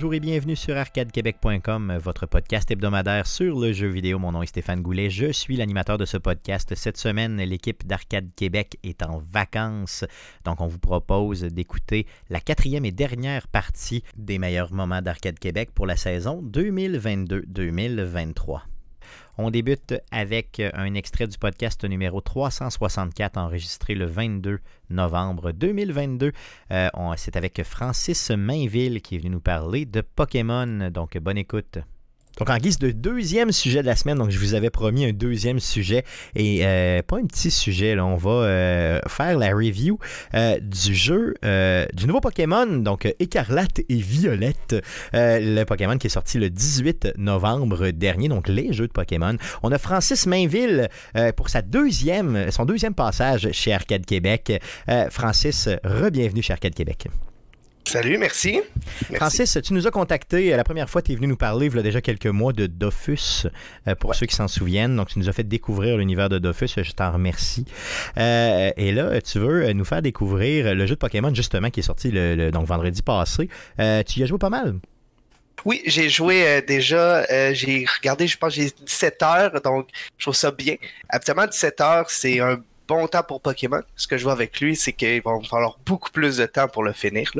Bonjour et bienvenue sur arcadequebec.com, votre podcast hebdomadaire sur le jeu vidéo. Mon nom est Stéphane Goulet, je suis l'animateur de ce podcast. Cette semaine, l'équipe d'Arcade Québec est en vacances, donc on vous propose d'écouter la quatrième et dernière partie des meilleurs moments d'Arcade Québec pour la saison 2022-2023. On débute avec un extrait du podcast numéro 364 enregistré le 22 novembre 2022. Euh, c'est avec Francis Mainville qui est venu nous parler de Pokémon. Donc bonne écoute. Donc, en guise de deuxième sujet de la semaine, donc je vous avais promis un deuxième sujet et euh, pas un petit sujet, là, on va euh, faire la review euh, du jeu, du nouveau Pokémon, donc Écarlate et Violette, le Pokémon qui est sorti le 18 novembre dernier, donc les jeux de Pokémon. On a Francis Mainville pour sa deuxième, son deuxième passage chez Arcade Québec. Francis, re-bienvenue chez Arcade Québec. Salut, merci. Francis, tu nous as contacté la première fois, tu es venu nous parler il y a déjà quelques mois de Dofus, euh, pour ceux qui s'en souviennent. Donc, tu nous as fait découvrir l'univers de Dofus, je t'en remercie. Euh, et là, tu veux nous faire découvrir le jeu de Pokémon, justement, qui est sorti le, donc vendredi passé. Euh, tu y as joué pas mal? Oui, j'ai joué déjà, j'ai regardé, je pense, j'ai 17 heures, donc je trouve ça bien. Habituellement, 17 heures, c'est un bon temps pour Pokémon. Ce que je vois avec lui, c'est qu'il va falloir beaucoup plus de temps pour le finir.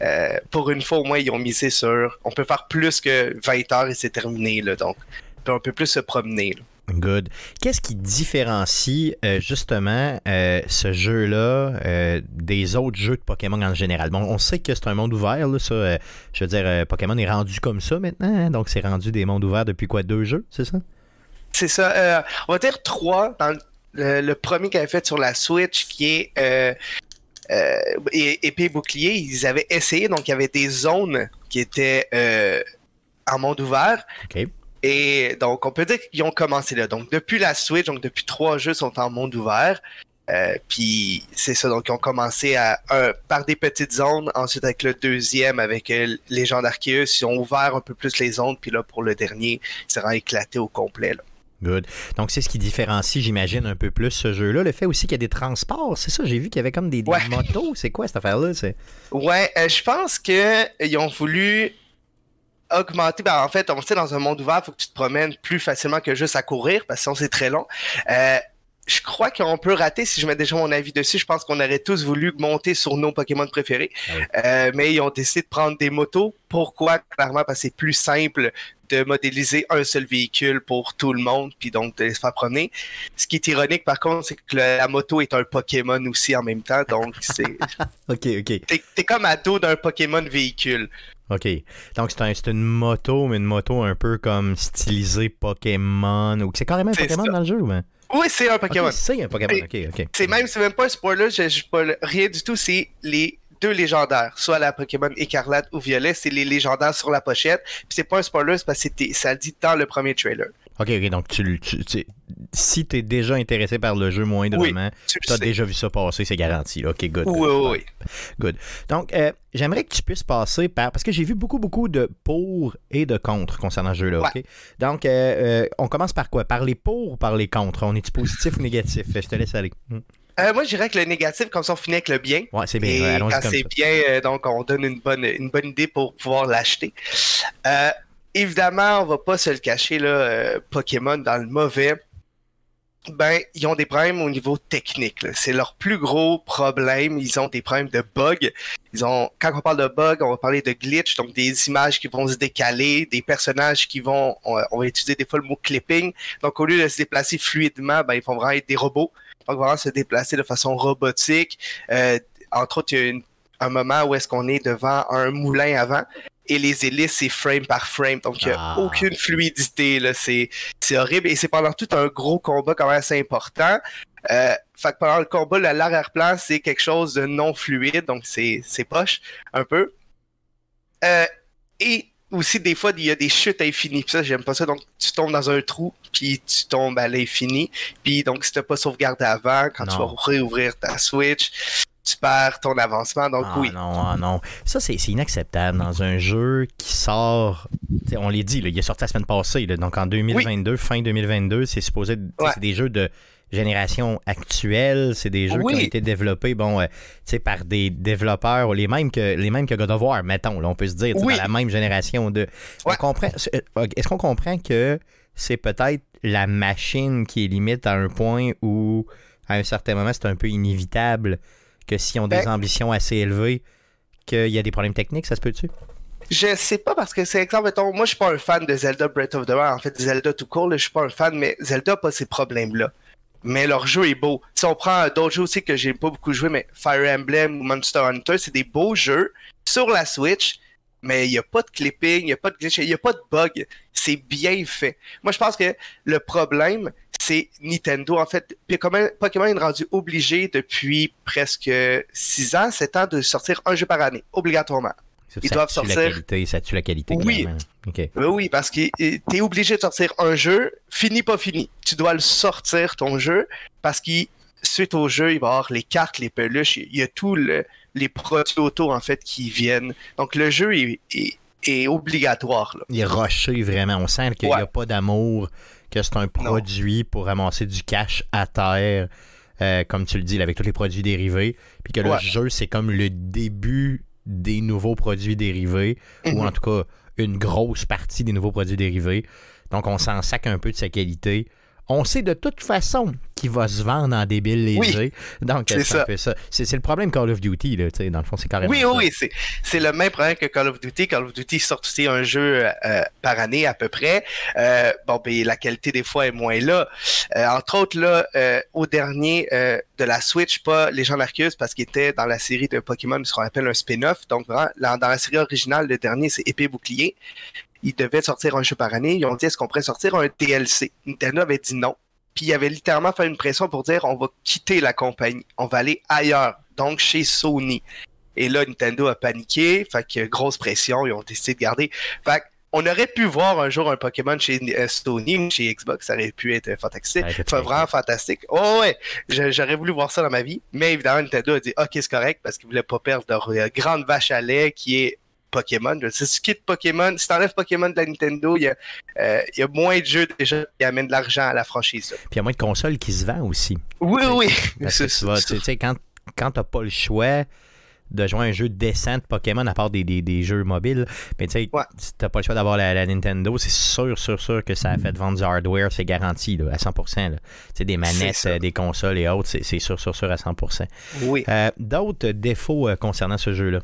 Euh, pour une fois, au moins, ils ont misé sur. On peut faire plus que 20 heures et c'est terminé. Là, donc, on peut un peu plus se promener. Good. Qu'est-ce qui différencie euh, justement euh, ce jeu-là des autres jeux de Pokémon en général? Bon, on sait que c'est un monde ouvert, là, ça. je veux dire, Pokémon est rendu comme ça maintenant, hein? donc c'est rendu des mondes ouverts depuis quoi, deux jeux, c'est ça? C'est ça. on va dire trois dans le le, premier qu'ils avaient fait sur la Switch, qui est euh, euh, épée bouclier, ils avaient essayé, donc il y avait des zones qui étaient euh, en monde ouvert. Et donc, on peut dire qu'ils ont commencé là. Donc, depuis la Switch, donc depuis trois jeux sont en monde ouvert. puis c'est ça, donc ils ont commencé à, par des petites zones, ensuite avec le deuxième, avec Légende Arceus, ils ont ouvert un peu plus les zones, puis là pour le dernier, c'est vraiment éclaté au complet. Là. Good. Donc, c'est ce qui différencie, j'imagine, un peu plus ce jeu-là. Le fait aussi qu'il y a des transports, c'est ça, j'ai vu qu'il y avait comme des, motos. C'est quoi cette affaire-là? Ouais, euh, je pense qu'ils ont voulu augmenter. Ben, en fait, on sait, dans un monde ouvert, il faut que tu te promènes plus facilement que juste à courir, parce que sinon, c'est très long. Euh, je crois qu'on peut rater si je mets déjà mon avis dessus. Je pense qu'on aurait tous voulu monter sur nos Pokémon préférés. Ah euh, mais ils ont décidé de prendre des motos. Pourquoi? Clairement, parce que c'est plus simple de modéliser un seul véhicule pour tout le monde, puis donc de se faire promener. Ce qui est ironique, par contre, c'est que la moto est un Pokémon aussi en même temps. Donc, c'est. ok, ok. T'es comme à dos d'un Pokémon véhicule. OK. Donc, c'est une moto, mais une moto un peu comme stylisée Pokémon. Ou c'est carrément un Pokémon dans le jeu, ou oui, c'est un Pokémon. c'est un Pokémon, ok, ok. C'est même, c'est même pas un spoiler, je, je pas rien du tout, c'est les deux légendaires, soit la Pokémon écarlate ou violet, c'est les légendaires sur la pochette. Puis c'est pas un spoiler, c'est parce que ça le dit dans le premier trailer. Ok, ok, donc tu, tu, tu si t'es déjà intéressé par le jeu moindrement, tu as déjà vu ça passer, c'est garanti. Ok, good. Oui, oui, oui. Good. Donc, euh, j'aimerais que tu puisses passer par. Parce que j'ai vu beaucoup, beaucoup de pour et de contre concernant ce jeu-là. ok? Donc, euh, euh, on commence par quoi? Par les pour ou par les contre? On est-tu positif ou négatif? Je te laisse aller. Hmm. moi, je dirais que le négatif, comme ça, on finit avec le bien. Ouais, c'est bien. Et quand c'est bien, donc on donne une bonne, une bonne idée pour pouvoir l'acheter. Euh, évidemment, on va pas se le cacher, là, euh, Pokémon dans le mauvais, ben, ils ont des problèmes au niveau technique. C'est leur plus gros problème. Ils ont des problèmes de bugs. Ils ont, quand on parle de bugs, on va parler de glitch, donc des images qui vont se décaler, des personnages qui vont, on, va utiliser des fois le mot clipping. Donc, au lieu de se déplacer fluidement, ben, ils vont vraiment être des robots. Donc, vraiment se déplacer de façon robotique. Euh, entre autres, il y a un moment où est-ce qu'on est devant un moulin avant et les hélices, c'est frame par frame. Donc, il n'y a ah. aucune fluidité. Là. C'est, c'est horrible. Et c'est pendant tout un gros combat quand même assez important. Euh, fait que pendant le combat, l'arrière-plan, c'est quelque chose de non fluide. Donc, c'est, c'est poche, un peu. Euh, et aussi, des fois, il y a des chutes infinies. Puis ça, j'aime pas ça. Donc, tu tombes dans un trou, puis tu tombes à l'infini. Puis donc, si tu n'as pas sauvegardé avant, quand tu vas réouvrir ta Switch, tu perds ton avancement. Donc Ah oui. non, ah non. Ça, c'est inacceptable dans un jeu qui sort. On l'a dit, là, il est sorti la semaine passée. là, donc en 2022, fin 2022, c'est supposé. Ouais. C'est des jeux de génération actuelle. C'est des jeux Oui. qui ont été développés bon, euh, par des développeurs les mêmes que les mêmes que God of War, mettons. Là, on peut se dire, Oui. dans la même génération de. On Ouais. comprend- euh, Est-ce qu'on comprend que c'est peut-être la machine qui est limite à un point où, à un certain moment, c'est un peu inévitable que si on ont des Ben- ambitions assez élevées, qu'il y a des problèmes techniques, ça se peut-tu? Je sais pas parce que c'est exemple, mettons, moi je suis pas un fan de Zelda Breath of the Wild, en fait Zelda tout court, je suis pas un fan, mais Zelda a pas ces problèmes-là. Mais leur jeu est beau. Si on prend d'autres jeux aussi que j'ai pas beaucoup joué, mais Fire Emblem ou Monster Hunter, c'est des beaux jeux sur la Switch, mais il y a pas de clipping, il y a pas de glitch, il y a pas de bug. C'est bien fait. Moi je pense que le problème, c'est Nintendo. En fait, Pokémon, Pokémon est rendu obligé depuis presque 6 ans, 7 ans de sortir un jeu par année, obligatoirement. Ils ça doivent tue sortir- la qualité, ça tue la qualité, Oui. Ben oui, parce que euh, t'es obligé de sortir un jeu, fini pas fini. Tu dois le sortir ton jeu parce que suite au jeu, il va y avoir les cartes, les peluches, il y a tous le- les produits autour en fait qui viennent. Donc le jeu est, est- est obligatoire. Là. Il est rushé, vraiment. On sent qu'il n'y a pas d'amour, que c'est un produit pour ramasser du cash à terre, euh, comme tu le dis, avec tous les produits dérivés. Puis que le Ouais. jeu, c'est comme le début des nouveaux produits dérivés, ou Mhm. en tout cas une grosse partie des nouveaux produits dérivés. Donc on s'en sac un peu de sa qualité. On sait de toute façon qu'il va se vendre en débile léger. Donc c'est ça. C'est le problème Call of Duty, là, tu sais, dans le fond, c'est carrément Oui, ça. oui, oui, c'est, le même problème que Call of Duty. Call of Duty sort aussi un jeu euh, par année à peu près. Euh, bon, ben la qualité des fois est moins là. Euh, entre autres, là, au dernier de la Switch, pas Legend Arceus parce qu'il était dans la série de Pokémon, ce qu'on appelle un spin-off. Donc, vraiment, dans dans la série originale, le dernier, c'est Épée Bouclier. Il devait sortir un jeu par année. Ils ont dit est-ce qu'on pourrait sortir un DLC. Nintendo avait dit non. Puis il avait littéralement fait une pression pour dire on va quitter la compagnie, on va aller ailleurs, donc chez Sony. Et là, Nintendo a paniqué, fait que grosse pression, ils ont décidé de garder. Fait que on aurait pu voir un jour un Pokémon chez euh, Sony, chez Xbox, ça aurait pu être fantastique. Aurait été Enfin, vraiment fantastique. Oh ouais, j'aurais voulu voir ça dans ma vie, mais évidemment, Nintendo a dit ok, c'est correct parce qu'ils voulaient pas perdre leur euh, grande vache à lait qui est Pokémon. Je sais, si tu quittes Pokémon, si t'enlèves Pokémon de la Nintendo, il y a, euh, il y a moins de jeux déjà qui amènent de l'argent à la franchise. là. Puis il y a moins de consoles qui se vendent aussi. Oui, oui. Parce que C'est- c'est- tu sais, quand, quand t'as pas le choix de jouer à un jeu décent de Pokémon à part des, des, des jeux mobiles, mais tu sais, Ouais. t'as pas le choix d'avoir la, la Nintendo, c'est sûr, sûr, sûr que ça a fait vendre du hardware, c'est garanti là, à 100%. Là. Tu sais, des manettes, ça. des consoles et autres, c'est c'est sûr, sûr, sûr à 100%. Oui. Euh, D'autres défauts euh, concernant ce jeu-là?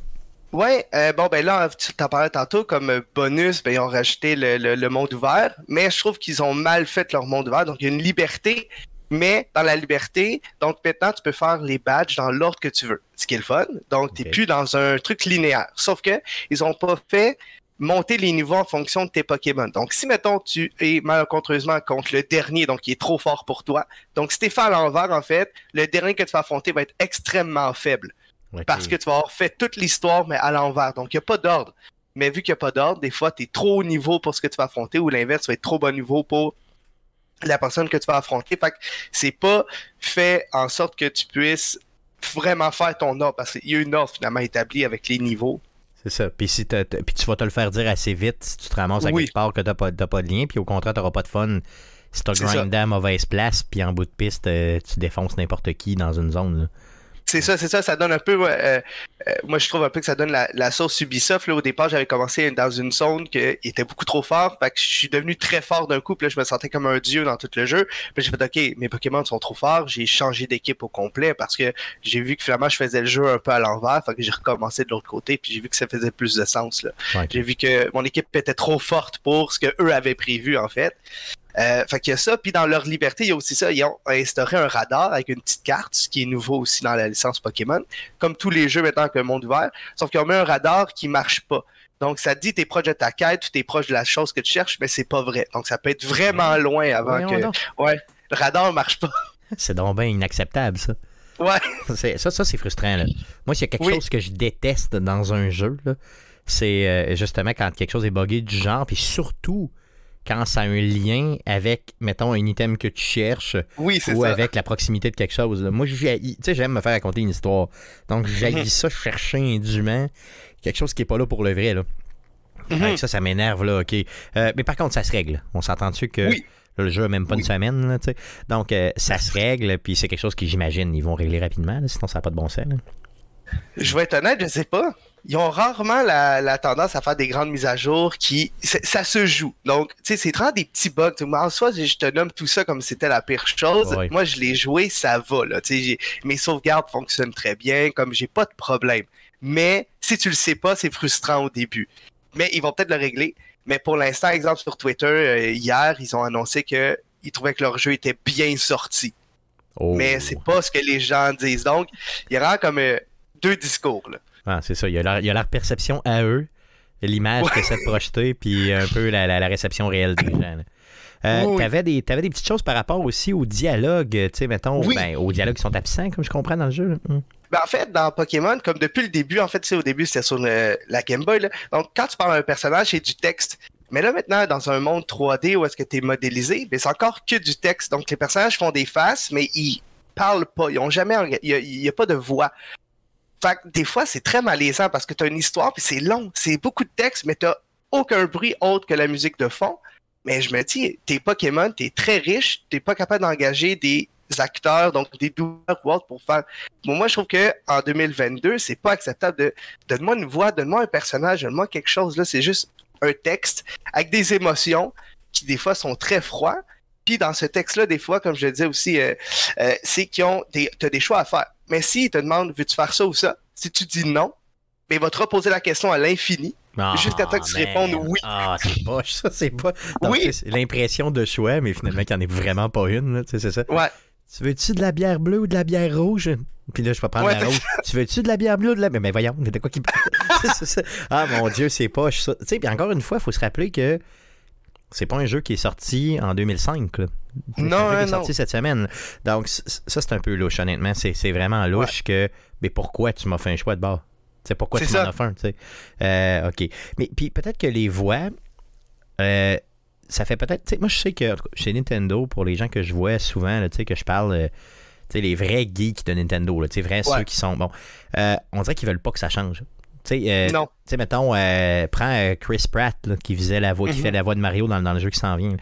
Ouais, euh, bon, ben là, tu t'en parlais tantôt, comme euh, bonus, ben, ils ont rajouté le, le- le monde ouvert, mais je trouve qu'ils ont mal fait leur monde ouvert, donc il y a une liberté, mais dans la liberté, donc maintenant, tu peux faire les badges dans l'ordre que tu veux, ce qui est le fun, donc t'es plus dans un truc linéaire, sauf que ils ont pas fait monter les niveaux en fonction de tes Pokémon. Donc, si, mettons, tu es malencontreusement contre le dernier, donc qui est trop fort pour toi, donc si t'es fait à l'envers, en fait, le dernier que tu vas affronter va être extrêmement faible Parce que tu vas avoir fait toute l'histoire, mais à l'envers. Donc, il n'y a pas d'ordre. Mais vu qu'il n'y a pas d'ordre, des fois, tu es trop haut niveau pour ce que tu vas affronter, ou l'inverse, tu vas être trop bas niveau pour la personne que tu vas affronter. Fait que c'est pas fait en sorte que tu puisses vraiment faire ton ordre, parce qu'il y a une ordre finalement établie avec les niveaux. C'est ça. Puis, si puis tu vas te le faire dire assez vite si tu te ramasses à Oui. quelque part que t'as pas, pas de lien, puis au contraire, t'auras pas de fun si t'as grindé à mauvaise place, puis en bout de piste, euh, tu défonces n'importe qui dans une zone. là. C'est ça, c'est ça, ça donne un peu. euh, euh, moi, je trouve un peu que ça donne la, la sauce Ubisoft. Là, au départ, j'avais commencé dans une zone qui était beaucoup trop fort. Fait que je suis devenu très fort d'un coup. Puis là, je me sentais comme un dieu dans tout le jeu. Puis j'ai fait, OK, mes Pokémon sont trop forts. J'ai changé d'équipe au complet parce que j'ai vu que finalement, je faisais le jeu un peu à l'envers. Fait que j'ai recommencé de l'autre côté. Puis j'ai vu que ça faisait plus de sens. Là. Ouais. J'ai vu que mon équipe était trop forte pour ce que eux avaient prévu, en fait. Euh, fait qu'il y a ça, puis dans leur liberté, il y a aussi ça, ils ont instauré un radar avec une petite carte, ce qui est nouveau aussi dans la licence Pokémon, comme tous les jeux maintenant que le monde ouvert, sauf qu'ils ont mis un radar qui marche pas. Donc ça te dit t'es proche de ta quête, ou t'es proche de la chose que tu cherches, mais c'est pas vrai. Donc ça peut être vraiment loin avant Voyons que... donc. Ouais, le radar marche pas. C'est donc bien inacceptable, ça. Ouais, Ça, ça c'est frustrant. Là. Moi, s'il y a quelque Oui. chose que je déteste dans un jeu, c'est euh, justement quand quelque chose est buggé du genre, puis surtout quand ça a un lien avec, mettons, un item que tu cherches Oui, ou ça. avec la proximité de quelque chose. là. Moi, j'ai- tu sais, j'aime me faire raconter une histoire. Donc, j'ai Mhm. ça chercher indûment quelque chose qui est pas là pour le vrai. Là. Mhm. Ça, ça m'énerve, là, OK. Euh, mais par contre, ça se règle. On s'entend-tu que Oui. là, le jeu a même pas Oui. une semaine, là. Donc, euh, ça se règle, puis c'est quelque chose qui, j'imagine, ils vont régler rapidement, là, sinon ça n'a pas de bon sens. Je vais être honnête, je sais pas. Ils ont rarement la, la tendance à faire des grandes mises à jour qui. Ça se joue. Donc, tu sais, c'est vraiment des petits bugs. En soi, je te nomme tout ça comme si c'était la pire chose. Moi, je l'ai joué, ça va. Là. Mes sauvegardes fonctionnent très bien, comme j'ai pas de problème. Mais si tu le sais pas, c'est frustrant au début. Mais ils vont peut-être le régler. Mais pour l'instant, exemple sur Twitter, euh, hier, ils ont annoncé que ils trouvaient que leur jeu était bien sorti. Oh. Mais c'est pas ce que les gens disent. Donc, il y aura comme euh, deux discours. Là. Ah, c'est ça. Il y, a leur, il y a leur perception à eux, l'image Ouais. que de projeter, puis un peu la, la- la réception réelle des gens. Euh, Oui. T'avais des, t'avais des petites choses par rapport aussi au dialogue, tu sais, mettons, Oui. ben, aux dialogues qui sont absents, comme je comprends dans le jeu. Hum. Ben, en fait, dans Pokémon, comme depuis le début, en fait, tu au début, c'était sur le- la Game Boy. là. Donc, quand tu parles à un personnage, c'est du texte. Mais là, maintenant, dans un monde 3D où est-ce que tu es modélisé, ben, c'est encore que du texte. Donc, les personnages font des faces, mais ils parlent pas. Ils ont jamais. Il y a, il y a pas de voix. Fait que des fois, c'est très malaisant parce que tu as une histoire, puis c'est long. C'est beaucoup de texte, mais tu aucun bruit autre que la musique de fond. Mais je me dis, tes Pokémon, t'es très riche, t'es pas capable d'engager des acteurs, donc des doubleurs ou autres pour faire. Bon, moi, je trouve que en 2022, c'est pas acceptable de donne-moi une voix, donne-moi un personnage, donne-moi quelque chose. Là, c'est juste un texte avec des émotions qui des fois sont très froids. Puis dans ce texte-là, des fois, comme je le disais aussi, euh, euh, c'est qu'ils ont des, t'as des choix à faire. Mais s'ils te demandent veux-tu faire ça ou ça, si tu dis non, ben, il va te reposer la question à l'infini. Ah, Jusqu'à temps que tu répondes oui. Ah, c'est poche, ça, c'est pas. Donc, Oui. c'est l'impression de choix, mais finalement, qu'il n'y en ait vraiment pas une, là, tu sais, c'est ça. Ouais. Tu veux-tu de la bière bleue ou de la bière rouge? Puis là, je vais prendre Ouais, la rouge. Tu veux-tu de la bière bleue ou de la. Mais, mais voyons, c'était quoi qui. Ah mon Dieu, c'est poche, ça. Tu sais, puis encore une fois, il faut se rappeler que c'est pas un jeu qui est sorti en 2005, là. C'est Non, est sorti cette semaine. Donc, ça, c'est un peu louche, honnêtement. C'est c'est vraiment louche que. Mais pourquoi tu m'as fait un choix de bord? Sais, pourquoi C'est tu m'en as fait un, tu sais? Euh, OK. Mais puis peut-être que les voix. euh, ça fait peut-être. Moi, je sais que chez Nintendo, pour les gens que je vois souvent, tu sais, que je parle. euh, tu sais, les vrais geeks de Nintendo, tu sais, vrais Ouais. ceux qui sont. Bon, on dirait qu'ils veulent pas que ça change. Tu sais, euh, mettons, euh, prends euh, Chris Pratt là, qui faisait la voix, qui Mhm. fait la voix de Mario dans, dans le jeu qui s'en vient.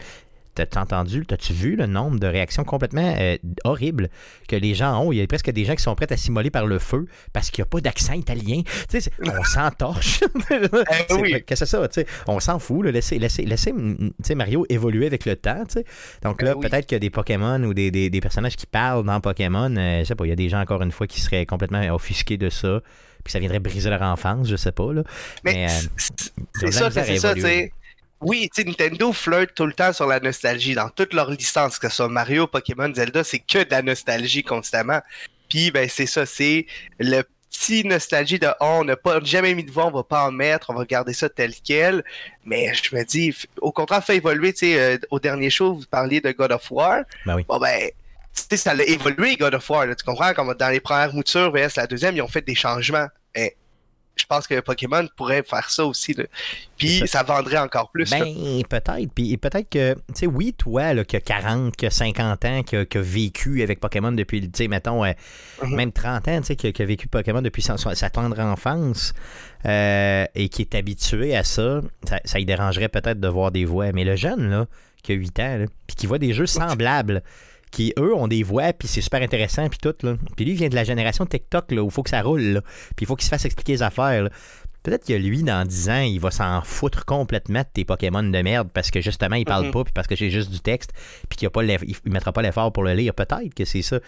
T'as entendu, t'as-tu vu le nombre de réactions complètement euh, horribles que les gens ont? Il y a presque des gens qui sont prêts à s'immoler par le feu parce qu'il n'y a pas d'accent italien. Tu sais, c'est- on s'entorche. C'est- Eh oui. Qu'est-ce que c'est ça? tu sais? On s'en fout. là. Laissez, laissez, laissez mm, sais, Mario évoluer avec le temps. tu sais. Donc là, Eh oui. peut-être qu'il y a des Pokémon ou des, des- des personnages qui parlent dans Pokémon. euh, je sais pas, il y a des gens, encore une fois, qui seraient complètement offusqués de ça. Puis ça viendrait briser leur enfance, je sais pas. Là. Mais, Mais, euh, c'est- ça, c'est ça, tu sais. Oui, tu Nintendo flirte tout le temps sur la nostalgie dans toutes leurs licences, que ce soit Mario, Pokémon, Zelda, c'est que de la nostalgie constamment. Puis, ben, c'est ça, c'est le petit nostalgie de oh, on n'a pas jamais mis de voix, on va pas en mettre, on va garder ça tel quel. Mais je me dis, au contraire, fait évoluer, tu sais, euh, au dernier show, vous parliez de God of War. Ben oui. Bon, ben, tu sais, ça a évolué, God of War, là, tu comprends? Comme dans les premières moutures, VS la deuxième, ils ont fait des changements. Et je pense que Pokémon pourrait faire ça aussi, là. Puis ça. vendrait encore plus. Ben, peut-être. Puis peut-être que, tu sais, oui, toi, là, qui a 40, qui a 50 ans, qui a, qui a vécu avec Pokémon depuis, tu sais, mettons, euh, Mhm. même 30 ans, tu sais, qui, a- qui a vécu Pokémon depuis sa, sa tendre enfance euh, et qui est habitué à ça, ça, ça lui dérangerait peut-être de voir des voix. Mais le jeune, là, qui a 8 ans, là, puis qui voit des jeux semblables, qui, eux, ont des voix, puis c'est super intéressant, puis tout, là. Puis lui, il vient de la génération TikTok, là, où il faut que ça roule, là. Puis il faut qu'il se fasse expliquer les affaires, là. Peut-être que lui, dans 10 ans, il va s'en foutre complètement de tes Pokémon de merde parce que justement, il parle pas, puis parce que j'ai juste du texte, puis qu'il a pas l'eff- il mettra pas l'effort pour le lire. Peut-être que c'est ça.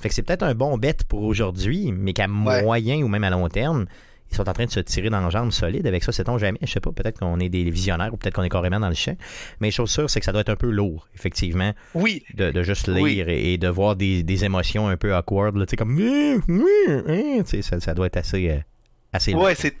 Fait que c'est peut-être un bon bet pour aujourd'hui, mais qu'à Ouais. moyen ou même à long terme, ils sont en train de se tirer dans la jambe solide avec ça, sait-on jamais. Je sais pas, peut-être qu'on est des visionnaires ou peut-être qu'on est carrément dans le champ. Mais chose sûre, c'est que ça doit être un peu lourd, effectivement, Oui, de, de juste lire Oui. et, et de voir des, des émotions un peu awkward, tu sais, comme. Sais, ça, ça doit être assez, euh, assez lourd. ouais, c'est.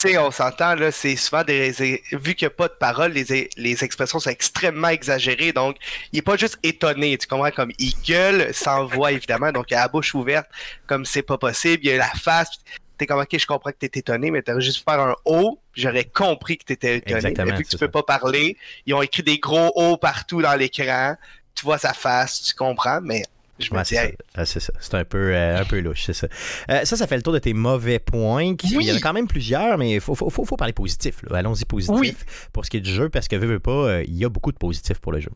Tu sais, on s'entend, là, c'est souvent des. Vu qu'il n'y a pas de parole, les, les expressions sont extrêmement exagérées. Donc, il est pas juste étonné, tu comprends? Comme il gueule sans voix, évidemment. Donc, il a la bouche ouverte, comme c'est pas possible. Il a la face. T'es comme, ok, je comprends que t'es étonné, mais t'aurais juste faire un O, j'aurais compris que t'étais étonné. Exactement, Mais vu que tu peux pas parler, ils ont écrit des gros O partout dans l'écran. Tu vois sa face, tu comprends, mais je me Ouais, c'est ça. hey, c'est ça. C'est un peu, euh, un peu louche, c'est ça. Euh, ça, ça fait le tour de tes mauvais points. qui- Oui. Il y en a quand même plusieurs, mais il faut, faut, faut, faut parler positif. Allons-y positif Oui. pour ce qui est du jeu, parce que veux, veux pas, euh, il y a beaucoup de positifs pour le jeu.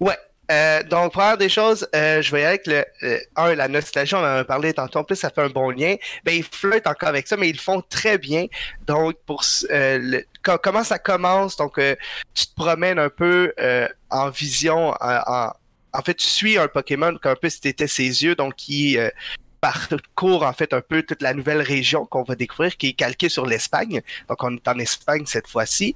Ouais. Euh, donc, première des choses, euh, je vais y aller avec le euh, un, la nostalgie, on en a parlé tantôt, en plus ça fait un bon lien. Ben, ils flirtent encore avec ça, mais ils le font très bien. Donc, pour euh, le- co- comment ça commence, donc euh, tu te promènes un peu euh, en vision, en, en, en fait, tu suis un Pokémon comme un peu si ses yeux, donc qui parcourt en fait un peu toute la nouvelle région qu'on va découvrir, qui est calquée sur l'Espagne. Donc, on est en Espagne cette fois-ci.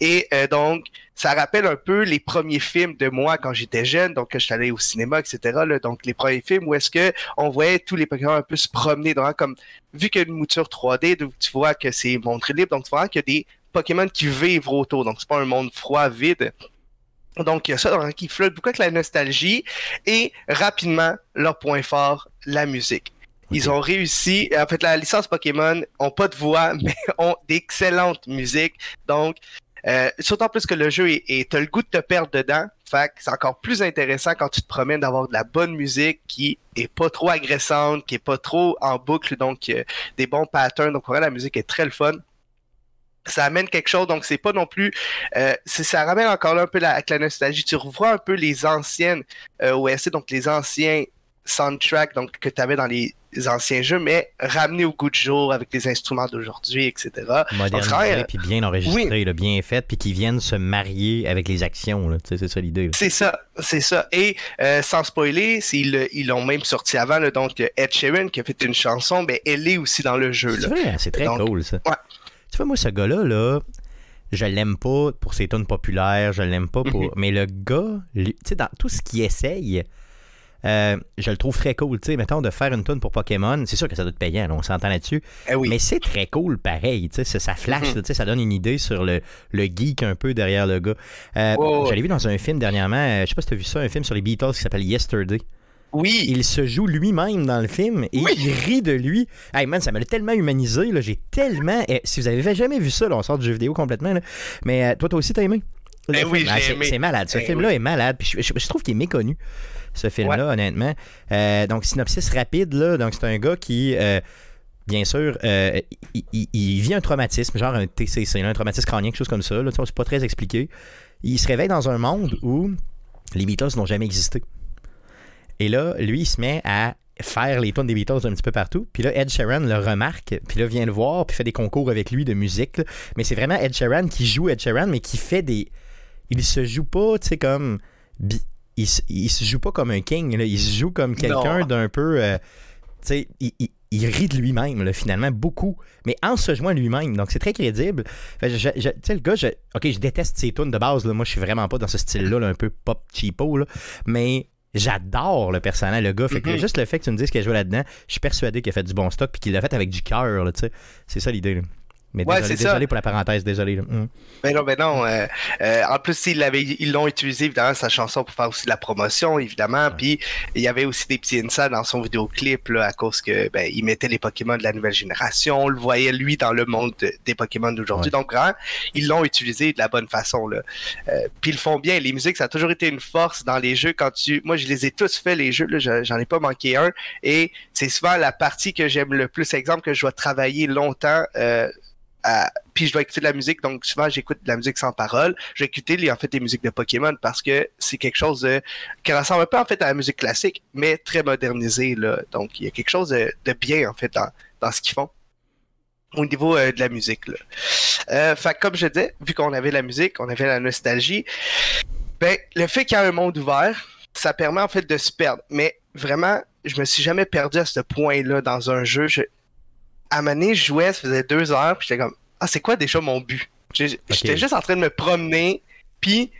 Et euh, donc, ça rappelle un peu les premiers films de moi quand j'étais jeune, donc que je suis allé au cinéma, etc. là. donc les premiers films où est-ce que on voyait tous les Pokémon un peu se promener, donc comme vu qu'il y a une mouture 3D, donc tu vois que c'est montré libre, donc tu vois qu'il y a des Pokémon qui vivent autour, donc c'est pas un monde froid, vide. Donc il y a ça donc, qui flotte beaucoup avec la nostalgie et rapidement leur point fort, la musique. Ils ont réussi, en fait la licence Pokémon ont pas de voix, mais ont d'excellentes musiques, donc euh, surtout plus que le jeu est, est- t'as le goût de te perdre dedans. Fait que c'est encore plus intéressant quand tu te promènes d'avoir de la bonne musique qui est pas trop agressante, qui est pas trop en boucle, donc euh, des bons patterns. Donc vraiment la musique est très le fun. Ça amène quelque chose, donc c'est pas non plus. Euh, c'est- ça ramène encore là un peu la, avec la nostalgie. Tu revois un peu les anciennes euh, OSC, donc les anciens soundtracks donc, que tu avais dans les anciens jeux, mais ramenés au goût du jour avec les instruments d'aujourd'hui, etc. Modernisé, euh, puis bien enregistré, là, bien fait, puis qui viennent se marier avec les actions. C'est ça l'idée. C'est ça, c'est ça. Et euh, sans spoiler, ils l'ont même sorti avant, là, donc Ed Sheeran qui a fait une chanson, ben, elle est aussi dans le jeu. C'est vrai, c'est très Donc, cool, ça. ouais. Tu vois, moi, ce gars-là, là, je l'aime pas pour ses tunes populaires, je l'aime pas pour. Mhm. Mais le gars, tu sais, dans tout ce qu'il essaye, euh, je le trouve très cool. Tu sais, mettons, de faire une tune pour Pokémon, c'est sûr que ça doit être payant, là, on s'entend là-dessus. Eh oui. Mais c'est très cool, pareil. Tu sais, ça- flash, Mhm. tu sais, ça donne une idée sur le, le geek un peu derrière le gars. Euh, l'ai vu dans un film dernièrement, euh, je sais pas si tu as vu ça, un film sur les Beatles qui s'appelle Yesterday. Oui, Il se joue lui-même dans le film et Oui. il rit de lui. Hey man, ça m'a tellement humanisé. là. J'ai tellement. eh, si vous avez jamais vu ça, là, on sort du jeu vidéo complètement. là. Mais euh, toi, toi aussi, t'as aimé? Eh oui, Ah, c'est- malade. Ce Eh film-là est malade. Puis je, je- je trouve qu'il est méconnu, ce film-là, honnêtement. Euh, donc, synopsis rapide. Là. Donc, c'est un gars qui. euh, Bien sûr, euh, il, il- il vit un traumatisme, genre un TCC, là, un traumatisme crânien, quelque chose comme ça. Là, c'est pas très expliqué. Il se réveille dans un monde où les Beatles n'ont jamais existé. Et là, lui, il se met à faire les tunes des Beatles un petit peu partout. Puis là, Ed Sheeran le remarque, puis là, vient le voir, puis fait des concours avec lui de musique. là. Mais c'est vraiment Ed Sheeran qui joue Ed Sheeran, mais qui fait des... Il se joue pas, tu sais, comme... Il, se- il se joue pas comme un king, là. il se joue comme quelqu'un d'un peu... euh, tu sais, il, il- il rit de lui-même, finalement, beaucoup. Mais en se jouant lui-même. Donc, c'est très crédible. Tu sais, le gars, je, OK, je déteste ses tunes de base. Là. Moi, je suis vraiment pas dans ce style-là, là, un peu pop cheapo. Là. Mais j'adore le personnage, le gars. Fait que Mhm. juste le fait que tu me dises qu'il a joué là-dedans, je suis persuadé qu'il a fait du bon stock puis qu'il l'a fait avec du cœur. tu sais. C'est ça l'idée. Mais Ouais, désolé, ça. désolé pour la parenthèse, désolé. Hum. Ben non, ben non. euh, euh, en plus, ils l'ont utilisé évidemment sa chanson pour faire aussi de la promotion, évidemment. Puis il y avait aussi des petits insights dans son vidéoclip là, à cause que ben il mettait les Pokémon de la nouvelle génération. On le voyait lui dans le monde de- des Pokémon d'aujourd'hui. Donc vraiment, ils l'ont utilisé de la bonne façon là. Euh, puis ils le font bien. Les musiques, ça a toujours été une force dans les jeux. Quand tu, moi, je les ai tous fait les jeux. J'en ai pas manqué un. Et c'est souvent la partie que j'aime le plus. Exemple que je dois travailler longtemps. Puis je dois écouter de la musique, donc souvent j'écoute de la musique sans parole. Je vais écouter en fait des musiques de Pokémon parce que c'est quelque chose qui ressemble un peu en fait à la musique classique, mais très modernisé là. Donc il y a quelque chose de, bien en fait dans, ce qu'ils font au niveau euh, de la musique. Là. Euh, comme je disais, vu qu'on avait la musique, on avait la nostalgie, ben le fait qu'il y a un monde ouvert, ça permet en fait de se perdre. Mais vraiment, je me suis jamais perdu à ce point-là dans un jeu. Je, à un moment donné, je jouais, ça faisait deux heures, puis j'étais comme, ah, c'est quoi déjà mon but? J'étais juste en train de me promener, puis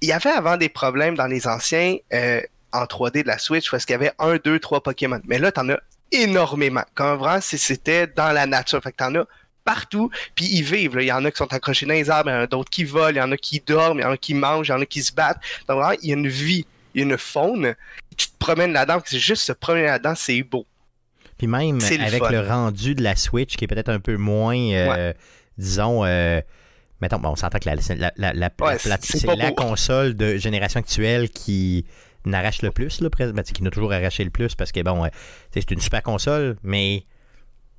il y avait avant des problèmes dans les anciens euh, en 3D de la Switch parce qu'il y avait un, deux, trois Pokémon. Mais là, t'en as énormément. Comme vraiment, si c'était dans la nature. Fait que t'en as partout, puis ils vivent. là. Il y en a qui sont accrochés dans les arbres, il y en a d'autres qui volent, il y en a qui dorment, il y en a qui mangent, il y en a qui se battent. Donc vraiment, il y a une vie, il y a une faune. Tu te promènes là-dedans, c'est juste se promener là-dedans, c'est beau. Puis même avec le, rendu de la Switch qui est peut-être un peu moins, euh, disons, euh, mettons, bon, on s'entend que la, c'est la console de génération actuelle qui n'arrache le plus, là, ben, qui n'a toujours arraché le plus parce que, bon, c'est une super console, mais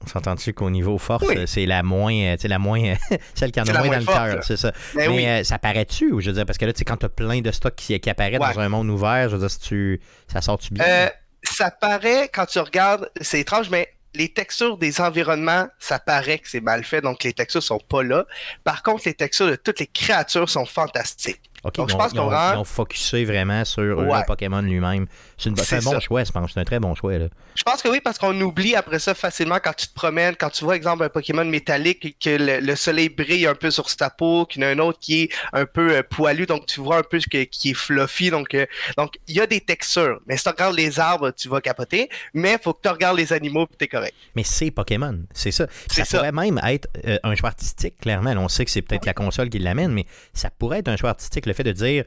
on s'entend-tu qu'au niveau force, c'est la moins, la moins, celle qui en a moins, dans le cœur, c'est ça. Ben mais euh, ça paraît-tu, je veux dire, parce que là, tu sais, quand tu as plein de stocks qui, qui apparaissent dans un monde ouvert, je veux dire, si tu, ça sort-tu bien? Euh, ça paraît, quand tu regardes, c'est étrange, mais les textures des environnements, ça paraît que c'est mal fait, donc les textures sont pas là. Par contre, les textures de toutes les créatures sont fantastiques. Donc, je pense qu'on ils ont focusé vraiment sur le Pokémon lui-même. C'est un bon choix, je pense. C'est un très bon choix. Là. Je pense que oui, parce qu'on oublie après ça facilement quand tu te promènes, quand tu vois, exemple, un Pokémon métallique, que le, soleil brille un peu sur sa peau, qu'il y en a un autre qui est un peu euh, poilu, donc tu vois un peu que, qui est fluffy. Donc, euh, donc il y a des textures. Mais si tu regardes les arbres, tu vas capoter. Mais il faut que tu regardes les animaux et es correct. Mais c'est Pokémon, c'est ça. Ça, pourrait même être euh, un choix artistique, clairement. On sait que c'est peut-être la console qui l'amène, mais ça pourrait être un choix artistique, le fait de dire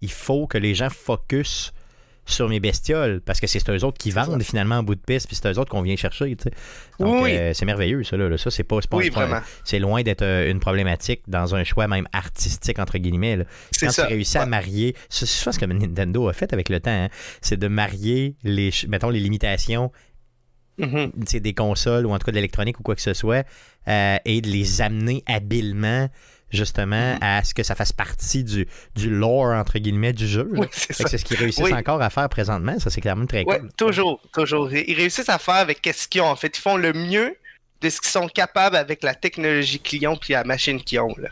il faut que les gens focus sur mes bestioles parce que c'est eux autres qui vendent finalement en bout de piste puis c'est eux autres qu'on vient chercher. Donc euh, c'est merveilleux ça. Là, Ça, c'est pas, pas c'est loin d'être euh, une problématique dans un choix même artistique entre guillemets. Là. Quand tu réussis à marier, c'est ce que Nintendo a fait avec le temps, hein. c'est de marier les, mettons, les limitations mm-hmm. des consoles ou en tout cas de l'électronique ou quoi que ce soit euh, et de les amener habilement justement, mm-hmm. à ce que ça fasse partie du, du lore, entre guillemets, du jeu. c'est ce qu'ils réussissent encore à faire présentement. Ça, c'est clairement très cool. Toujours, toujours. Ils réussissent à faire avec ce qu'ils ont. En fait, ils font le mieux de ce qu'ils sont capables avec la technologie qu'ils ont puis la machine qu'ils ont. Là.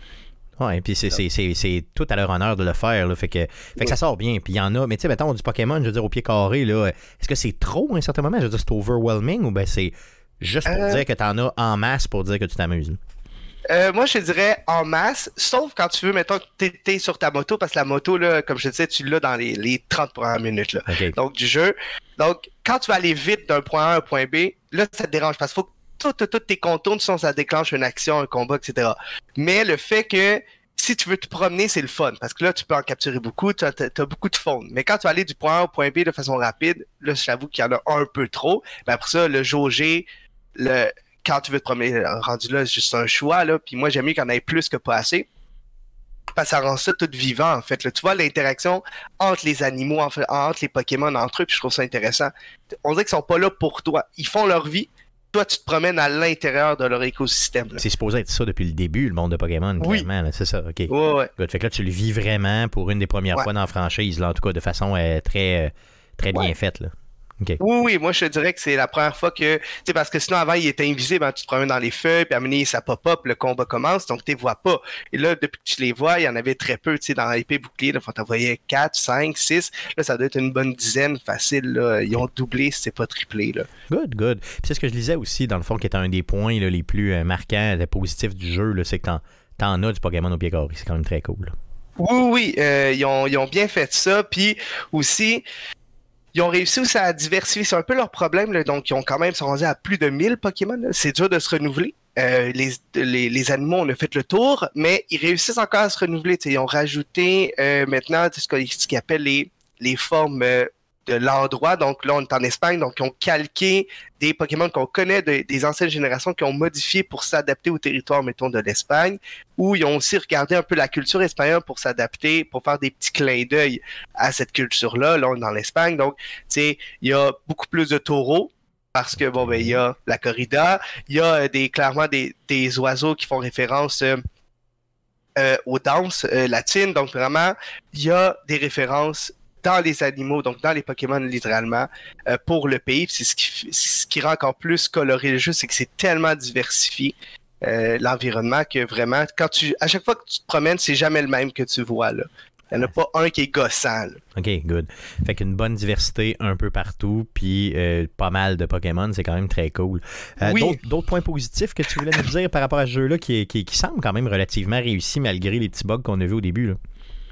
Ouais, puis c'est tout à leur honneur de le faire. Là, fait que, fait que ça sort bien. Puis il y en a. Mais tu sais, mettons, du Pokémon, je veux dire, au pied carré, là, est-ce que c'est trop à un certain moment? Je veux dire, c'est overwhelming ou ben c'est juste pour euh. dire que tu en as en masse pour dire que tu t'amuses? Euh, moi, je dirais en masse, sauf quand tu veux, mettons, t'es sur ta moto, parce que la moto, là, comme je te disais, tu l'as dans les, les 30 premières minutes là. Donc, du jeu. Donc, quand tu vas aller vite d'un point A à un point B, là, ça te dérange parce qu'il faut que tous tes contours, sinon ça déclenche une action, un combat, etc. Mais le fait que si tu veux te promener, c'est le fun. Parce que là, tu peux en capturer beaucoup, tu as, beaucoup de faune. Mais quand tu vas aller du point A au point B de façon rapide, là, j'avoue qu'il y en a un peu trop. Mais après ça, le jauger, le, quand tu veux te promener, rendu là, c'est juste un choix, là. Puis moi, j'aime mieux qu'il y en ait plus que pas assez. Parce que ça rend ça tout vivant, en fait. Tu vois l'interaction entre les animaux, entre les Pokémon entre eux, puis je trouve ça intéressant. On dirait qu'ils sont pas là pour toi. Ils font leur vie. Toi, tu te promènes à l'intérieur de leur écosystème. C'est supposé être ça depuis le début, le monde de Pokémon, oui. C'est ça, OK. Ouais, Fait que là, tu le vis vraiment pour une des premières fois dans la franchise, là, en tout cas, de façon euh, très, euh, très bien faite, là. Oui, oui, moi je te dirais que c'est la première fois que. Tu sais, parce que sinon avant il était invisible, hein, tu te promènes dans les feuilles, puis à mener ça pop-up, le combat commence, donc tu les vois pas. Et là, depuis que tu les vois, il y en avait très peu, tu sais, dans l'épée bouclier, là, t'en voyais 4, 5, 6. Là, ça doit être une bonne dizaine facile. Là. Ils ont doublé, c'est pas triplé. Là. Good, good. Puis c'est ce que je disais aussi, dans le fond, qui était un des points les plus euh, marquants, et positifs du jeu, c'est que t'en as du Pokémon au pied carré. C'est quand même très cool. Oui, oui, euh, ils, ont, ils, ont, bien fait ça. Puis aussi, ils ont réussi aussi à diversifier. C'est un peu leur problème. Donc, ils ont quand même sont rendus à plus de 1000 Pokémon. C'est dur de se renouveler. Euh, les, les, animaux, on a fait le tour, mais ils réussissent encore à se renouveler. Ils ont rajouté euh, maintenant ce qu'ils appellent les, les formes euh, l'endroit. Donc là, on est en Espagne, donc ils ont calqué des Pokémon qu'on connaît des anciennes générations qui ont modifié pour s'adapter au territoire, mettons, de l'Espagne, ou ils ont aussi regardé un peu la culture espagnole pour s'adapter, pour faire des petits clins d'œil à cette culture-là. Là, on est dans l'Espagne, donc, tu sais, il y a beaucoup plus de taureaux, parce que, bon, ben, il y a la corrida, il y a des, clairement des, des oiseaux qui font référence... Euh, euh, aux danses euh, latines. Donc vraiment, il y a des références dans les animaux, donc dans les Pokémon littéralement, euh, pour le pays. C'est ce qui, ce qui rend encore plus coloré le jeu, c'est que c'est tellement diversifié. Euh, l'environnement que vraiment, quand tu, à chaque fois que tu te promènes, c'est jamais le même que tu vois là. Il n'y en a pas un qui est gossant. OK, good. Fait qu'une bonne diversité un peu partout, puis euh, pas mal de Pokémon, c'est quand même très cool. D'autres points positifs que tu voulais nous dire par rapport à ce jeu-là qui, qui, qui, semble quand même relativement réussi malgré les petits bugs qu'on a vus au début? Là?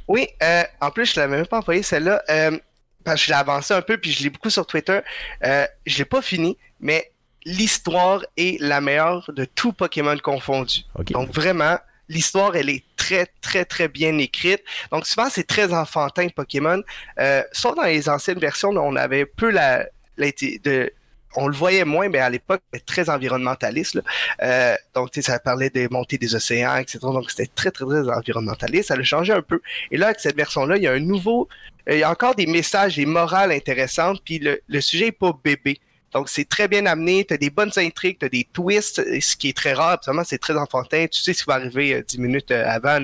Oui, euh, en plus, je l'avais même pas envoyé celle-là. Euh, parce que je l'ai avancé un peu, puis je l'ai beaucoup sur Twitter. Euh, je l'ai pas fini, mais l'histoire est la meilleure de tout Pokémon confondu. Donc vraiment, l'histoire, elle est très, très, très bien écrite. Donc souvent, c'est très enfantin Pokémon. Euh, sauf dans les anciennes versions, on avait peu la, la de, on le voyait moins, mais à l'époque, c'était très environnementaliste. Euh, donc, ça parlait des montées des océans, etc. Donc, c'était très, très, très environnementaliste. Ça a changé un peu. Et là, avec cette version-là, il y a un nouveau... Il y a encore des messages et morales intéressantes, puis le, le sujet est pas bébé. Donc, c'est très bien amené. Tu as des bonnes intrigues, tu as des twists, ce qui est très rare. Absolument, c'est très enfantin. Tu sais ce qui va arriver dix minutes avant.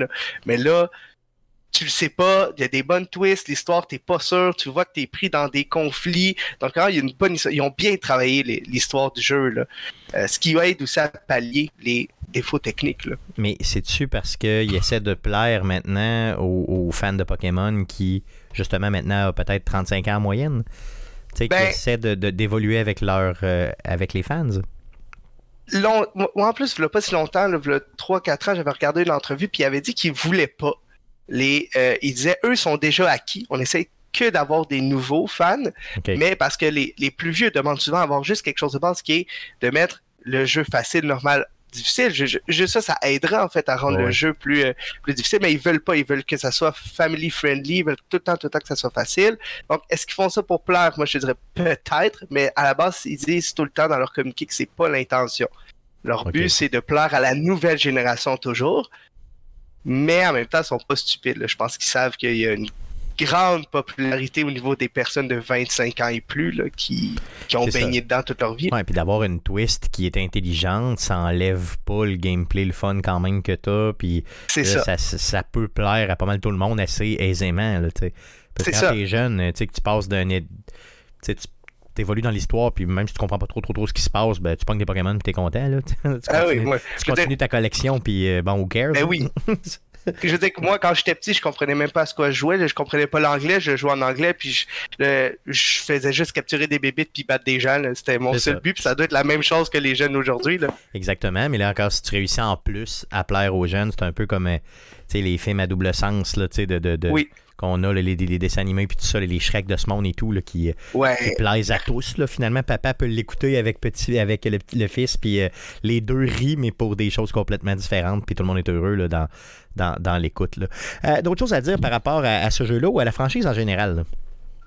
Mais là, tu le sais pas, il y a des bonnes twists, l'histoire, t'es pas sûr, tu vois que t'es pris dans des conflits. Donc, il y a une bonne Ils ont bien travaillé l'histoire du jeu, là. Euh, ce qui aide aussi à pallier les défauts techniques. Là. Mais c'est-tu parce qu'ils essaient de plaire maintenant aux, fans de Pokémon qui, justement, maintenant, ont peut-être 35 ans en moyenne? Tu sais, qui ben essaient d'évoluer avec, leur, euh, avec les fans? Long, moi, en plus, il n'y a pas si longtemps, il y a 3-4 ans, j'avais regardé l'entrevue, puis il avait dit qu'il voulait pas les, euh, ils disaient, eux sont déjà acquis. On essaie que d'avoir des nouveaux fans, mais parce que les, les, plus vieux demandent souvent avoir juste quelque chose de base qui est de mettre le jeu facile, normal, difficile. Juste ça, ça aidera en fait à rendre le jeu plus, euh, plus difficile, mais ils veulent pas, ils veulent que ça soit family friendly, ils veulent tout le temps, tout le temps que ça soit facile. Donc, est-ce qu'ils font ça pour plaire? Moi, je dirais peut-être, mais à la base, ils disent tout le temps dans leur communiqué que c'est pas l'intention. Leur but, c'est de plaire à la nouvelle génération toujours mais en même temps, ils sont pas stupides. Je pense qu'ils savent qu'il y a une grande popularité au niveau des personnes de 25 ans et plus là, qui, qui ont baigné dedans toute leur vie. Ouais, puis d'avoir une twist qui est intelligente, ça enlève pas le gameplay, le fun quand même que t'as. Puis ça. Ça, peut plaire à pas mal tout le monde assez aisément. Là, Parce que quand t'es jeune, que tu passes d'un. Tu t'évolues dans l'histoire, puis même si tu comprends pas trop trop trop ce qui se passe, ben, tu pognes des Pokémon puis t'es content. Là. tu ah continues, tu continues ta collection, puis euh, bon, who cares? Ben oui. je veux dire que moi, quand j'étais petit, je comprenais même pas à ce quoi je jouais. Je comprenais pas l'anglais. Je jouais en anglais, puis je, je faisais juste capturer des bébites puis battre des gens. C'était mon seul but, puis ça doit être la même chose que les jeunes aujourd'hui. Exactement, mais là encore, si tu réussis en plus à plaire aux jeunes, c'est un peu comme euh, les films à double sens là, de, de, de, oui qu'on a, les, dessins animés puis tout ça, les Shrek de ce monde et tout, là, qui, plaisent à tous. Là, finalement, papa peut l'écouter avec, petit, avec le, fils, puis euh, les deux rient, mais pour des choses complètement différentes, puis tout le monde est heureux là, dans, dans, dans l'écoute. Euh, D'autres choses à dire par rapport à, ce jeu-là ou à la franchise en général?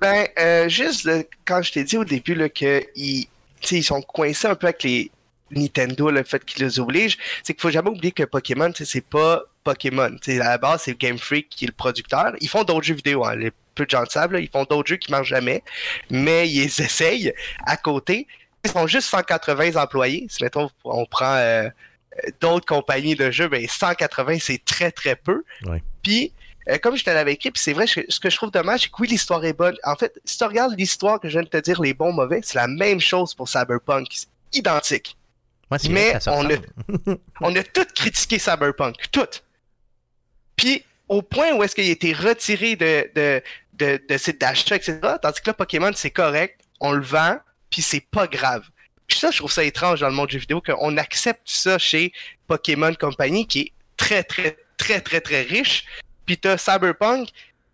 Ben, euh, juste quand je t'ai dit au début qu'ils ils sont coincés un peu avec les Nintendo, le fait qu'ils les obligent, c'est qu'il faut jamais oublier que Pokémon, c'est pas Pokémon. à la base, c'est Game Freak qui est le producteur. Ils font d'autres jeux vidéo, hein, les peu de gens le savent, ils font d'autres jeux qui marchent jamais, mais ils essayent à côté. Ils font juste 180 employés. Si mettons, on prend euh, d'autres compagnies de jeux, ben 180, c'est très très peu. Puis, euh, comme je te l'avais écrit, puis c'est vrai, ce que je trouve dommage, c'est que oui, l'histoire est bonne. En fait, si tu regardes l'histoire que je viens de te dire, les bons mauvais, c'est la même chose pour Cyberpunk. C'est identique. Mais on a, on a tout critiqué Cyberpunk. Tout. Puis, au point où est-ce qu'il a été retiré de, de, de, de site d'achat, etc. Tandis que là, Pokémon, c'est correct, on le vend, puis c'est pas grave. Puis ça, je trouve ça étrange dans le monde du jeu vidéo qu'on accepte ça chez Pokémon Company, qui est très, très, très, très, très riche. Puis t'as Cyberpunk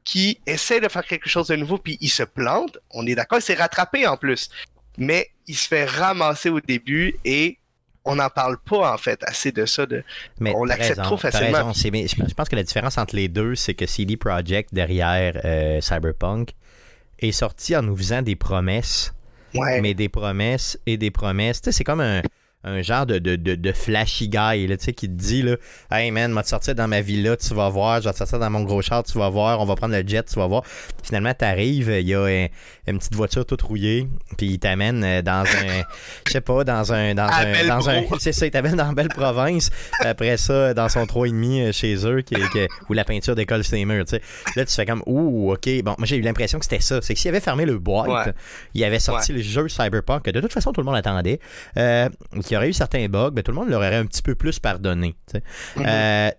qui essaie de faire quelque chose de nouveau, puis il se plante. On est d'accord, il s'est rattrapé en plus. Mais il se fait ramasser au début et on n'en parle pas en fait assez de ça. De, mais on l'accepte trop facilement. je pense que la différence entre les deux, c'est que CD Projekt derrière euh, Cyberpunk est sorti en nous faisant des promesses. Mais des promesses et des promesses. Tu sais, c'est comme un un genre de, de, de, flashy guy là, qui te dit là, Hey man, va te sortir dans ma villa, tu vas voir, je vais te sortir dans mon gros char, tu vas voir, on va prendre le jet, tu vas voir. Finalement, tu arrives, il y a une petite voiture toute rouillée, puis il t'amène euh, dans un, je sais pas, dans un, dans un, dans un, c'est ça, il t'amène dans belle province. Après ça, dans son 3,5 euh, chez eux, qui, qui, où la peinture décolle sur les murs, tu sais. Là, tu fais comme, ouh, ok, bon, moi j'ai eu l'impression que c'était ça. C'est que s'il avait fermé le boîte, il avait sorti le jeu Cyberpunk, que de toute façon tout le monde attendait. Euh, y aurait eu certains bugs, ben, tout le monde leur aurait un petit peu plus pardonné. Tu mm-hmm. euh,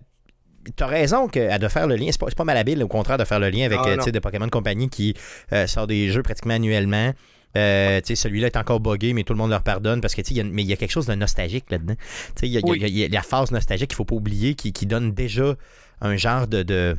as raison que, de faire le lien, c'est pas, pas mal habile au contraire de faire le lien avec ah, euh, des Pokémon Company qui euh, sort des jeux pratiquement annuellement. celui-là est encore buggé, mais tout le monde leur pardonne parce que y a, mais il y a quelque chose de nostalgique là-dedans. Il y, a la phase nostalgique qu'il faut pas oublier qui, donne déjà un genre de de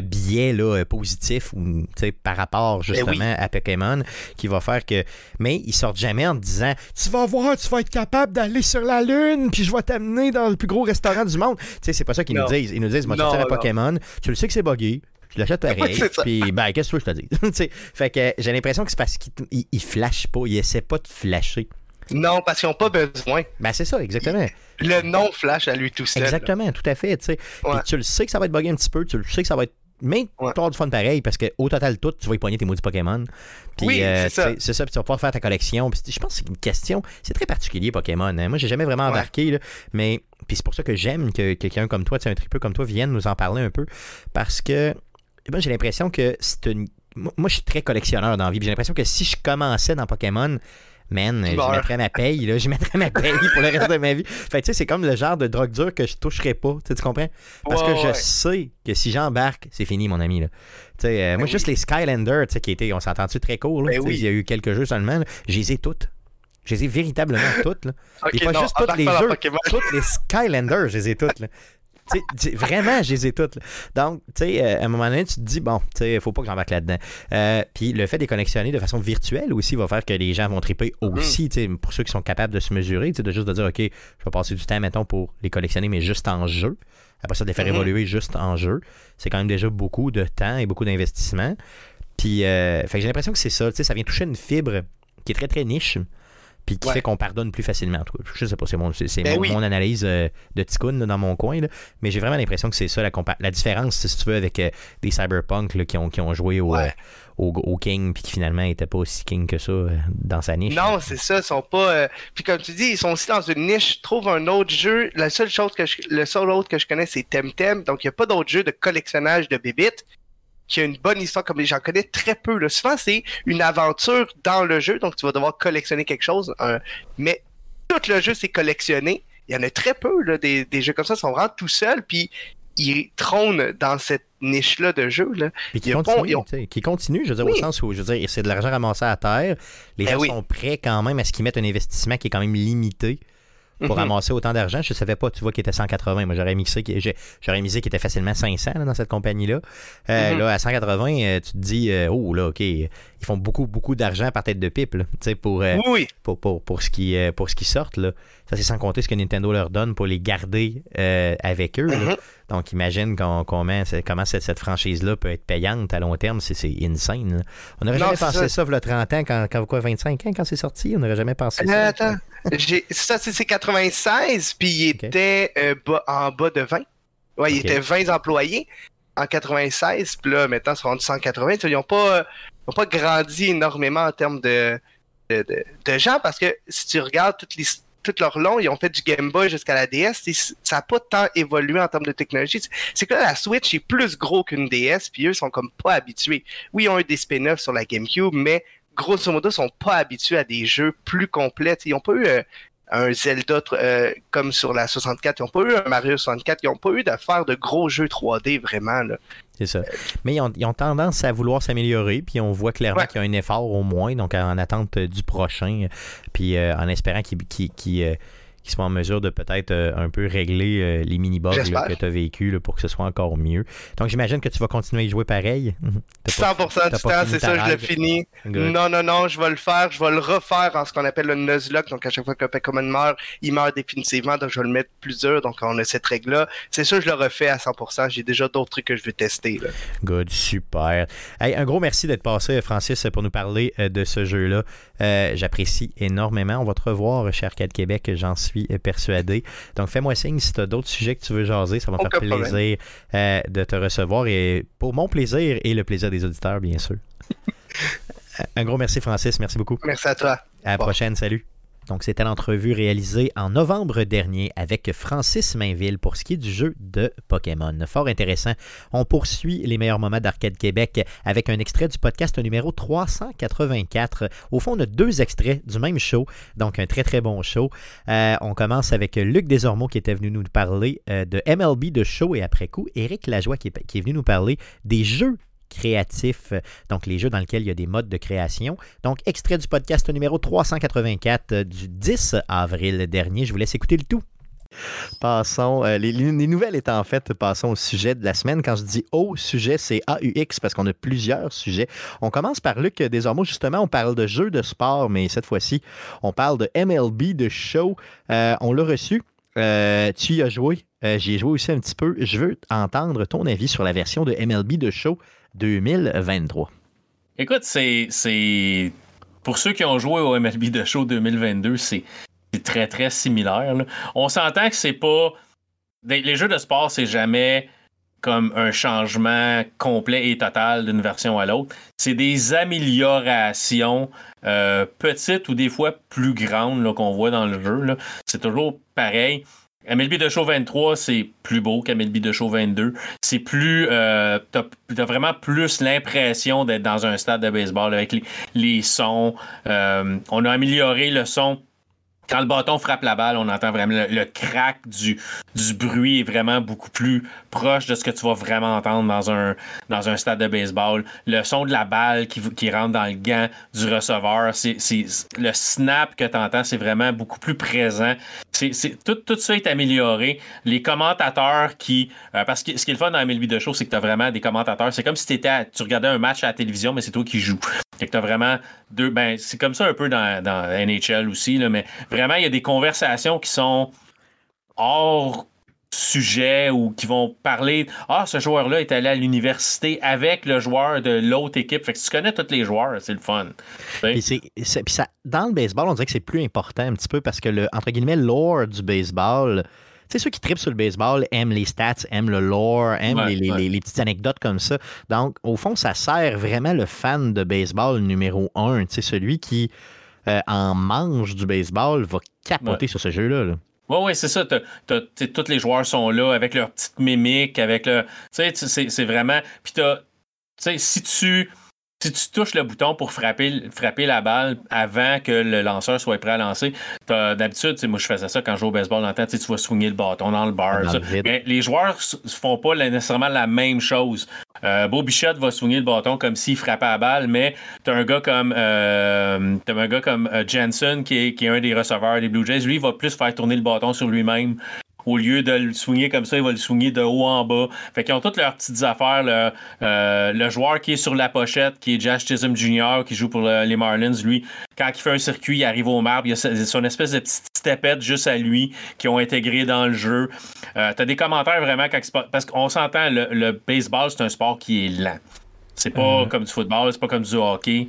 biais là, euh, positifs ou par rapport ben justement à Pokémon qui va faire que. Mais ils sortent jamais en te disant Tu vas voir, tu vas être capable d'aller sur la Lune, puis je vais t'amener dans le plus gros restaurant du monde. C'est pas ça qu'ils nous disent. Ils nous disent Moi, tu un Pokémon, tu le sais que c'est buggé, Je l'achète pareil. puis, ben, qu'est-ce que je te dis? fait que j'ai l'impression que c'est parce qu'il il, flash pas, il essaie pas de flasher. Non, parce qu'ils n'ont pas besoin. Ben, c'est ça, exactement. Le nom flash à lui tout seul. Exactement, tout à fait. Puis tu le sais que ça va être bugué un petit peu, tu le sais que ça va être mais vas du fun pareil parce qu'au total, tout, tu vas y poigner tes maudits Pokémon. Puis, oui, euh, c'est ça. C'est ça, puis tu vas pouvoir faire ta collection. Puis, je pense que c'est une question, c'est très particulier Pokémon. Hein. Moi, j'ai jamais vraiment embarqué, là, mais puis c'est pour ça que j'aime que quelqu'un comme toi, un tripeux comme toi, vienne nous en parler un peu. Parce que moi, j'ai l'impression que c'est une. Moi, je suis très collectionneur dans la vie. J'ai l'impression que si je commençais dans Pokémon, man, je mettrais ma paye, là, je mettrais ma paye pour le reste de ma vie. Fait tu sais, c'est comme le genre de drogue dure que je toucherais pas, tu comprends? Parce que je sais que si j'embarque, c'est fini, mon ami, là. Tu sais, euh, ben moi, juste les Skylanders, tu sais, qui étaient, on s'entend-tu très court, là, ben Il y a eu quelques jeux seulement, je les ai toutes. Je les ai véritablement toutes. Là. Et pas juste toutes les jeux, toutes les Skylanders, je les ai toutes. Là vraiment, je les ai toutes. Donc, tu sais, euh, à un moment donné, tu te dis, bon, tu sais, il faut pas que j'embarque là-dedans. Euh, puis le fait de les connexionner de façon virtuelle aussi va faire que les gens vont triper aussi, tu sais, pour ceux qui sont capables de se mesurer, tu sais, de juste de dire, OK, je vais passer du temps, mettons, pour les collectionner, mais juste en jeu. Après ça, de les faire mm-hmm. évoluer juste en jeu. C'est quand même déjà beaucoup de temps et beaucoup d'investissement. Puis, euh, j'ai l'impression que c'est ça, tu sais, ça vient toucher une fibre qui est très, très niche puis qui fait qu'on pardonne plus facilement. En tout cas, je sais pas, c'est mon, ben mon, analyse euh, de Tikkun dans mon coin, mais j'ai vraiment l'impression que c'est ça la, la différence, si tu veux, avec euh, des cyberpunk qui, ont, qui ont joué au, euh, au, King, puis qui finalement n'étaient pas aussi King que ça dans sa niche. Non, c'est ça, ils sont pas. Puis comme tu dis, ils sont aussi dans une niche. Trouve un autre jeu. La seule chose que je, le seul autre que je connais, c'est Temtem. Donc il n'y a pas d'autre jeu de collectionnage de bébites qui a une bonne histoire, comme j'en connais très peu. Là. Souvent, c'est une aventure dans le jeu, donc tu vas devoir collectionner quelque chose. mais tout le jeu, c'est collectionner. Il y en a très peu, là, des, jeux comme ça, sont vraiment tout seuls, puis ils trônent dans cette niche-là de jeu. Là. qui, continue, qui continue, je veux dire, au sens où, je veux dire, c'est de l'argent ramassé à terre. Les ben gens sont prêts quand même à ce qu'ils mettent un investissement qui est quand même limité pour mhm. ramasser autant d'argent. Je ne savais pas, tu vois, qu'il était 180. Moi, j'aurais mixé, j'aurais misé qu'il était facilement 500 dans cette compagnie-là. Euh, mhm. Là, à 180, euh, tu te dis, euh, oh là, OK, ils font beaucoup, beaucoup d'argent par tête de pipe, là, pour, pour, pour, pour, ce qui, pour ce qui sortent. Là. Ça, c'est sans compter ce que Nintendo leur donne pour les garder euh, avec eux. Mhm. Donc, imagine qu'on, comment cette, cette franchise-là peut être payante à long terme. C'est, insane. On n'aurait jamais pensé ça, il y a 30 ans, quand, quand quoi, 25 ans, quand c'est sorti. On n'aurait jamais pensé ça. Attends, ça, c'est, 96, puis il était euh, en bas de 20. Ouais, il était 20 employés en 96, puis là, maintenant, ils sont rendus 180. Ils n'ont pas, pas grandi énormément en termes de, de, de, gens, parce que si tu regardes toutes les tout leur long, ils ont fait du Game Boy jusqu'à la DS. Ça n'a pas tant évolué en termes de technologie. C'est que là, la Switch est plus gros qu'une DS, puis eux sont comme pas habitués. Oui, ils ont eu des spin-offs sur la GameCube, mais grosso modo, ils sont pas habitués à des jeux plus complets. Ils n'ont pas eu euh, un Zelda euh, comme sur la 64, ils n'ont pas eu un Mario 64, ils n'ont pas eu d'affaires de gros jeux 3D vraiment. C'est ça. Mais ils ont, tendance à vouloir s'améliorer, puis on voit clairement qu'il y a un effort au moins, donc en attente du prochain, puis euh, en espérant qu'ils qui sont en mesure de peut-être euh, un peu régler euh, les mini-bugs que tu as vécu pour que ce soit encore mieux. Donc j'imagine que tu vas continuer à y jouer pareil. 100% du temps, c'est ça, je l'ai fini. Non, non, non, je vais le faire, je vais le refaire en ce qu'on appelle le Nuzlocke. Donc à chaque fois qu'un Pokémon meurt, il meurt définitivement, donc je vais le mettre plus dur. Donc on a cette règle-là. C'est sûr, je le refais à 100%. J'ai déjà d'autres trucs que je veux tester. Good, super. un gros merci d'être passé, Francis, pour nous parler euh, de ce jeu-là. J'apprécie énormément. On va te revoir chez Arcade Québec, j'en suis suis persuadé. Donc, fais-moi signe si tu as d'autres sujets que tu veux jaser. Ça va me faire plaisir euh, de te recevoir et pour mon plaisir et le plaisir des auditeurs, bien sûr. Un gros merci, Francis. Merci beaucoup. Merci à toi. À la prochaine. Salut. Donc, c'était l'entrevue réalisée en novembre dernier avec Francis Mainville pour ce qui est du jeu de Pokémon. Fort intéressant. On poursuit les meilleurs moments d'Arcade Québec avec un extrait du podcast numéro 384. Au fond, on a deux extraits du même show, donc un très très bon show. Euh, on commence avec Luc Desormeaux qui était venu nous parler euh, de MLB de show et après coup, Eric Lajoie qui est venu nous parler des jeux créatifs, donc les jeux dans lesquels il y a des modes de création. Donc, extrait du podcast numéro 384 euh, du 10 avril dernier. Je vous laisse écouter le tout. Passons, euh, les, nouvelles étant en fait, passons au sujet de la semaine. Quand je dis au sujet, c'est AUX parce qu'on a plusieurs sujets. On commence par Luc désormais, justement, on parle de jeux de sport, mais cette fois-ci, on parle de MLB, de show. Euh, on l'a reçu. tu y as joué. J'y ai joué aussi un petit peu. Je veux entendre ton avis sur la version de MLB de Show 2023. Écoute, c'est. Pour ceux qui ont joué au MLB de Show 2022, c'est très, très similaire. On s'entend que c'est pas. Les jeux de sport, c'est jamais comme un changement complet et total d'une version à l'autre. C'est des améliorations euh, petites ou des fois plus grandes qu'on voit dans le jeu. C'est toujours pareil. MLB de Show 23, c'est plus beau qu'MLB de Show 22. C'est plus. Euh, t'as, vraiment plus l'impression d'être dans un stade de baseball avec les, sons. Euh, on a amélioré le son quand le bâton frappe la balle, on entend vraiment le, crack du, du bruit est vraiment beaucoup plus proche de ce que tu vas vraiment entendre dans un, dans un stade de baseball. Le son de la balle qui, qui rentre dans le gant du receveur, c'est, le snap que tu entends, c'est vraiment beaucoup plus présent. C'est, tout, tout ça est amélioré. Les commentateurs qui. Euh, parce que ce qui est le fun dans MLB de show, c'est que tu as vraiment des commentateurs. C'est comme si étais tu regardais un match à la télévision, mais c'est toi qui joues. Fait que tu as vraiment deux. Ben, c'est comme ça un peu dans, dans NHL aussi, là, mais vraiment, il y a des conversations qui sont hors sujet ou qui vont parler Ah, ce joueur-là est allé à l'université avec le joueur de l'autre équipe. Fait que tu connais tous les joueurs, c'est le fun. Puis ça, dans le baseball, on dirait que c'est plus important un petit peu parce que le entre guillemets lore du baseball, sais, ceux qui tripent sur le baseball aiment les stats, aiment le lore, aiment les, petites anecdotes comme ça. Donc, au fond, ça sert vraiment le fan de baseball numéro un, tu sais, celui qui euh, en mange du baseball va capoter sur ce jeu-là. Oui, oui, c'est ça. tous les joueurs sont là avec leur petite mimique, avec le. Tu sais, c'est vraiment. Puis, tu sais, si tu si tu touches le bouton pour frapper, frapper la balle avant que le lanceur soit prêt à lancer, d'habitude, moi je faisais ça quand je joue au baseball dans tu vas swinguer le bâton dans le bar. mais les joueurs ne font pas nécessairement la même chose. Euh, Beau Bichette va swinguer le bâton comme s'il frappait la balle, mais tu as un gars comme euh, un gars comme euh, Jensen qui est, qui est un des receveurs des Blue Jays. Lui, il va plus faire tourner le bâton sur lui-même au lieu de le soigner comme ça, il va le soigner de haut en bas. Fait qu'ils ont toutes leurs petites affaires. Le, euh, le joueur qui est sur la pochette, qui est Josh Chisholm Jr., qui joue pour les Marlins, lui, quand il fait un circuit, il arrive au marbre. Il y a son espèce de petite stepette juste à lui qui ont intégré dans le jeu. Euh, T'as des commentaires vraiment quand Parce qu'on s'entend, le, baseball, c'est un sport qui est lent. C'est pas mhm. comme du football, c'est pas comme du hockey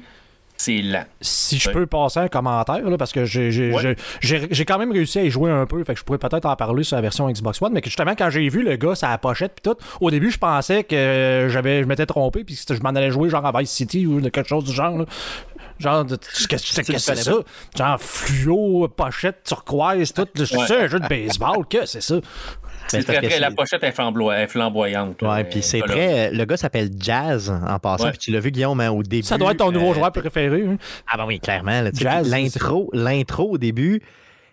c'est lent. Si je peux passer un commentaire, parce que j'ai quand même réussi à y jouer un peu, fait que je pourrais peut-être en parler sur la version Xbox One, mais que justement, quand j'ai vu le gars, sa pochette, puis tout, au début, je pensais que j'avais je m'étais trompé, puis je m'en allais jouer genre à Vice City ou quelque chose du genre. Genre, qu'est-ce que c'est ça? Genre, fluo, pochette, turquoise, tout. Je sais, un jeu de baseball, que c'est ça? C'est très, très, la pochette est, flamboyante. Ouais, puis c'est très. Le gars s'appelle Jazz en passant, puis tu l'as vu, Guillaume, hein, au début. Ça doit être ton nouveau euh, joueur préféré. Hein. Ah, ben oui, clairement. L'intro, l'intro au début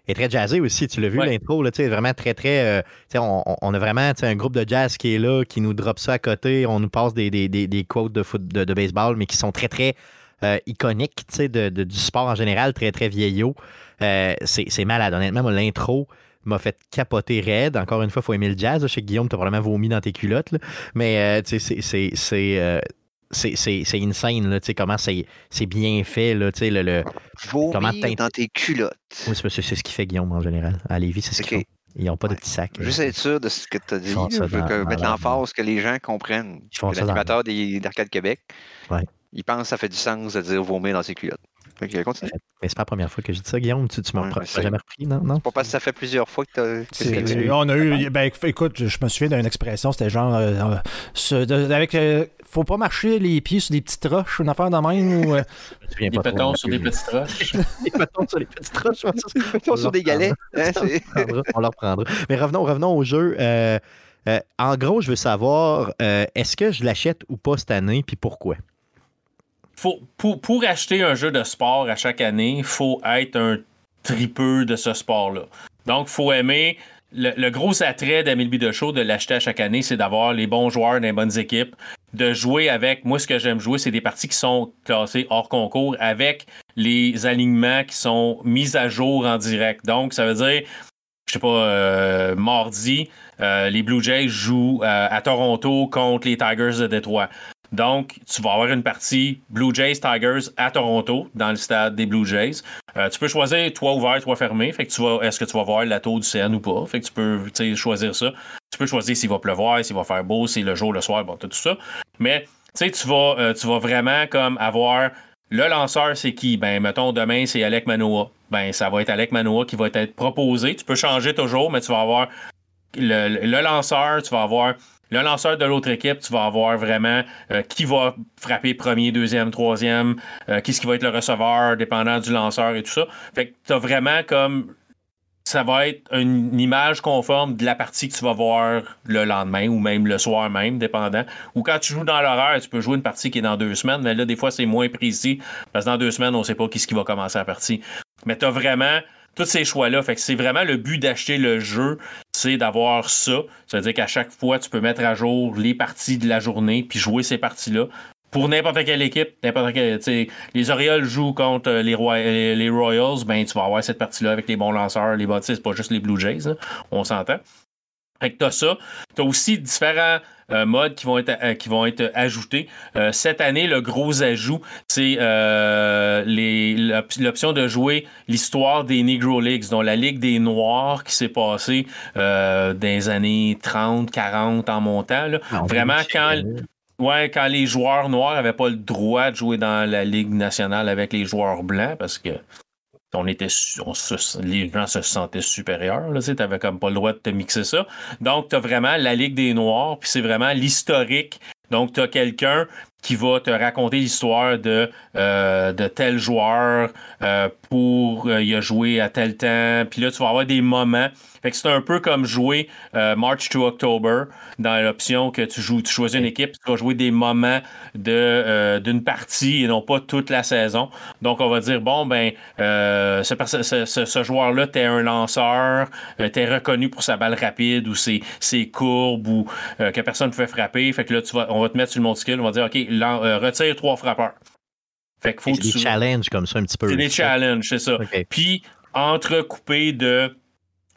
est très jazzé aussi. Tu l'as vu, l'intro, là, vraiment très, très. Euh, on, on, a vraiment un groupe de jazz qui est là, qui nous drop ça à côté. On nous passe des, des, des, des quotes de, foot, de, baseball, mais qui sont très, très euh, iconiques de, de, du sport en général, très, très vieillot. Euh, c'est malade, honnêtement. L'intro, m'a fait capoter raide. Encore une fois, il faut aimer le jazz. Je sais que Guillaume, t'as vraiment vomi dans tes culottes. Mais euh, c'est euh, c'est insane, là, comment c'est bien fait. Là, le, le, comment dans tes culottes. Oui, c'est ce qu'il fait Guillaume en général. À Lévis, c'est ce qu'ils font. Ils n'ont pas de petits sacs. Juste être sûr de ce que tu as dit. Je veux mettre l'emphase que les gens comprennent. Ils font L'animateur d'Arcade Québec, ouais. il pense que ça fait du sens de dire vomir dans ses culottes. Continue. Mais c'est pas la première fois que je dis ça, Guillaume. Tu, tu m'as jamais repris, non? non? pas parce que ça fait plusieurs fois que tu as. On a eu. Ben, écoute, je me souviens d'une expression, c'était genre. Euh, euh, avec. Euh, faut pas marcher les pieds sur des petites roches, une affaire de même ou. des pétons sur des petites roches. des pétons sur des petites roches. des pétons sur des galets. Hein, on leur prendra. Mais revenons, revenons au jeu. en gros, je veux savoir, est-ce que je l'achète ou pas cette année, puis pourquoi? Pour, acheter un jeu de sport à chaque année, il faut être un tripeux de ce sport-là. Donc, il faut aimer. Le, gros attrait d'Amilby de de l'acheter à chaque année, c'est d'avoir les bons joueurs des bonnes équipes, de jouer avec. Moi, ce que j'aime jouer, c'est des parties qui sont classées hors concours avec les alignements qui sont mis à jour en direct. Donc, ça veut dire, je sais pas, euh, mardi, euh, les Blue Jays jouent euh, à Toronto contre les Tigers de Détroit. Donc, tu vas avoir une partie Blue Jays Tigers à Toronto, dans le stade des Blue Jays. Euh, tu peux choisir toi ouvert, toi fermé. Fait que tu vas, est-ce que tu vas voir la tour du CN ou pas? Fait que tu peux choisir ça. Tu peux choisir s'il va pleuvoir, s'il va faire beau, si le jour, le soir, bon, tout ça. Mais tu vas, euh, tu vas vraiment comme avoir le lanceur, c'est qui? Ben, mettons, demain, c'est Alec Manoa. Ben, ça va être Alec Manoa qui va être proposé. Tu peux changer toujours, mais tu vas avoir le lanceur, tu vas avoir le lanceur de l'autre équipe, tu vas avoir vraiment euh, qui va frapper premier, deuxième, troisième, euh, qui ce qui va être le receveur, dépendant du lanceur et tout ça. Fait que tu as vraiment comme. Ça va être une image conforme de la partie que tu vas voir le lendemain ou même le soir même, dépendant. Ou quand tu joues dans l'horaire, tu peux jouer une partie qui est dans deux semaines, mais là, des fois, c'est moins précis parce que dans deux semaines, on ne sait pas qui, ce qui va commencer la partie. Mais tu as vraiment tous ces choix-là. Fait c'est vraiment le but d'acheter le jeu, c'est d'avoir ça. Ça veut dire qu'à chaque fois, tu peux mettre à jour les parties de la journée puis jouer ces parties-là. Pour n'importe quelle équipe, n'importe quelle, les Orioles jouent contre les, Royals, ben tu vas avoir cette partie-là avec les bons lanceurs, les bâtisses, pas juste les Blue Jays, on s'entend. Fait que t'as ça. T'as aussi différents euh, modes qui vont être, euh, qui vont être ajoutés. Euh, cette année, le gros ajout, c'est l'option de jouer l'histoire des Negro Leagues, dont la Ligue des Noirs qui s'est passée dans les années 30, 40 en montant. Ah, Vraiment, quand, ouais, quand les joueurs noirs n'avaient pas le droit de jouer dans la Ligue nationale avec les joueurs blancs, parce que on était les gens se sentaient supérieurs. Tu n'avais comme pas le droit de te mixer ça. Donc, tu vraiment la Ligue des Noirs, puis c'est vraiment l'historique. Donc, tu quelqu'un qui va te raconter l'histoire de, euh, de tel joueur euh, pour euh, il a joué à tel temps. Puis là, tu vas avoir des moments. Fait que c'est un peu comme jouer March to October dans l'option que tu joues, tu choisis une équipe, tu vas jouer des moments de d'une partie et non pas toute la saison. Donc on va dire bon ben ce, ce, ce joueur-là, t'es un lanceur, t'es reconnu pour sa balle rapide ou ses, ses courbes ou que personne ne pouvait frapper. Fait que là, tu vas, on va te mettre sur le monticule, on va dire OK, euh, retire trois frappeurs. Fait faut des challenges comme ça un petit peu. C'est des challenges, c'est ça. Puis entrecoupé de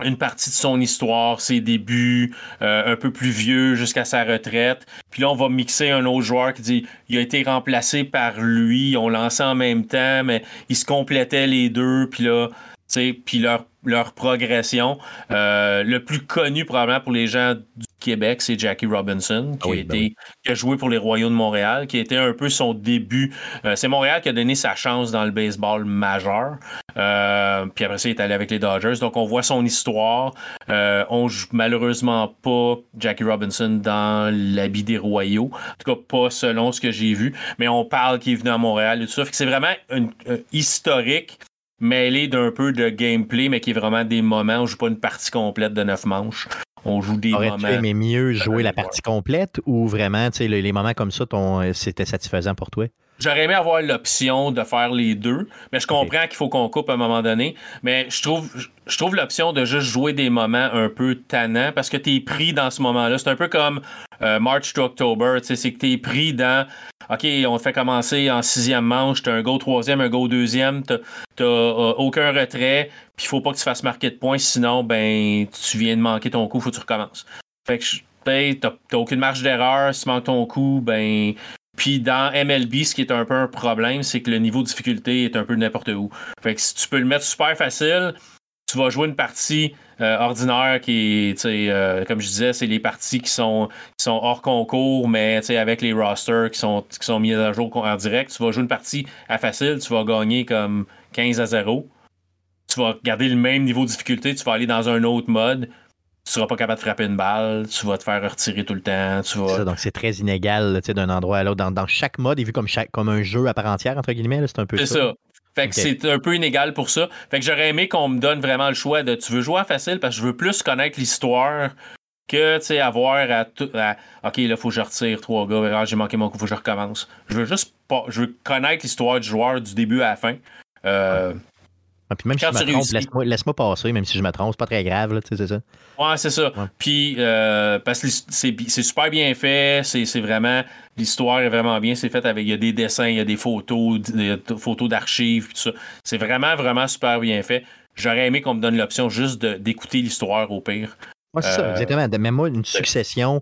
une partie de son histoire, ses débuts, euh, un peu plus vieux jusqu'à sa retraite. Puis là, on va mixer un autre joueur qui dit il a été remplacé par lui, ont lancé en même temps, mais ils se complétaient les deux. Puis là, puis leur, leur progression. Euh, le plus connu probablement pour les gens du Québec, c'est Jackie Robinson, qui, a ben qui, a joué pour les Royaux de Montréal, qui a été un peu son début. Euh, c'est Montréal qui a donné sa chance dans le baseball majeur. Euh, puis après ça, il est allé avec les Dodgers. Donc on voit son histoire. on joue malheureusement pas Jackie Robinson dans l'habit des Royaux. En tout cas, pas selon ce que j'ai vu. Mais on parle qu'il est venu à Montréal et tout ça. c'est vraiment une, historique mêlé d'un peu de gameplay, mais qui est vraiment des moments où on joue pas une partie complète de neuf manches. On joue des moments. Aurais-tu aimé mieux jouer la partie complète ou vraiment, tu sais, les moments comme ça, c'était satisfaisant pour toi? J'aurais aimé avoir l'option de faire les deux, mais je comprends qu'il faut qu'on coupe à un moment donné. Mais je trouve, je trouve l'option de juste jouer des moments un peu tannants parce que tu es pris dans ce moment-là. C'est un peu comme euh, March to October, c'est que tu es pris dans OK, on fait commencer en sixième manche, tu as un go troisième, un go deuxième, tu n'as euh, aucun retrait, puis il faut pas que tu fasses marquer de points, sinon ben tu viens de manquer ton coup, faut que tu recommences. Fait que ben, tu n'as aucune marge d'erreur, si tu manques ton coup, ben puis dans MLB, ce qui est un peu un problème, c'est que le niveau de difficulté est un peu n'importe où. Fait que si tu peux le mettre super facile, tu vas jouer une partie euh, ordinaire qui est, euh, comme je disais, c'est les parties qui sont, hors concours, mais avec les rosters qui sont, qui sont mis à jour en direct. Tu vas jouer une partie à facile, tu vas gagner comme 15 à 0. Tu vas garder le même niveau de difficulté, tu vas aller dans un autre mode, tu seras pas capable de frapper une balle, tu vas te faire retirer tout le temps. Tu vas... donc c'est très inégal d'un endroit à l'autre. Dans, chaque mode est vu comme, chaque, comme un jeu à part entière, entre guillemets. C'est un peu ça. ça. Fait que c'est un peu inégal pour ça. Fait que j'aurais aimé qu'on me donne vraiment le choix de tu veux jouer à facile? Parce que je veux plus connaître l'histoire que tu sais avoir à, tout, OK, là, faut que je retire trois gars. Ah, j'ai manqué mon coup, faut que je recommence. Je veux juste pas. Je veux connaître l'histoire du joueur du début à la fin. Euh, ah, puis même si je me trompe, laisse-moi passer, même si je me trompe, c'est pas très grave, c'est ça? Ouais, c'est ça. Puis, euh, parce que c'est super bien fait, c'est vraiment, l'histoire est vraiment bien, c'est fait avec, il y a des dessins, il y a des photos, des photos d'archives, tout ça. C'est vraiment, vraiment super bien fait. J'aurais aimé qu'on me donne l'option juste d'écouter l'histoire au pire. Ouais, c'est ça, euh, exactement. Même moi une succession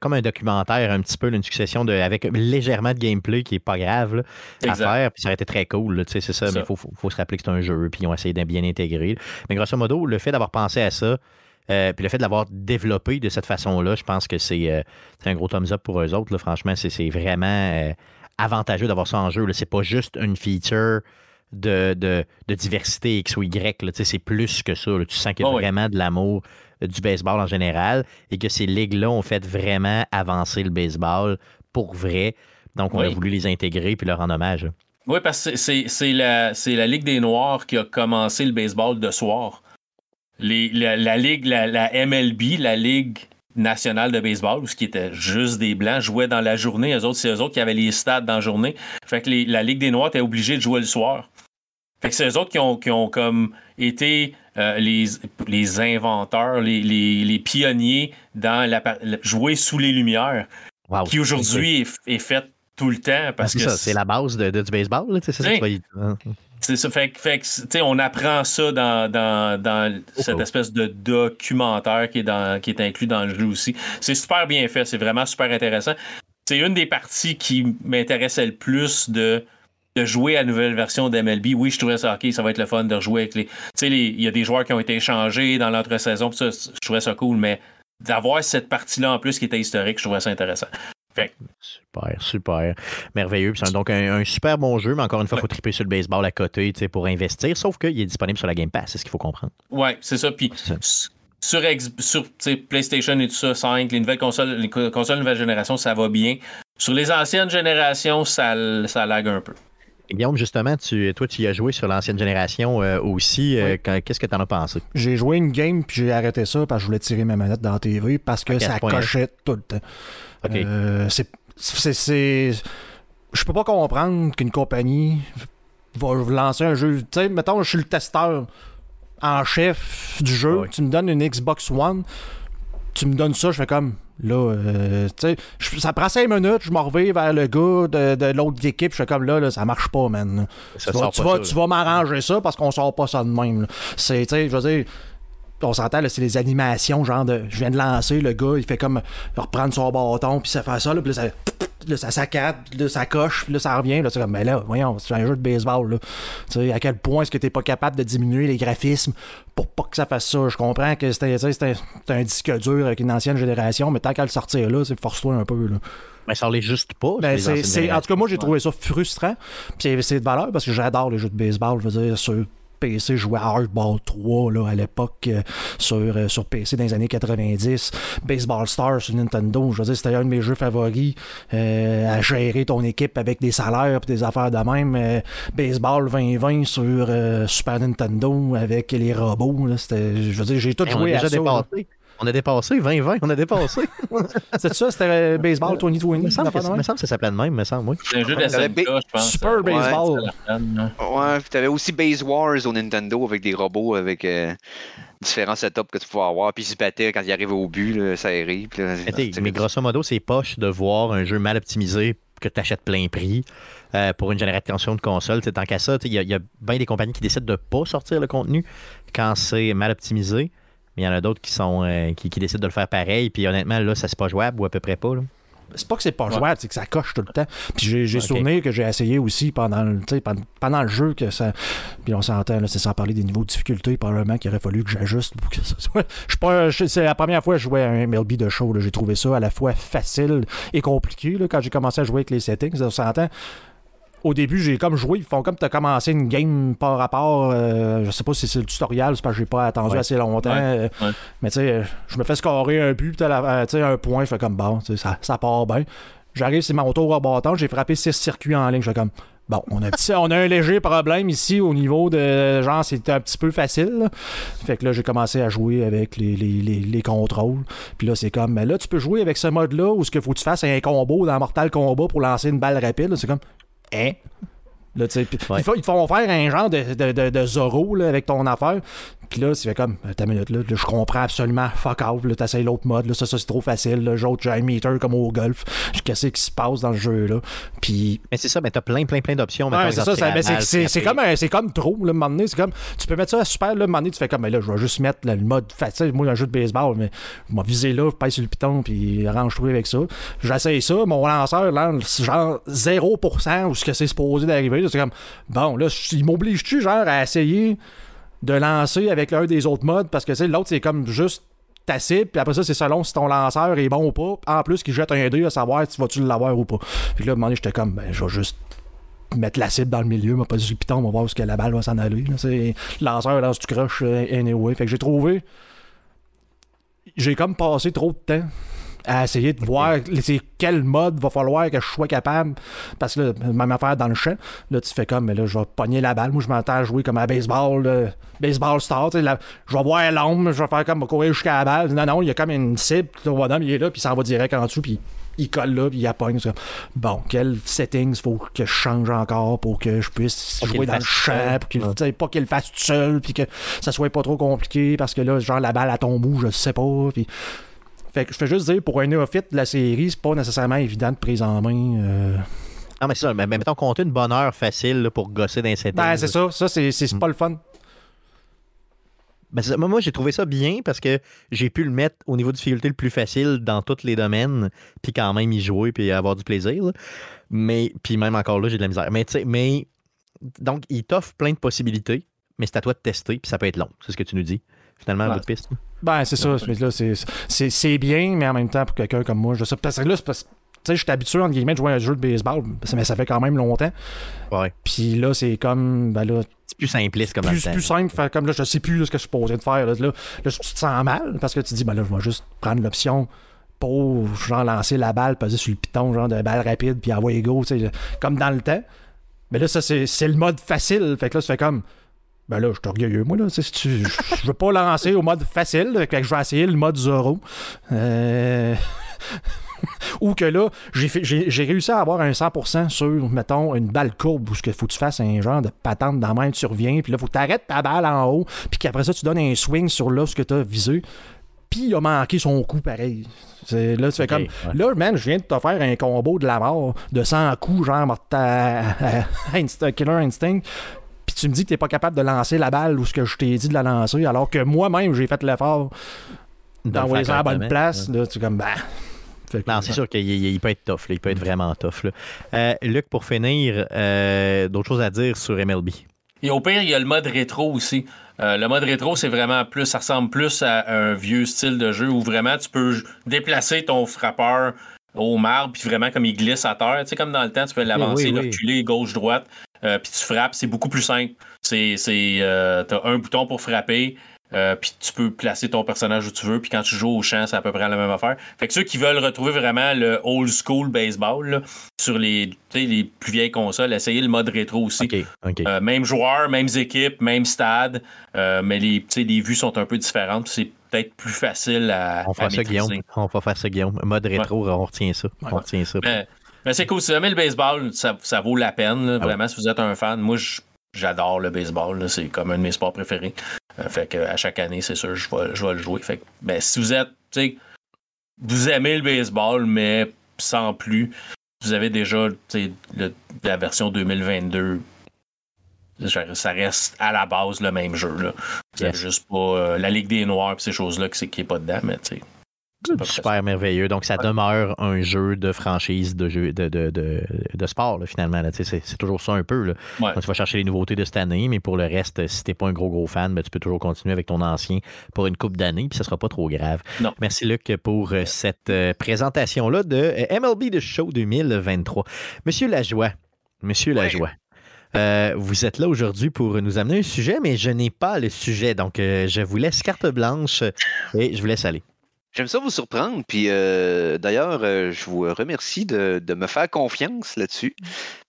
comme un documentaire, un petit peu, une succession de, avec légèrement de gameplay qui est pas grave à faire. Puis ça aurait été très cool, c'est ça, mais il faut, se rappeler que c'est un jeu, puis ils ont essayé de bien intégrer. Mais grosso modo, le fait d'avoir pensé à ça, euh, puis le fait de l'avoir développé de cette façon-là, je pense que c'est euh, un gros thumbs up pour eux autres. Franchement, c'est vraiment euh, avantageux d'avoir ça en jeu. C'est pas juste une feature de, de, diversité X ou Y. C'est plus que ça. Tu sens qu'il y a oh vraiment de l'amour du baseball en général et que ces ligues-là ont fait vraiment avancer le baseball pour vrai. Donc, on a voulu les intégrer puis leur rendre hommage. Oui, parce que c'est la, la Ligue des Noirs qui a commencé le baseball de soir la, ligue, la, MLB, la Ligue nationale de baseball, ce qui était juste des blancs, jouaient dans la journée. Eux autres, c'est eux autres qui avaient les stades dans la journée. Fait que la Ligue des Noirs était obligée de jouer le soir. Fait que c'est eux autres qui ont, qui ont comme été euh, les, les inventeurs, les, les, pionniers dans la, jouer sous les lumières, qui aujourd'hui est, fait tout le temps. Parce que c'est la base de, du baseball. C'est ça, c'est ça. Fait, fait on apprend ça dans, dans, cette espèce de documentaire qui est, dans, qui est inclus dans le jeu aussi. C'est super bien fait. C'est vraiment super intéressant. C'est une des parties qui m'intéressait le plus de, de jouer à la nouvelle version d'MLB. Oui, je trouvais ça OK, ça va être le fun de rejouer avec les. Tu sais, il y a des joueurs qui ont été échangés dans l'entre-saison. je trouvais ça cool, mais d'avoir cette partie-là en plus qui était historique, je trouvais ça intéressant. Super, super. Merveilleux. C'est donc un, super bon jeu, mais encore une fois, il faut triper sur le baseball à côté pour investir, sauf qu'il est disponible sur la Game Pass, c'est ce qu'il faut comprendre. Oui, c'est ça. Puis sur, sur PlayStation et tout ça, 5, les nouvelles consoles, les consoles nouvelle génération, ça va bien. Sur les anciennes générations, ça, ça lag un peu. Guillaume, justement, tu, toi, tu y as joué sur l'ancienne génération euh, aussi. Euh, qu'est-ce que tu en as pensé? J'ai joué une game, puis j'ai arrêté ça parce que je voulais tirer ma manette dans la TV parce que ça cochait tout le temps. Euh, c'est. Je peux pas comprendre qu'une compagnie va lancer un jeu. Tu sais, mettons, je suis le testeur en chef du jeu. Tu me donnes une Xbox One. Tu me donnes ça, je fais comme. Là, euh, tu sais, ça prend 5 minutes, je m'en reviens vers le gars de, de l'autre équipe, je fais comme là, là, ça marche pas, man. tu, vas, tu, vas, tu vas m'arranger ça parce qu'on sort pas ça de même. C'est, tu sais, je veux dire, on s'entend, c'est les animations, genre de. Je viens de lancer, le gars, il fait comme reprendre son bâton, puis ça fait ça, là, puis là, ça. Là, ça saccade, là, ça coche, puis là, ça revient. Là, c'est comme, ben là, voyons, c'est un jeu de baseball. Là. Tu sais, à quel point est-ce que t'es pas capable de diminuer les graphismes pour pas que ça fasse ça? Je comprends que c'était, un disque dur avec une ancienne génération, mais tant qu'à le sortir là, c'est force-toi un peu. Là. Mais ça l'est juste pas. Ben, en tout cas, moi, j'ai trouvé ça frustrant. C'est, c'est de valeur parce que j'adore les jeux de baseball. Je veux dire, sur PC, jouais à Hardball 3 là, à l'époque euh, sur, euh, sur PC dans les années 90. Baseball Stars sur Nintendo, je veux dire, c'était un de mes jeux favoris euh, à gérer ton équipe avec des salaires et des affaires de même. Baseball 2020 sur Super Nintendo avec les robots. Là, je veux dire, j'ai tout joué à ça. On a dépassé 2020, on a dépassé. c'est ça, c'était euh, Baseball 2020. Il me semble, que, me semble ça s'appelait de même, me semble, oui. C'est un jeu de je pense. Super Baseball. Ouais, tu avais aussi Base Wars au Nintendo avec des robots avec euh, différents setups que tu pouvais avoir. Puis ils se battaient quand ils arrivaient au but, là, ça arrive. mais grosso modo, c'est poche de voir un jeu mal optimisé que tu achètes plein prix euh, pour une génération de consoles. Tant qu'à ça, il y, y, a bien des compagnies qui décident de ne pas sortir le contenu quand c'est mal optimisé il y en a d'autres qui sont euh, qui, décident de le faire pareil. Puis honnêtement, là, ça c'est pas jouable ou à peu près pas. C'est pas que c'est pas jouable, c'est que ça coche tout le temps. Puis j'ai souvenir que j'ai essayé aussi pendant le, pendant le jeu que ça. Puis on s'entend, c'est sans parler des niveaux de difficulté, probablement qu'il aurait fallu que j'ajuste pour que ça soit. Je C'est la première fois que je jouais à un MLB de show. J'ai trouvé ça à la fois facile et compliqué là, quand j'ai commencé à jouer avec les settings. On s'entend au début, j'ai comme joué, ils font comme tu as commencé une game par rapport, euh, je sais pas si c'est le tutoriel, c'est parce que j'ai pas attendu assez longtemps. Euh, mais tu sais, je me fais scorer un but, euh, tu sais, un point, je fais comme bon, ça, ça part bien. J'arrive, c'est mon tour à bâton, j'ai frappé six circuits en ligne, je fais comme Bon, on a, on a un léger problème ici au niveau de genre, c'était un petit peu facile. Fait que là, j'ai commencé à jouer avec les, les, les, contrôles. Puis là, c'est comme, mais là, tu peux jouer avec ce mode-là où ce qu'il faut que tu fasses un combo dans Mortal Kombat pour lancer une balle rapide. C'est comme, hein? Là, Ouais. ils, font- ils te font faire un genre de, de, de, de Zorro là, avec ton affaire. Puis là, tu fais comme, ta minute, là, là, je comprends absolument, fuck off, là, t'essayes l'autre mode, là, ça, ça c'est trop facile, j'autre, j'ai un meter comme au golf, qu'est-ce qui se passe dans le jeu, là. Puis Mais c'est ça, mais t'as plein, plein, plein d'options. Ouais, c'est ça, comme, c'est comme trop, là, un c'est comme, tu peux mettre ça à super, là, un tu fais comme, mais là, je vais juste mettre le mode facile, moi, un jeu de baseball, mais je vais viser là, je pèse sur le piton, puis arrange-toi avec ça. J'essaye ça, mon lanceur, là, genre 0% ou ce que c'est supposé d'arriver, c'est comme, bon, là, il m'oblige-tu, genre, à essayer de lancer avec l'un des autres modes, parce que, tu sais, l'autre, c'est comme juste ta cible, puis après ça, c'est selon si ton lanceur est bon ou pas. En plus, qu'il jette un dé à savoir si vas-tu l'avoir ou pas. Puis là, à un moment donné, j'étais comme, ben, je vais juste mettre la cible dans le milieu, m'a pas dit piton, on va voir où que la balle va s'en aller. C'est lanceur lance du crush anyway. Fait que j'ai trouvé. J'ai comme passé trop de temps à essayer de voir c'est quel mode va falloir que je sois capable. Parce que là, même affaire dans le champ, là tu fais comme, mais là je vais pogner la balle. Moi je m'entends jouer comme à baseball, là, baseball star. là, je vais voir l'ombre, je vais faire comme courir jusqu'à la balle. Non, non, il y a comme une cible, le bonhomme il est là, puis il s'en va direct en dessous, puis il colle là, puis il appogne. Bon, quel settings faut que je change encore pour que je puisse Pour jouer dans le champ, pour qu'il, Ouais. tu sais, pas qu'il le fasse tout seul, puis que ça soit pas trop compliqué, parce que là, genre, la balle à tombe où, je sais pas, puis... Fait que je fais juste dire, pour un néophyte de la série, c'est pas nécessairement évident de prise en main. euh. Non, mais c'est ça. Mais, mais mettons, compter une bonne heure facile là, pour gosser dans settings. Ben, c'est ça, ça, c'est, c'est Mm. pas le fun. Ben, ça. moi, moi, j'ai trouvé ça bien parce que j'ai pu le mettre au niveau de difficulté le plus facile dans tous les domaines, puis quand même y jouer, puis avoir du plaisir. là. Mais, puis même encore là, j'ai de la misère. Mais, tu sais, mais, donc, il t'offre plein de possibilités, mais c'est à toi de tester, puis ça peut être long. C'est ce que tu nous dis, finalement, Ouais. votre piste. Ben, c'est ça, mais là, c'est, c'est, c'est bien, mais en même temps, pour quelqu'un comme moi, je sais, parce que là, c'est parce que, tu sais, je suis habitué, entre guillemets, de jouer à un jeu de baseball, mais ça fait quand même longtemps. Ouais. Puis là, c'est comme, ben là, C'est plus simpliste comme plus, plus simple, faire comme là, je sais plus là, ce que je suis supposé de faire. Là, là, là, tu te sens mal parce que tu dis, ben là, je vais juste prendre l'option pour genre lancer la balle, poser sur le piton, genre de balle rapide, puis envoyer go, tu sais, comme dans le temps. Mais là, ça, c'est c'est le mode facile. Fait que là, ça fait comme. Ben là, je suis orgueilleux, moi, là. si tu- Je veux pas lancer au mode facile. Fait que je vais essayer le mode Zoro. Euh... Ou que là, j'ai réussi à avoir un 100% sur, mettons, une balle courbe où il faut que tu fasses un genre de patente dans la main, tu reviens, puis là, faut que tu arrêtes ta balle en haut, puis qu'après ça, tu donnes un swing sur là, ce que tu as visé. Puis il a manqué son coup pareil. Là, tu fais comme. ouais. Là, man, je viens de te faire un combo de la mort de 100 coups, genre morta- Inst- Killer Instinct. Tu me dis que t'es pas capable de lancer la balle ou ce que je t'ai dit de la lancer, alors que moi-même, j'ai fait l'effort De le d'envoyer ça à la bonne place. Là, tu es comme, bah. Non, c'est sûr qu'il il- il peut être tough. là. Il peut être vraiment tough. là. Euh, Luc, pour finir, euh, d'autres choses à dire sur MLB. Et au pire, il y a le mode rétro aussi. Euh, le mode rétro, c'est vraiment plus, ça ressemble plus à un vieux style de jeu où vraiment tu peux déplacer ton frappeur au marbre, puis vraiment comme il glisse à terre. Tu sais, comme dans le temps, tu peux l'avancer, oui, le oui. reculer, gauche-droite, euh, puis tu frappes. C'est beaucoup plus simple. C'est, c'est, euh, t'as un bouton pour frapper, euh, puis tu peux placer ton personnage où tu veux, puis quand tu joues au champ, c'est à peu près la même affaire. Fait que ceux qui veulent retrouver vraiment le old school baseball là, sur les, les plus vieilles consoles, essayez le mode rétro aussi. Euh, même joueur, mêmes équipes, même stade, euh, mais les, les vues sont un peu différentes. C'est peut-être plus facile à, on à fera ça. Guillaume. On va faire ça, Guillaume. Mode rétro, on retient ça. On retient ça. Mais, mais c'est cool. Si jamais le baseball, ça, ça vaut la peine. là, Ah vraiment, si vous êtes un fan, moi, j'adore le baseball. c'est comme un de mes sports préférés. Euh, fait que à chaque année, c'est sûr, je vais, je vais le jouer. Fait que, ben, si vous êtes, tu sais, vous aimez le baseball, mais sans plus, vous avez déjà, le- la version 2022. Ça reste à la base le même jeu. Là. Yes. juste pas euh, la Ligue des Noirs et ces choses-là qui n'est pas dedans, mais tu sais. Super merveilleux. Donc, ça demeure un jeu de franchise de jeu de, de, de, de sport, là, finalement. là. C'est c'est toujours ça un peu. Là. Ouais. Donc, tu vas chercher les nouveautés de cette année, mais pour le reste, si t'es pas un gros, gros fan, ben, tu peux toujours continuer avec ton ancien pour une coupe d'années, puis ça sera pas trop grave. Non. Merci, Luc, pour euh, cette euh, présentation-là de euh, MLB The Show 2023. Monsieur Lajoie, Monsieur Ouais. Lajoie, euh, vous êtes là aujourd'hui pour nous amener un sujet, mais je n'ai pas le sujet. Donc, euh, je vous laisse carte blanche et je vous laisse aller. J'aime ça vous surprendre. Puis euh, d'ailleurs, euh, je vous remercie de, de me faire confiance là-dessus.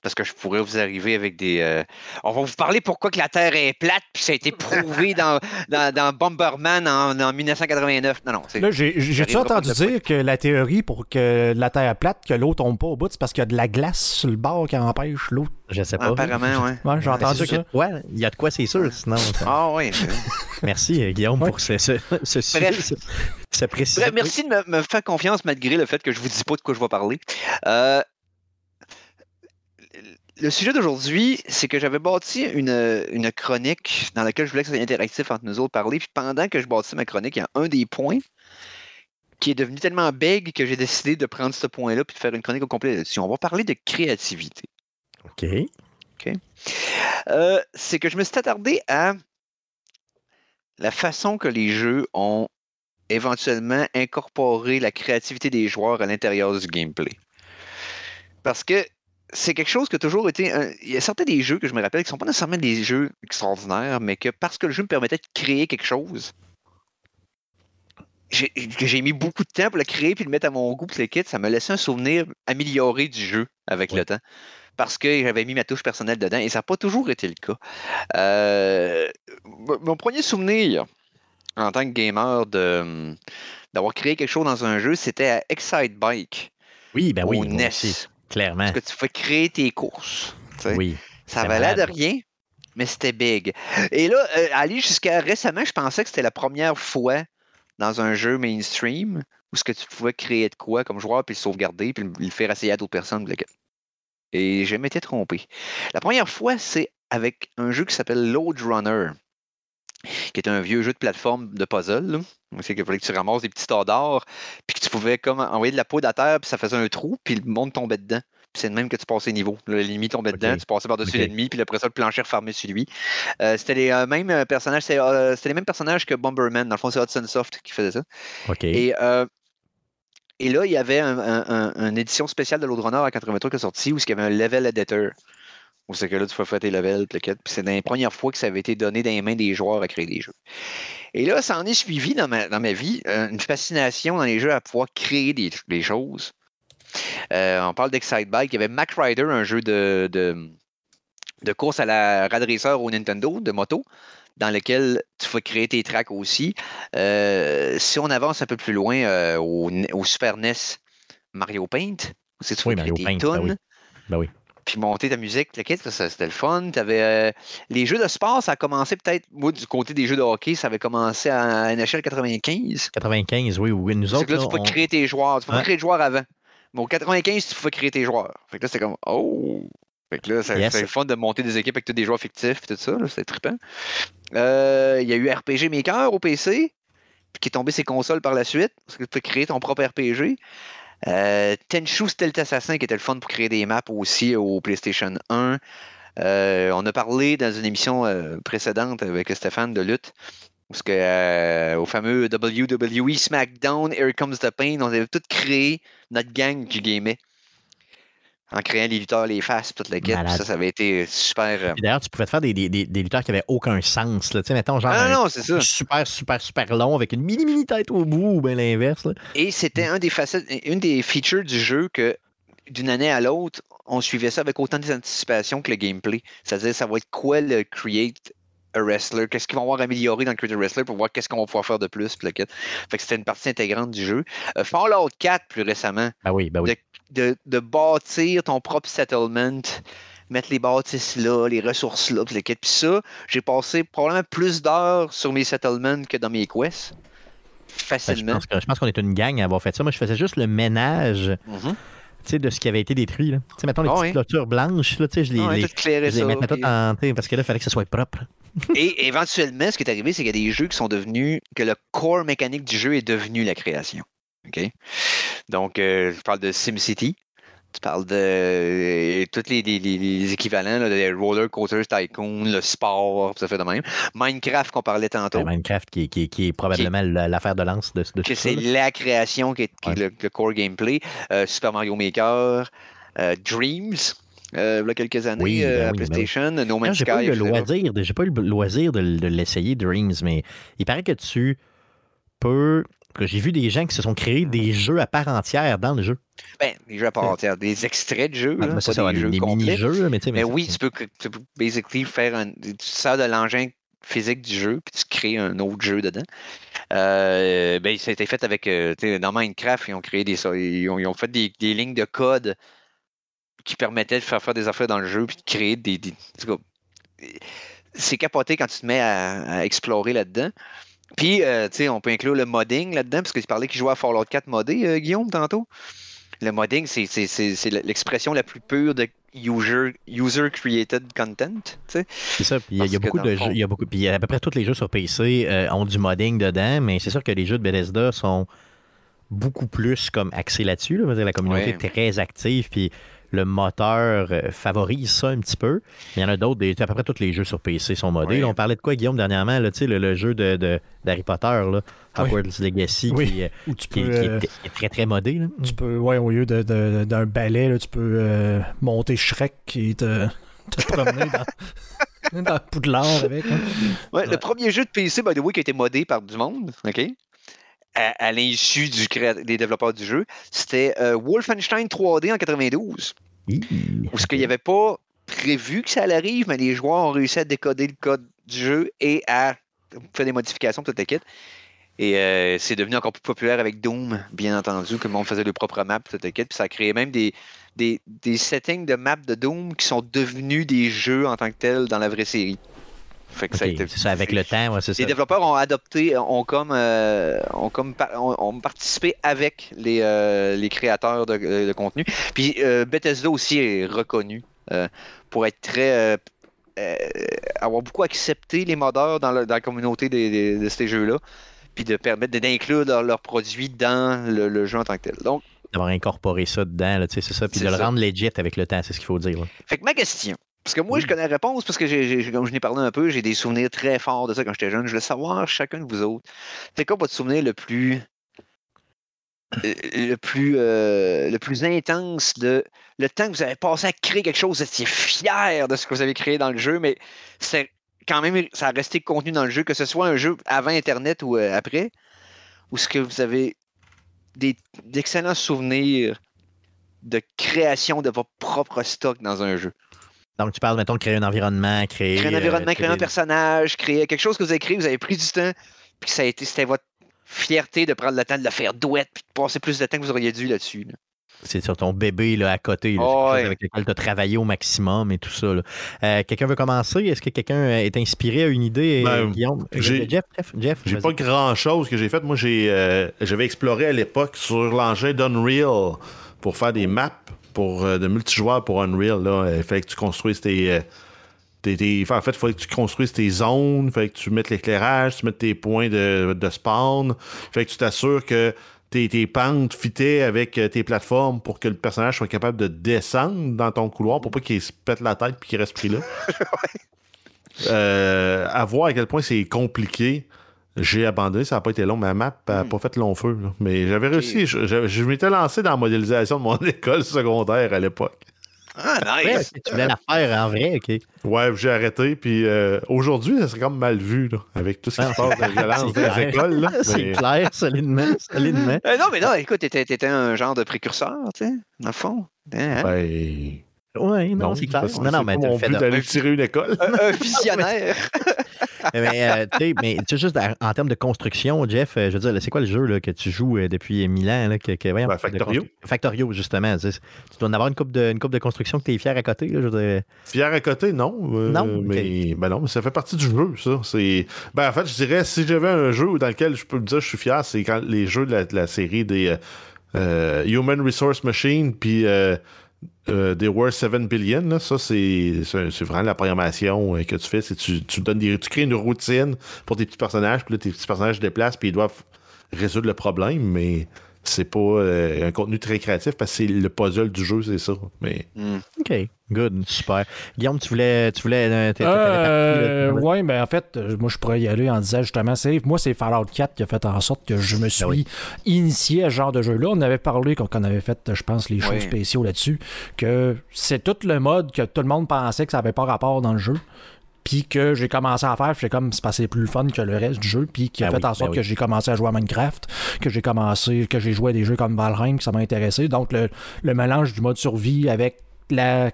Parce que je pourrais vous arriver avec des. euh, On va vous parler pourquoi que la Terre est plate, puis ça a été prouvé dans, dans, dans Bomberman en, en 1989. Non, non, c'est. Là, j'ai- j'ai-tu pas entendu de dire que la théorie pour que la Terre plate, que l'eau tombe pas au bout, c'est parce qu'il y a de la glace sur le bord qui empêche l'eau? Je sais pas. Apparemment, ouais. Ouais, j'ai Ben, entendu c'est sûr ça. de quoi. Il y a de quoi, c'est sûr. Sinon, ça- Ah oui. merci euh, Guillaume Ouais. pour ce, ce, ce, Bref. Bref, merci de me, me faire confiance malgré le fait que je vous dis pas de quoi je vais parler. Euh, le sujet d'aujourd'hui, c'est que j'avais bâti une, une chronique dans laquelle je voulais que ça soit interactif entre nous autres parler. Puis pendant que je bâtissais ma chronique, il y a un des points qui est devenu tellement big que j'ai décidé de prendre ce point-là puis de faire une chronique au complet là-dessus. On va parler de créativité. OK. Euh, c'est que je me suis attardé à la façon que les jeux ont éventuellement incorporé la créativité des joueurs à l'intérieur du gameplay. Parce que c'est quelque chose qui a toujours été. un- Il y a certains des jeux que je me rappelle qui ne sont pas nécessairement des jeux extraordinaires, mais que parce que le jeu me permettait de créer quelque chose, j'ai que j'ai mis beaucoup de temps pour le créer puis le mettre à mon goût puis le kit, ça m'a laissé un souvenir amélioré du jeu avec le temps. Parce que j'avais mis ma touche personnelle dedans et ça n'a pas toujours été le cas. Euh, mon premier souvenir en tant que gamer de d'avoir créé quelque chose dans un jeu, c'était à Excite Bike Oui, ben oui. au NES. aussi, clairement. Parce que tu pouvais créer tes courses. Oui. Ça l'air de rien, mais c'était big. Et là, euh, aller jusqu'à récemment, je pensais que c'était la première fois dans un jeu mainstream où ce que tu pouvais créer de quoi comme joueur, puis le sauvegarder, puis le- faire essayer à d'autres personnes. Et je m'étais trompé. La première fois, c'est avec un jeu qui s'appelle Load Runner, qui est un vieux jeu de plateforme de puzzle. C'est qu'il fallait que tu ramasses des petits tas d'or, puis que tu pouvais comme envoyer de la poudre à terre, puis ça faisait un trou, puis le monde tombait dedans. Puis c'est de même que tu passais niveau. L'ennemi tombait dedans, tu passais par-dessus l'ennemi, puis après ça, le plancher refermé sur lui. Euh, c'était les euh, mêmes euh, personnages, c'est, euh, c'était les mêmes personnages que Bomberman. Dans le fond, c'est Hudson Soft qui faisait ça. Et, et là, il y avait un- un- un- une édition spéciale de Load Runner à 83 qui est sortie où il y avait un level editor. Où c'est que là, tu pouvais faire tes levels, puis le kit. Puis c'est la première fois que ça avait été donné dans les mains des joueurs à créer des jeux. Et là, ça en est suivi dans ma, dans ma vie euh, une fascination dans les jeux à pouvoir créer des, des choses. Euh, on parle d'Excite Bike. Il y avait Mac Rider, un jeu de, de, de course à la Rad Racer au Nintendo, de moto, dans lequel tu vas créer tes tracks aussi. Euh, si on avance un peu plus loin euh, au, Super NES, Mario Paint, c'est tu Oui, Mario Paint, ben oui. Ben oui. Puis monter ta musique, le kit, c'était le fun. Euh, les jeux de sport, ça a commencé peut-être, moi, du côté des jeux de hockey, ça avait commencé à NHL 95. 95, oui, oui. Nous C'est autres, que là, là, tu peux on- créer tes joueurs. Tu peux pas Ouais. créer de joueurs avant. Mais au 95, tu pouvais créer tes joueurs. Fait que là, c'était comme, oh! Fait que là, Yes. le fun de monter des équipes avec tous des joueurs fictifs et tout ça. C'était trippant. Euh, Il y a eu RPG Maker au PC, puis qui est tombé ses consoles par la suite. Parce que tu peux créer ton propre RPG. Euh, Tenchu Stealth Assassin, qui était le fun pour créer des maps aussi au PlayStation 1. Euh, on a parlé dans une émission euh, précédente avec Stéphane de lutte. Parce que au fameux WWE SmackDown, Here Comes the Pain, on avait tout créé notre gang qui gamait. En créant les lutteurs, les faces, toute la. Malade. Ça, ça avait été super. euh, Puis D'ailleurs, tu pouvais te faire des, des, des, lutteurs qui n'avaient aucun sens. Là. Tu sais, mettons, genre Ah un non, c'est ça. super, super, super long avec une mini, mini tête au bout ou bien l'inverse. Et c'était un des facettes, une des features du jeu que d'une année à l'autre, on suivait ça avec autant d'anticipation que le gameplay. C'est-à-dire, ça va être quoi le create a wrestler? Qu'est-ce qu'ils vont avoir amélioré dans le create a wrestler pour voir qu'est-ce qu'on va pouvoir faire de plus? Fait que c'était une partie intégrante du jeu. Euh, Fallout 4, plus récemment, Ben oui, ben oui. de, de bâtir ton propre settlement, mettre les bâtisses là, les ressources là, puis le kit. Puis ça, j'ai passé probablement plus d'heures sur mes settlements que dans mes quests. Ben, je Facilement. pense que- je pense qu'on est une gang à avoir fait ça. Moi, je faisais juste le ménage Mhm. sais, de ce qui avait été détruit. Là. Mettons les Ah petites oui. clôtures blanches, là, je les, Ah ouais, les- je les ça, mettais puis- en. Parce que là, il fallait que ce soit propre. Et éventuellement, ce qui est arrivé, c'est qu'il y a des jeux qui sont devenus, que le core mécanique du jeu est devenu la création. Donc, euh, je parle de SimCity. Tu parles de euh, tous les, les- les- équivalents, là, de Roller Coaster Tycoon, le sport, ça fait de même. Minecraft qu'on parlait tantôt, Minecraft qui, est- qui, est- qui est probablement la- l'affaire de lance de, de que c'est la création qui est, qui est Ouais. le, le core gameplay. Euh, Super Mario Maker, euh, Dreams, euh, il y a quelques années, Oui, ben euh, à ben oui. PlayStation, No Man's J'ai Sky. pas eu le etc. loisir, de- j'ai pas eu le loisir de, de l'essayer Dreams, mais il paraît que tu peux j'ai vu des gens qui se sont créés des jeux à part entière dans le jeu. Ben, des jeux à part entière, des extraits de jeux, Ah, là, ben, ça, pas ça va, des des, jeux des complets. mini-jeux, mais tu sais, Mais mais oui, tu peux, tu peux basically faire un. Tu sers de l'engin physique du jeu, puis tu crées un autre jeu dedans. Euh, ben, ça a été fait avec. dans Minecraft, ils ont créé des. ça- Ils ont, ils ont fait des, des lignes de code qui permettaient de faire faire des affaires dans le jeu, puis de créer des. c'est capoté quand tu te mets à, à explorer là-dedans. Puis, euh, tu sais, on peut inclure le modding là-dedans, parce que tu parlais qu'il jouait à Fallout 4 modé, euh, Guillaume, tantôt. Le modding, c'est- l'expression la plus pure de user, user created content. C'est ça. Puis il y a- beaucoup de jeux. Il y a beaucoup. Puis à peu près tous les jeux sur PC euh, ont du modding dedans, mais c'est sûr que les jeux de Bethesda sont beaucoup plus comme axés là-dessus. là. La communauté Ouais. est très active, puis le moteur euh, favorise ça un petit peu. Mais il y en a d'autres. À peu près tous les jeux sur PC sont modés. Là, on parlait de quoi, Guillaume, dernièrement? Là, tu sais, le, le jeu de, de- d'Harry Potter, là, Oui. Hogwarts Legacy, Oui. qui, euh, Ou tu qui- peux, qui est, euh, qui est très, très modé. Là. tu peux ouais, au lieu de- de- d'un balai, là, tu peux euh, monter Shrek et te, te promener dans, dans Poudlard avec. hein. Ouais, Ouais. Le premier jeu de PC, by the way, qui a été modé par du monde, OK? À, à créa- des développeurs du jeu, c'était euh, Wolfenstein 3D en 92. Où ce qu'il n'y avait pas prévu que ça arrive, mais les joueurs ont réussi à décoder le code du jeu et à faire des modifications, toute la kit. Et euh, c'est devenu encore plus populaire avec Doom, bien entendu, que le monde faisait le propre map, toute la kit. Puis ça a créé même des, des, des settings de map de Doom qui sont devenus des jeux en tant que tels dans la vraie série. Fait que ça a Ok, été- c'est ça, avec le temps, ouais, c'est ça. les développeurs ont adopté, ont comme, euh, ont comme ont, ont participé avec les, euh, les créateurs de, de contenu. Puis euh, Bethesda aussi est reconnu euh, pour être très. euh, euh, avoir beaucoup accepté les modeurs dans, le- dans la communauté des- des- de ces jeux-là. Puis de permettre d'inclure leurs produits dans le, le jeu en tant que tel. Donc, D'avoir incorporé ça dedans, c'est ça. Puis de le rendre legit avec le temps, c'est ce qu'il faut dire. là. Fait que ma question, parce que moi, je connais la réponse, parce que j'ai, comme je n'ai parlé un peu, j'ai des souvenirs très forts de ça quand j'étais jeune. Je voulais savoir, chacun de vous autres, c'est quoi votre souvenir le plus. euh, le plus, euh, le plus intense de le temps que vous avez passé à créer quelque chose, vous étiez fier de ce que vous avez créé dans le jeu, mais c'est quand même, ça a resté contenu dans le jeu, que ce soit un jeu avant Internet ou euh, après, ou ce que vous avez des, d'excellents souvenirs de création de votre propre stock dans un jeu? Donc, tu parles, mettons, de créer un environnement, créer. Créer un euh, environnement, créer un personnage, créer quelque chose que vous avez créé, vous avez pris du temps, puis que ça a été, c'était votre fierté de prendre le temps de le faire douette, puis de passer plus de temps que vous auriez dû là-dessus. là. C'est sur ton bébé là, à côté, là, Oh, ouais. avec lequel tu as travaillé au maximum et tout ça. Euh, quelqu'un veut commencer? Est-ce que quelqu'un euh, est inspiré à une idée, Ben, Guillaume? j'ai- Jeff, Jeff, Jeff, J'ai pas grand chose que j'ai fait. Moi, j'ai, euh, j'avais exploré à l'époque sur l'engin d'Unreal pour faire des maps pour, euh, de multijoueurs pour Unreal. Là. Il fallait que tu construises tes. euh, tes- tes- en fait, il fallait que tu construises tes zones, il fallait que tu mettes l'éclairage, tu mettes tes points de, de spawn, il fallait que tu t'assures que tes, tes pentes fitaient avec euh, tes plateformes pour que le personnage soit capable de descendre dans ton couloir pour pas qu'il se pète la tête puis qu'il reste pris là. Euh, à voir à quel point c'est compliqué. J'ai abandonné, ça n'a pas été long. Ma map n'a Hmm. pas fait long feu. là. Mais j'avais réussi. Je, je- je m'étais lancé dans la modélisation de mon école secondaire à l'époque. Ah, Ouais, nice! ok, tu voulais la faire en vrai, OK. Ouais, j'ai arrêté. Puis euh, aujourd'hui, ça serait comme mal vu, là, avec tout ce qui se passe de la violence dans les écoles. là. C'est Mais- clair, solidement, solidement. Euh, non, mais non, écoute, t'étais, t'étais un genre de précurseur, tu sais, dans le fond. Hein? Ben, Oui, non, non, c'est clair. Non, non, mais mon but d'aller tirer une école. Un, un visionnaire! mais, euh, tu sais, mais tu sais, juste en, en termes de construction, Jeff, euh, je veux dire, c'est quoi le jeu là, que tu joues euh, depuis mille ans? Là, que, que- voyons, Ben, Factorio. constru- Factorio, justement. tu dois en avoir une coupe de, une coupe de construction que tu es fier à côté. Là, je veux dire. Fier à côté, non. euh, Non? Mais, ben non, mais ça fait partie du jeu, ça. C'est, ben, en fait, je dirais, si j'avais un jeu dans lequel je peux me dire que je suis fier, c'est quand les jeux de la, de la série des euh, Human Resource Machine, puis euh, des War 7 Billion, ça, c'est, vraiment la programmation euh, que tu fais. Tu, tu donnes des, tu crées une routine pour tes petits personnages, puis là, tes petits personnages se déplacent, puis ils doivent résoudre le problème, mais c'est pas euh, un contenu très créatif parce que c'est le puzzle du jeu, c'est ça. Mais Hmm. OK, good, super. Guillaume, tu voulais. Tu voulais euh, t'avais Euh, voulais- ouais, ben en fait, euh, moi je pourrais y aller en disant justement, c'est moi c'est Fallout 4 qui a fait en sorte que je me suis Ben oui. initié à ce genre de jeu-là. On avait parlé quand on avait fait, je pense, les shows Oui. spéciaux là-dessus, que c'est tout le mode que tout le monde pensait que ça avait pas rapport dans le jeu. Puis que j'ai commencé à faire, c'est comme c'est passé plus fun que le reste du jeu, puis qui a Ben fait oui, en sorte ben que oui. j'ai commencé à jouer à Minecraft, que j'ai commencé, que j'ai joué à des jeux comme Valheim, que ça m'a intéressé. Donc le, le mélange du mode survie avec la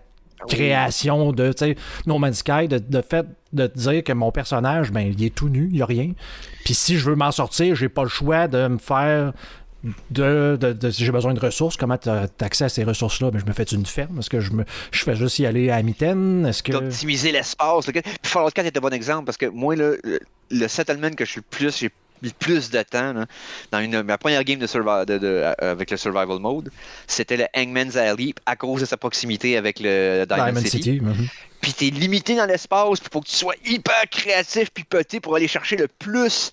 création de tu sais, No Man's Sky, de, de fait de dire que mon personnage, ben, il est tout nu, il n'y a rien. Puis si je veux m'en sortir, j'ai pas le choix de me faire de, de- de- si j'ai besoin de ressources, comment tu as accès à ces ressources-là? Ben, je me fais une ferme? Est-ce que je me je fais juste y aller à mitaine? Est-ce que. d'optimiser l'espace. le- Fallout 4 est un bon exemple parce que moi, là, le, le settlement que je suis le plus, j'ai le plus de temps là, dans une, ma première game de, survi- de- de- euh, avec le survival mode, c'était le Hangman's Alley à cause de sa proximité avec le Diamond, Diamond City. City. mhm. Puis t'es limité dans l'espace, puis faut que tu sois hyper créatif puis petit pour aller chercher le plus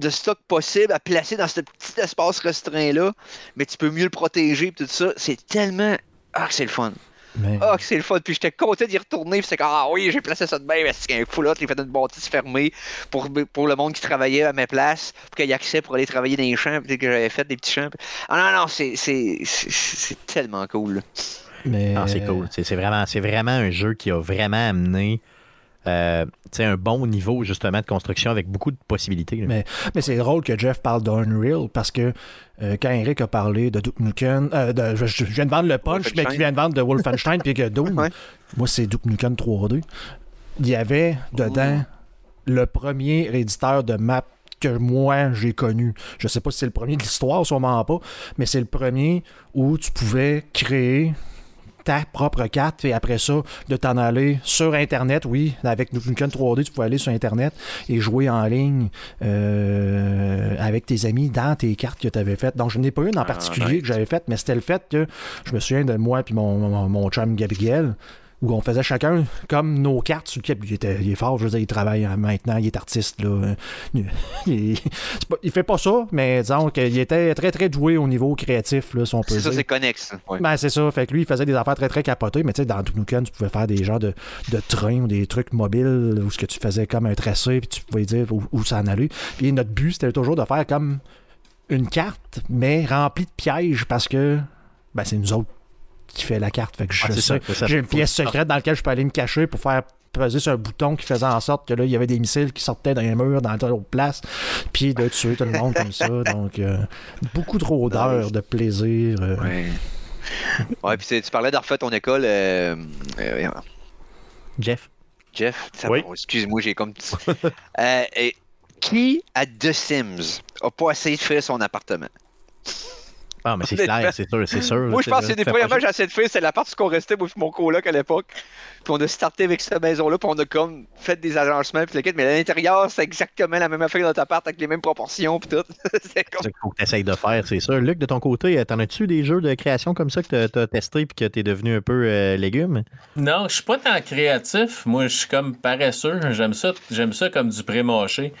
de stock possible à placer dans ce petit espace restreint-là, mais tu peux mieux le protéger puis tout ça. C'est tellement... Ah, que c'est le fun. Mais- Ah, que c'est le fun. Puis j'étais content d'y retourner. Puis c'est comme, ah oui, j'ai placé ça de même. C'est un foulotte. J'ai fait une bâtisse fermée pour, pour le monde qui travaillait à mes places, pour qu'il y ait accès pour aller travailler dans les champs, puis que j'avais fait des petits champs. Ah non, non, c'est, c'est, c'est, c'est tellement cool. mais- Ah, c'est cool. C'est c'est vraiment, c'est vraiment un jeu qui a vraiment amené euh, tu un bon niveau justement de construction avec beaucoup de possibilités. là. Mais- Mais c'est drôle que Jeff parle d'Unreal parce que euh, quand Eric a parlé de Duke Nukem, euh, de- je, je viens de vendre le punch, mais qui vient de vendre de Wolfenstein puis que Doom, Ouais. moi c'est Duke Nukem 3D. Il y avait dedans le premier éditeur de map que moi j'ai connu. Je sais pas si c'est le premier de l'histoire, sûrement pas, mais c'est le premier où tu pouvais créer ta propre carte et après ça, de t'en aller sur Internet, oui, avec Nukem 3D, tu pouvais aller sur Internet et jouer en ligne euh, avec tes amis dans tes cartes que tu avais faites. Donc, je n'ai pas une en Ah, particulier nice. que j'avais faite, mais c'était le fait que je me souviens de moi et mon, mon, mon chum Gabriel, où on faisait chacun comme nos cartes sur lequel il, était, il est fort, je veux dire, il travaille euh, maintenant, il est artiste. Là. Il, pas- fait pas ça, mais disons qu'il était très très doué au niveau créatif, là, si on peut C'est ça, c'est connexe. Ouais. Ben, c'est ça. Fait que lui, il faisait des affaires très, très capotées. Mais tu sais, dans Duke tu pouvais faire des genres de, de trains ou des trucs mobiles où ce que tu faisais comme un tracé, puis tu pouvais dire où, où ça en allait. Puis notre but, c'était toujours de faire comme une carte, mais remplie de pièges parce que ben, c'est nous autres qui fait la carte. Fait que je Ah, sais- ça, c'est ça. j'ai une pièce secrète dans laquelle je peux aller me cacher pour faire peser sur un bouton qui faisait en sorte que là, il y avait des missiles qui sortaient dans les murs, dans d'autres places, puis de tuer tout le monde comme ça. Donc, euh, beaucoup trop d'heures de plaisir. euh, Ouais. Ouais, puis c'est- tu parlais de refaire ton école, euh, euh, Jeff. Jeff? ça- Oui. Excuse-moi, j'ai comme. Euh, et qui à The Sims a pas essayé de faire son appartement? Ah, mais c'est clair, c'est sûr, c'est sûr. Moi, je pense que c'est des juste- j'ai essayé de faire, c'est la partie qu'on restait, moi, mon coloc à l'époque. Puis on a starté avec cette maison-là, puis on a comme fait des agencements, puis le kit, mais à l'intérieur, c'est exactement la même affaire dans ta appart avec les mêmes proportions, puis tout. c'est comme. Que tu essayes de faire, c'est sûr. Luc, de ton côté, euh, t'en as-tu des jeux de création comme ça que tu as testé puis que tu es devenu un peu euh, légume? Non, je suis pas tant créatif. Moi, je suis comme paresseux. J'aime ça, j'aime ça comme du pré-mâché.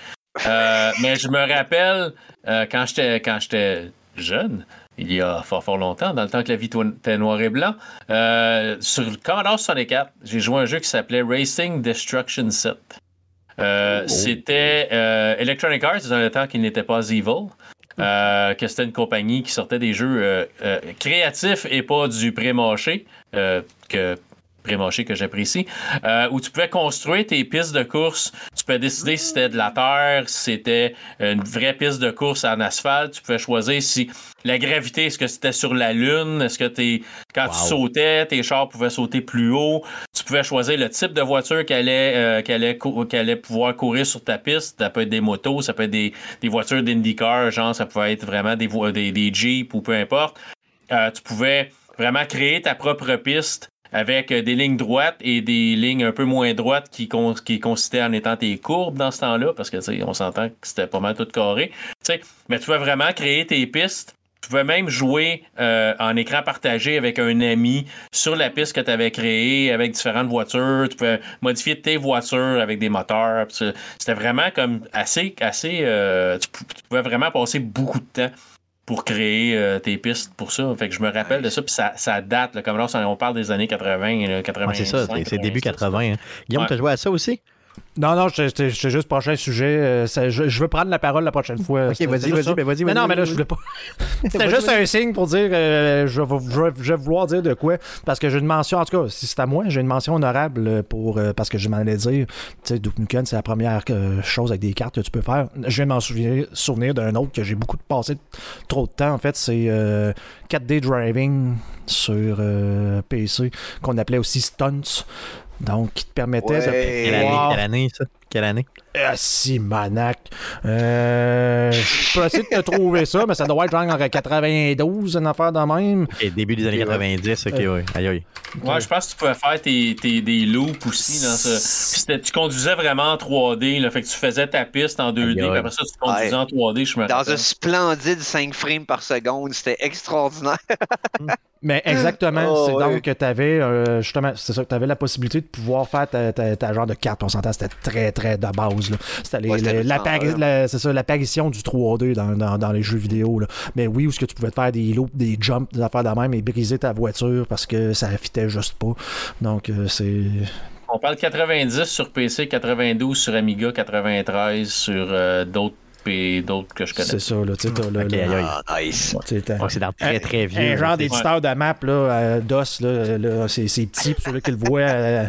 Euh, mais je me rappelle euh, quand j'étais quand j'étais jeune, il y a fort fort longtemps, dans le temps que la vie était noir et blanc, euh, sur le Commodore 64, j'ai joué à un jeu qui s'appelait Racing Destruction Set. Euh, C'était euh, Electronic Arts dans le temps qu'il n'était pas Evil. euh, que c'était une compagnie qui sortait des jeux euh, euh, créatifs et pas du pré-mâché, euh, que pré-mâché que j'apprécie, euh, où tu pouvais construire tes pistes de course. Tu pouvais décider si c'était de la terre, si c'était une vraie piste de course en asphalte. Tu pouvais choisir si la gravité, est-ce que c'était sur la Lune, est-ce que t'es, quand tu sautais, tes chars pouvaient sauter plus haut? Tu pouvais choisir le type de voiture qu'elle allait, euh, allait, cou- qu'elle allait pouvoir courir sur ta piste. Ça peut être des motos, ça peut être des, des voitures d'IndyCar, genre ça pouvait être vraiment des, des, des Jeeps ou peu importe. Euh, tu pouvais vraiment créer ta propre piste avec euh, des lignes droites et des lignes un peu moins droites qui, con- qui consistaient en étant tes courbes dans ce temps-là, parce que on s'entend que c'était pas mal tout carré. Tu sais, mais tu pouvais vraiment créer tes pistes. Tu pouvais même jouer euh, en écran partagé avec un ami sur la piste que tu avais créée avec différentes voitures. Tu pouvais modifier tes voitures avec des moteurs. C'était vraiment comme assez. assez euh, tu pouvais vraiment passer beaucoup de temps pour créer euh, tes pistes pour ça. Fait que je me rappelle de ça, puis ça, ça date, là, comme là, on parle des années 80, là, 80 Ouais, c'est ça, c'est- c'est début 80. hein. Guillaume, Ouais. tu as joué à ça aussi? Non, non, je- c'est juste prochain sujet. euh, ça- je, je veux prendre la parole la prochaine fois. Ok, vas-y, vas-y, ben vas-y, Mais non, mais là, je voulais pas. C'était juste un signe pour dire euh, je, vais, je vais- vouloir dire de quoi. Parce que j'ai une mention, en tout cas, si c'est à moi, j'ai une mention honorable pour. euh, parce que je m'en allais dire, tu sais, Duke Nukem, c'est la première chose avec des cartes que tu peux faire. Je viens de m'en souvenir, souvenir d'un autre que j'ai beaucoup passé trop de temps. En fait, c'est euh, 4D Driving sur PC, qu'on appelait aussi Stunts. Donc, qui te permettait. de Ouais. Quelle année, pouvoir- quelle année, ça? Quelle année? ah, si, Manac. Euh, je peux essayer de te trouver ça, mais ça doit être genre en 92, une affaire de même. Ok, début des années Ok, ouais. 90, ok, Euh, ouais. Aïe, aïe. Ouais, je pense que tu pouvais faire tes, tes- des loops aussi dans tu conduisais vraiment en 3D, là, fait que tu faisais ta piste en 2D, Aïe, aïe. puis après ça, tu conduisais en 3D, je me Dans rappelle. un splendide 5 frames par seconde, c'était extraordinaire. Mais exactement, Oh, c'est donc que tu avais, justement, c'est ça, que tu avais la possibilité de pouvoir faire ta, ta- ta genre de carte. On s'entend, c'était très, très de base. C'était Ouais, la- l'apparition du 3D dans, dans- dans les jeux vidéo. là. Mais oui, où ce que tu pouvais te faire des loops, des jumps, des affaires de même et briser ta voiture parce que ça fitait juste pas. Donc, euh, c'est. On parle 90 sur PC, 92 sur Amiga, 93 sur euh, d'autres P- d'autres que je connais. C'est ça, là. Tu sais, t'as aïe. Ah, nice. c'est dans très, très vieux. Un là, genre d'éditeur de map là, euh, DOS, là, là, c'est, petit pour ceux qui le voient à,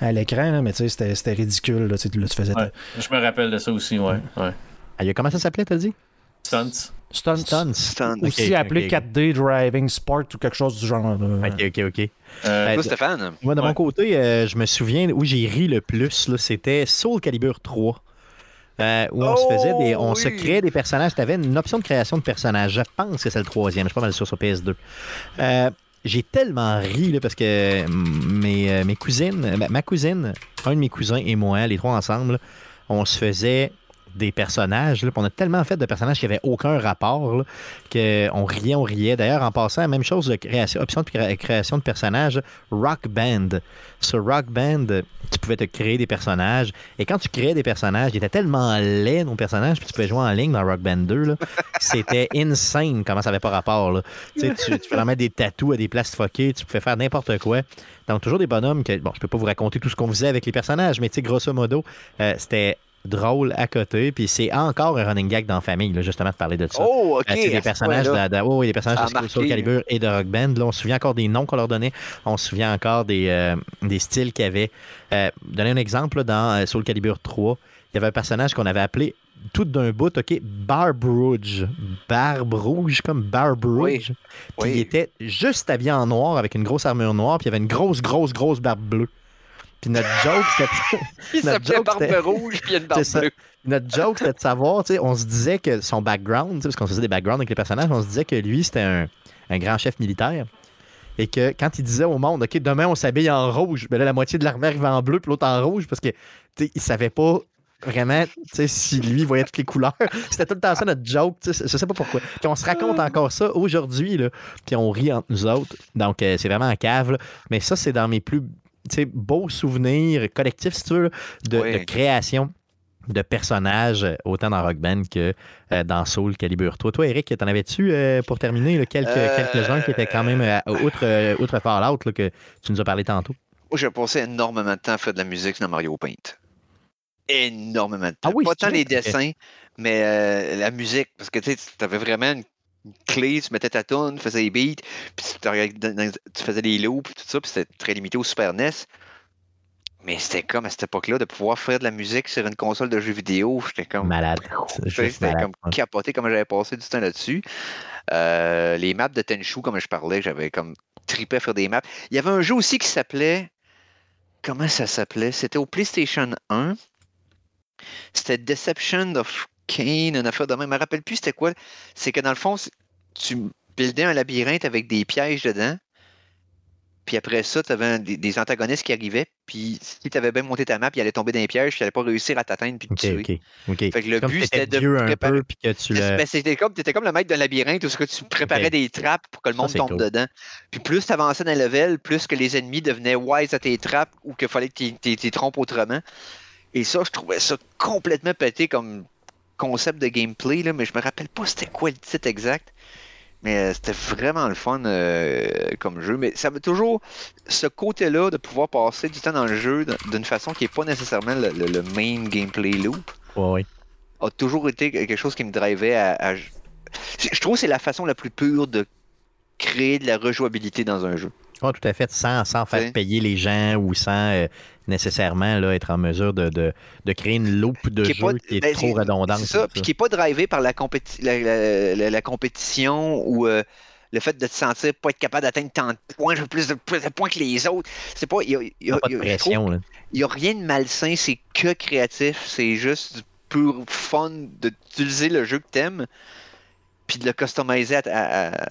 à l'écran, là, mais tu sais, c'était, c'était ridicule. Là, tu sais, là, tu faisais Ouais. Je me rappelle de ça aussi, ouais. ouais. Aïe, comment ça s'appelait, t'as dit? Stunts. Stunts. Stunts. Stun. Aussi appelé ok, 4D Driving Sport ou quelque chose du genre. là. Ok, ok, ok. Euh, Toi, Stéphane? Moi, de mon côté, euh, je me souviens où j'ai ri le plus, là, c'était Soul Calibur 3. Euh, où on se faisait des. On se oui. créait des personnages. Tu avais une option de création de personnages. Je pense que c'est le troisième. Je suis pas mal sûr sur PS2. Euh, j'ai tellement ri là, parce que mes, euh, mes cousines, ma, ma cousine, un de mes cousins et moi, les trois ensemble, on se faisait des personnages. Là, on a tellement fait de personnages qui n'avaient aucun rapport qu'on riait, on riait. D'ailleurs, en passant, même chose de création, option de cré- création de personnages, Rock Band. Sur Rock Band, tu pouvais te créer des personnages. Et quand tu créais des personnages, ils étaient tellement laids, nos personnages, puis tu pouvais jouer en ligne dans Rock Band 2. là. C'était insane comment ça n'avait pas rapport. Là. Tu, tu, pouvais mettre des tatous à des places fuckées, tu pouvais faire n'importe quoi. Donc, toujours des bonhommes que, bon, je peux pas vous raconter tout ce qu'on faisait avec les personnages, mais tu sais, grosso modo, euh, c'était drôle à côté. Puis c'est encore un running gag dans la famille, là, justement, de parler de ça. Oh, ok. Euh, des personnages, de, de- oh, oui, des personnages de Soul. Calibur et de Rock Band. Là, on se souvient encore des noms qu'on leur donnait. On se souvient encore des, euh, des styles qu'il y avait. Euh, donner un exemple, là, dans Soul Calibur 3, il y avait un personnage qu'on avait appelé tout d'un bout, OK, Barbe Rouge. Barbe Rouge, comme Barbe Oui. Rouge. Puis Oui. il était juste habillé en noir avec une grosse armure noire, puis il y avait une grosse, grosse, grosse barbe bleue. Puis notre joke, c'était. Il s'appelait Barbe Rouge, puis il y a une barbe bleue. Notre joke, c'était de savoir, tu sais, on se disait que son background, parce qu'on faisait des backgrounds avec les personnages, on se disait que lui, c'était un, un grand chef militaire. Et que quand il disait au monde, OK, demain, on s'habille en rouge, ben là, la moitié de l'armée arrivait en bleu, puis l'autre en rouge, parce que, tu il savait pas vraiment, tu sais, si lui voyait toutes les couleurs. C'était tout le temps ça, notre joke, tu sais, je sais pas pourquoi. Puis on se raconte encore ça aujourd'hui, là, puis on rit entre nous autres. Donc, euh, c'est vraiment un cave, là. Mais ça, c'est dans mes plus, beaux souvenirs collectifs, si tu veux, là, de, Oui. de création de personnages, euh, autant dans Rock Band que euh, dans Soul Calibur. Toi, toi Eric, t'en avais-tu euh, pour terminer là, quelques, quelques-uns qui étaient quand même outre, outre Fallout là, que tu nous as parlé tantôt? J'ai passé énormément de temps à faire de la musique dans Mario Paint. Énormément de temps. Ah oui, Pas tant les dessins, mais euh, la musique. Parce que tu avais vraiment une une clé, tu mettais ta tune, tu faisais les beats, puis tu, faisais des loops, tout ça, puis c'était très limité au Super NES. Mais c'était comme à cette époque-là de pouvoir faire de la musique sur une console de jeux vidéo. J'étais comme. Malade. Malade, comme capoté comme j'avais passé du temps là-dessus. Euh, les maps de Tenchu, comme je parlais, j'avais comme tripé à faire des maps. Il y avait un jeu aussi qui s'appelait. Comment ça s'appelait? C'était au PlayStation 1. C'était Deception of Une affaire de même. Je me rappelle plus c'était quoi. C'est que dans le fond, tu buildais un labyrinthe avec des pièges dedans. Puis après ça, tu avais des, des antagonistes qui arrivaient. Puis si tu avais bien monté ta map, il allait tomber dans les pièges. Puis il allait pas réussir à t'atteindre puis te tuer. Fait que le Comme but, c'était de préparer- peu, puis que tu le... Ben, c'était comme, t'étais comme le maître d'un labyrinthe où que tu préparais des trappes pour que le monde tombe cool. dedans. Puis plus tu avançais dans le level, plus que les ennemis devenaient wise à tes trappes ou qu'il fallait que tu t'y trompes autrement. Et ça, je trouvais ça complètement pété comme concept de gameplay, là, mais je me rappelle pas c'était quoi le titre exact. Mais euh, c'était vraiment le fun euh, comme jeu. Mais ça veut toujours ce côté-là de pouvoir passer du temps dans le jeu d'une façon qui n'est pas nécessairement le, le- le main gameplay loop Ouais, ouais. a toujours été quelque chose qui me drivait à. à- Je je trouve que c'est la façon la plus pure de créer de la rejouabilité dans un jeu. Ouais, tout à fait, sans, sans faire Oui. payer les gens ou sans euh, nécessairement là, être en mesure de, de, de créer une loupe de Qui jeu pas- qui est ben, trop redondante. C'est ça, puis qui n'est pas drivé par la, compéti- la, la- compétition ou euh, le fait de te sentir pas être capable d'atteindre tant de points, je veux plus de, plus de points que les autres. C'est pas. Il y a, a- Pas de il y a- je trouve pression. là. Il n'y a rien de malsain, c'est que créatif, c'est juste du pur fun d'utiliser le jeu que t'aimes, puis de le customiser à. à- à-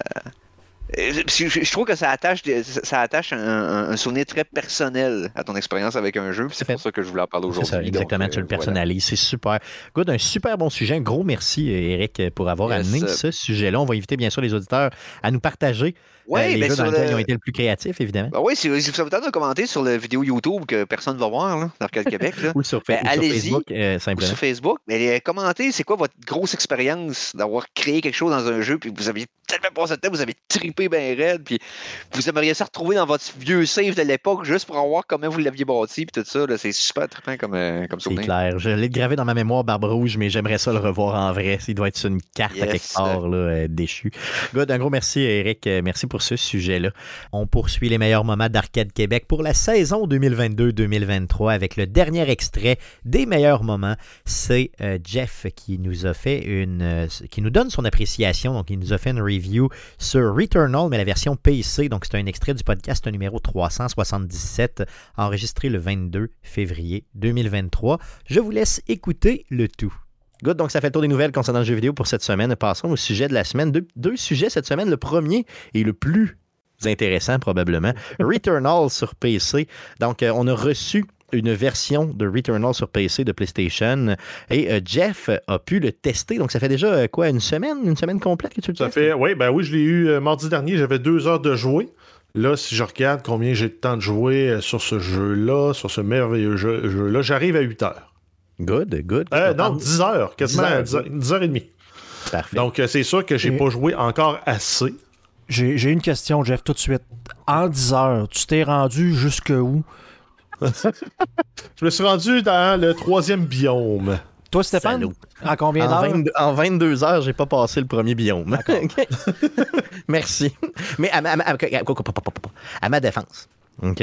Je, je- trouve que ça attache, ça attache un, un- souvenir très personnel à ton expérience avec un jeu, c'est pour ça que je voulais en parler C'est aujourd'hui. ça, donc, exactement, euh, tu le voilà. personnalises. C'est super. Good, un super bon sujet. Un gros merci, Eric, pour avoir Yes. amené ce sujet-là. On va inviter bien sûr les auditeurs à nous partager euh, Ouais, les ben, jeux dans le- ils ont été le plus créatifs, évidemment. Ben oui, si, si vous avez le temps de commenter sur la vidéo YouTube que personne ne va voir, là, d'Arcade Québec, là, Ou sur, Ben, ou sur allez-y. Facebook, euh, ou simplement. sur Facebook, mais euh, commentez, c'est quoi votre grosse expérience d'avoir créé quelque chose dans un jeu, puis vous aviez tellement passé de temps, vous avez trippé bien raide, puis vous aimeriez ça retrouver dans votre vieux save de l'époque juste pour voir comment vous l'aviez bâti, puis tout ça, là, c'est super trippant comme, euh, comme C'est souvenir. clair. Je l'ai gravé dans ma mémoire, Barbe Rouge, mais j'aimerais ça le revoir en vrai. Il doit être sur une carte à quelque part, là, euh, déchu. Good, un gros merci, Eric. Euh, Merci pour ce sujet-là. On poursuit les meilleurs moments d'Arcade Québec pour la saison 2022-2023 avec le dernier extrait des meilleurs moments. C'est euh, Jeff qui nous a fait une. euh, qui nous donne son appréciation. Donc, il nous a fait une review sur Returnal, mais la version PC. Donc, c'est un extrait du podcast numéro 377, enregistré le 22 février 2023. Je vous laisse écouter le tout. Good, donc ça fait le tour des nouvelles concernant le jeu vidéo pour cette semaine. Passons au sujet de la semaine. Deux, deux sujets cette semaine. Le premier et le plus intéressant probablement, Returnal sur PC. Donc, euh, on a reçu une version de Returnal sur PC de PlayStation et euh, Jeff a pu le tester. Donc, ça fait déjà euh, quoi, une semaine, une semaine complète que tu le Ça testes? fait, oui, ben oui, je l'ai eu euh, mardi dernier. J'avais deux heures de jouer. Là, si je regarde combien j'ai de temps de jouer sur ce jeu-là, sur ce merveilleux jeu- jeu-là, j'arrive à 8 heures. Good, good. Euh, non, 10 heures, quasiment 10 heures, 10 heures, 10 heures et demie. Parfait. Donc, euh, c'est sûr que j'ai Et- pas joué encore assez. J'ai j'ai une question, Jeff, tout de suite. En 10 heures, tu t'es rendu jusque où? Je me suis rendu dans le troisième biome. Toi, Stéphane, en combien En, d'heures? 22, en 22 heures, j'ai pas passé le premier biome. OK. Merci. Mais à ma, à ma- à ma défense, OK?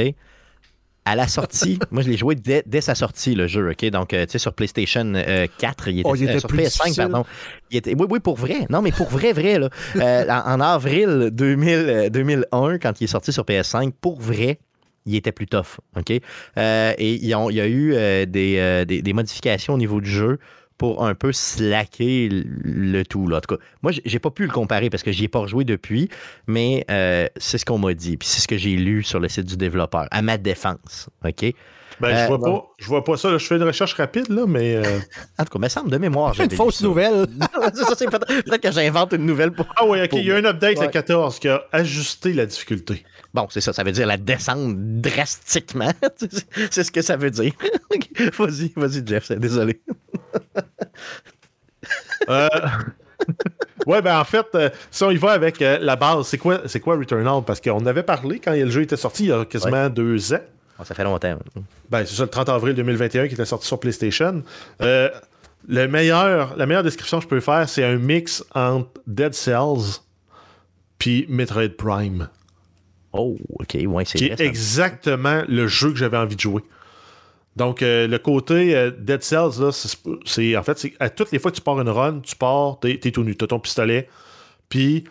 À la sortie, moi je l'ai joué dès, dès sa sortie, le jeu, OK? Donc, euh, tu sais, sur PlayStation euh, 4, il était, Oh, il était euh, sur plus PS5, difficile. pardon. Il était, oui, oui, pour vrai. Non, mais pour vrai, vrai, là. Euh, en, en avril 2000, euh, 2001, quand il est sorti sur PS5, pour vrai, il était plus tough, OK? Euh, et il y a eu euh, des, euh, des- des modifications au niveau du jeu pour un peu slacker le- tout. Là. En tout cas, moi, j'ai- pas pu le comparer parce que j'y ai pas rejoué depuis, mais euh, c'est ce qu'on m'a dit. Puis c'est ce que j'ai lu sur le site du développeur, à ma défense. OK? Ben, Euh, je vois bon. pas, je vois pas ça. là. Je fais une recherche rapide, là, mais euh, En tout cas, me semble de mémoire. Une fausse ça. nouvelle. Peut-être que j'invente une nouvelle pour. Ah oui, ok, il y a un update Ouais. le 14 qui a ajusté la difficulté. Bon, c'est ça, ça veut dire la descente drastiquement. c'est ce que ça veut dire. vas-y, vas-y, Jeff, c'est- désolé. Euh, ouais, ben en fait, euh, si on y va avec euh, la base, c'est quoi, c'est quoi Returnal? Parce qu'on avait parlé quand le jeu était sorti il y a quasiment deux ans. Ça fait longtemps. Ben, c'est ça, le 30 avril 2021 qui était sorti sur PlayStation. Euh, le meilleur, la meilleure description que je peux faire, c'est un mix entre Dead Cells puis Metroid Prime. Oh, ok, ouais, c'est qui vrai. est ça. exactement le jeu que j'avais envie de jouer. Donc, euh, le côté euh, Dead Cells, là, c'est- c'est en fait, c'est à toutes les fois que tu pars une run, tu pars, t'es es tout nu, t'as ton pistolet, puis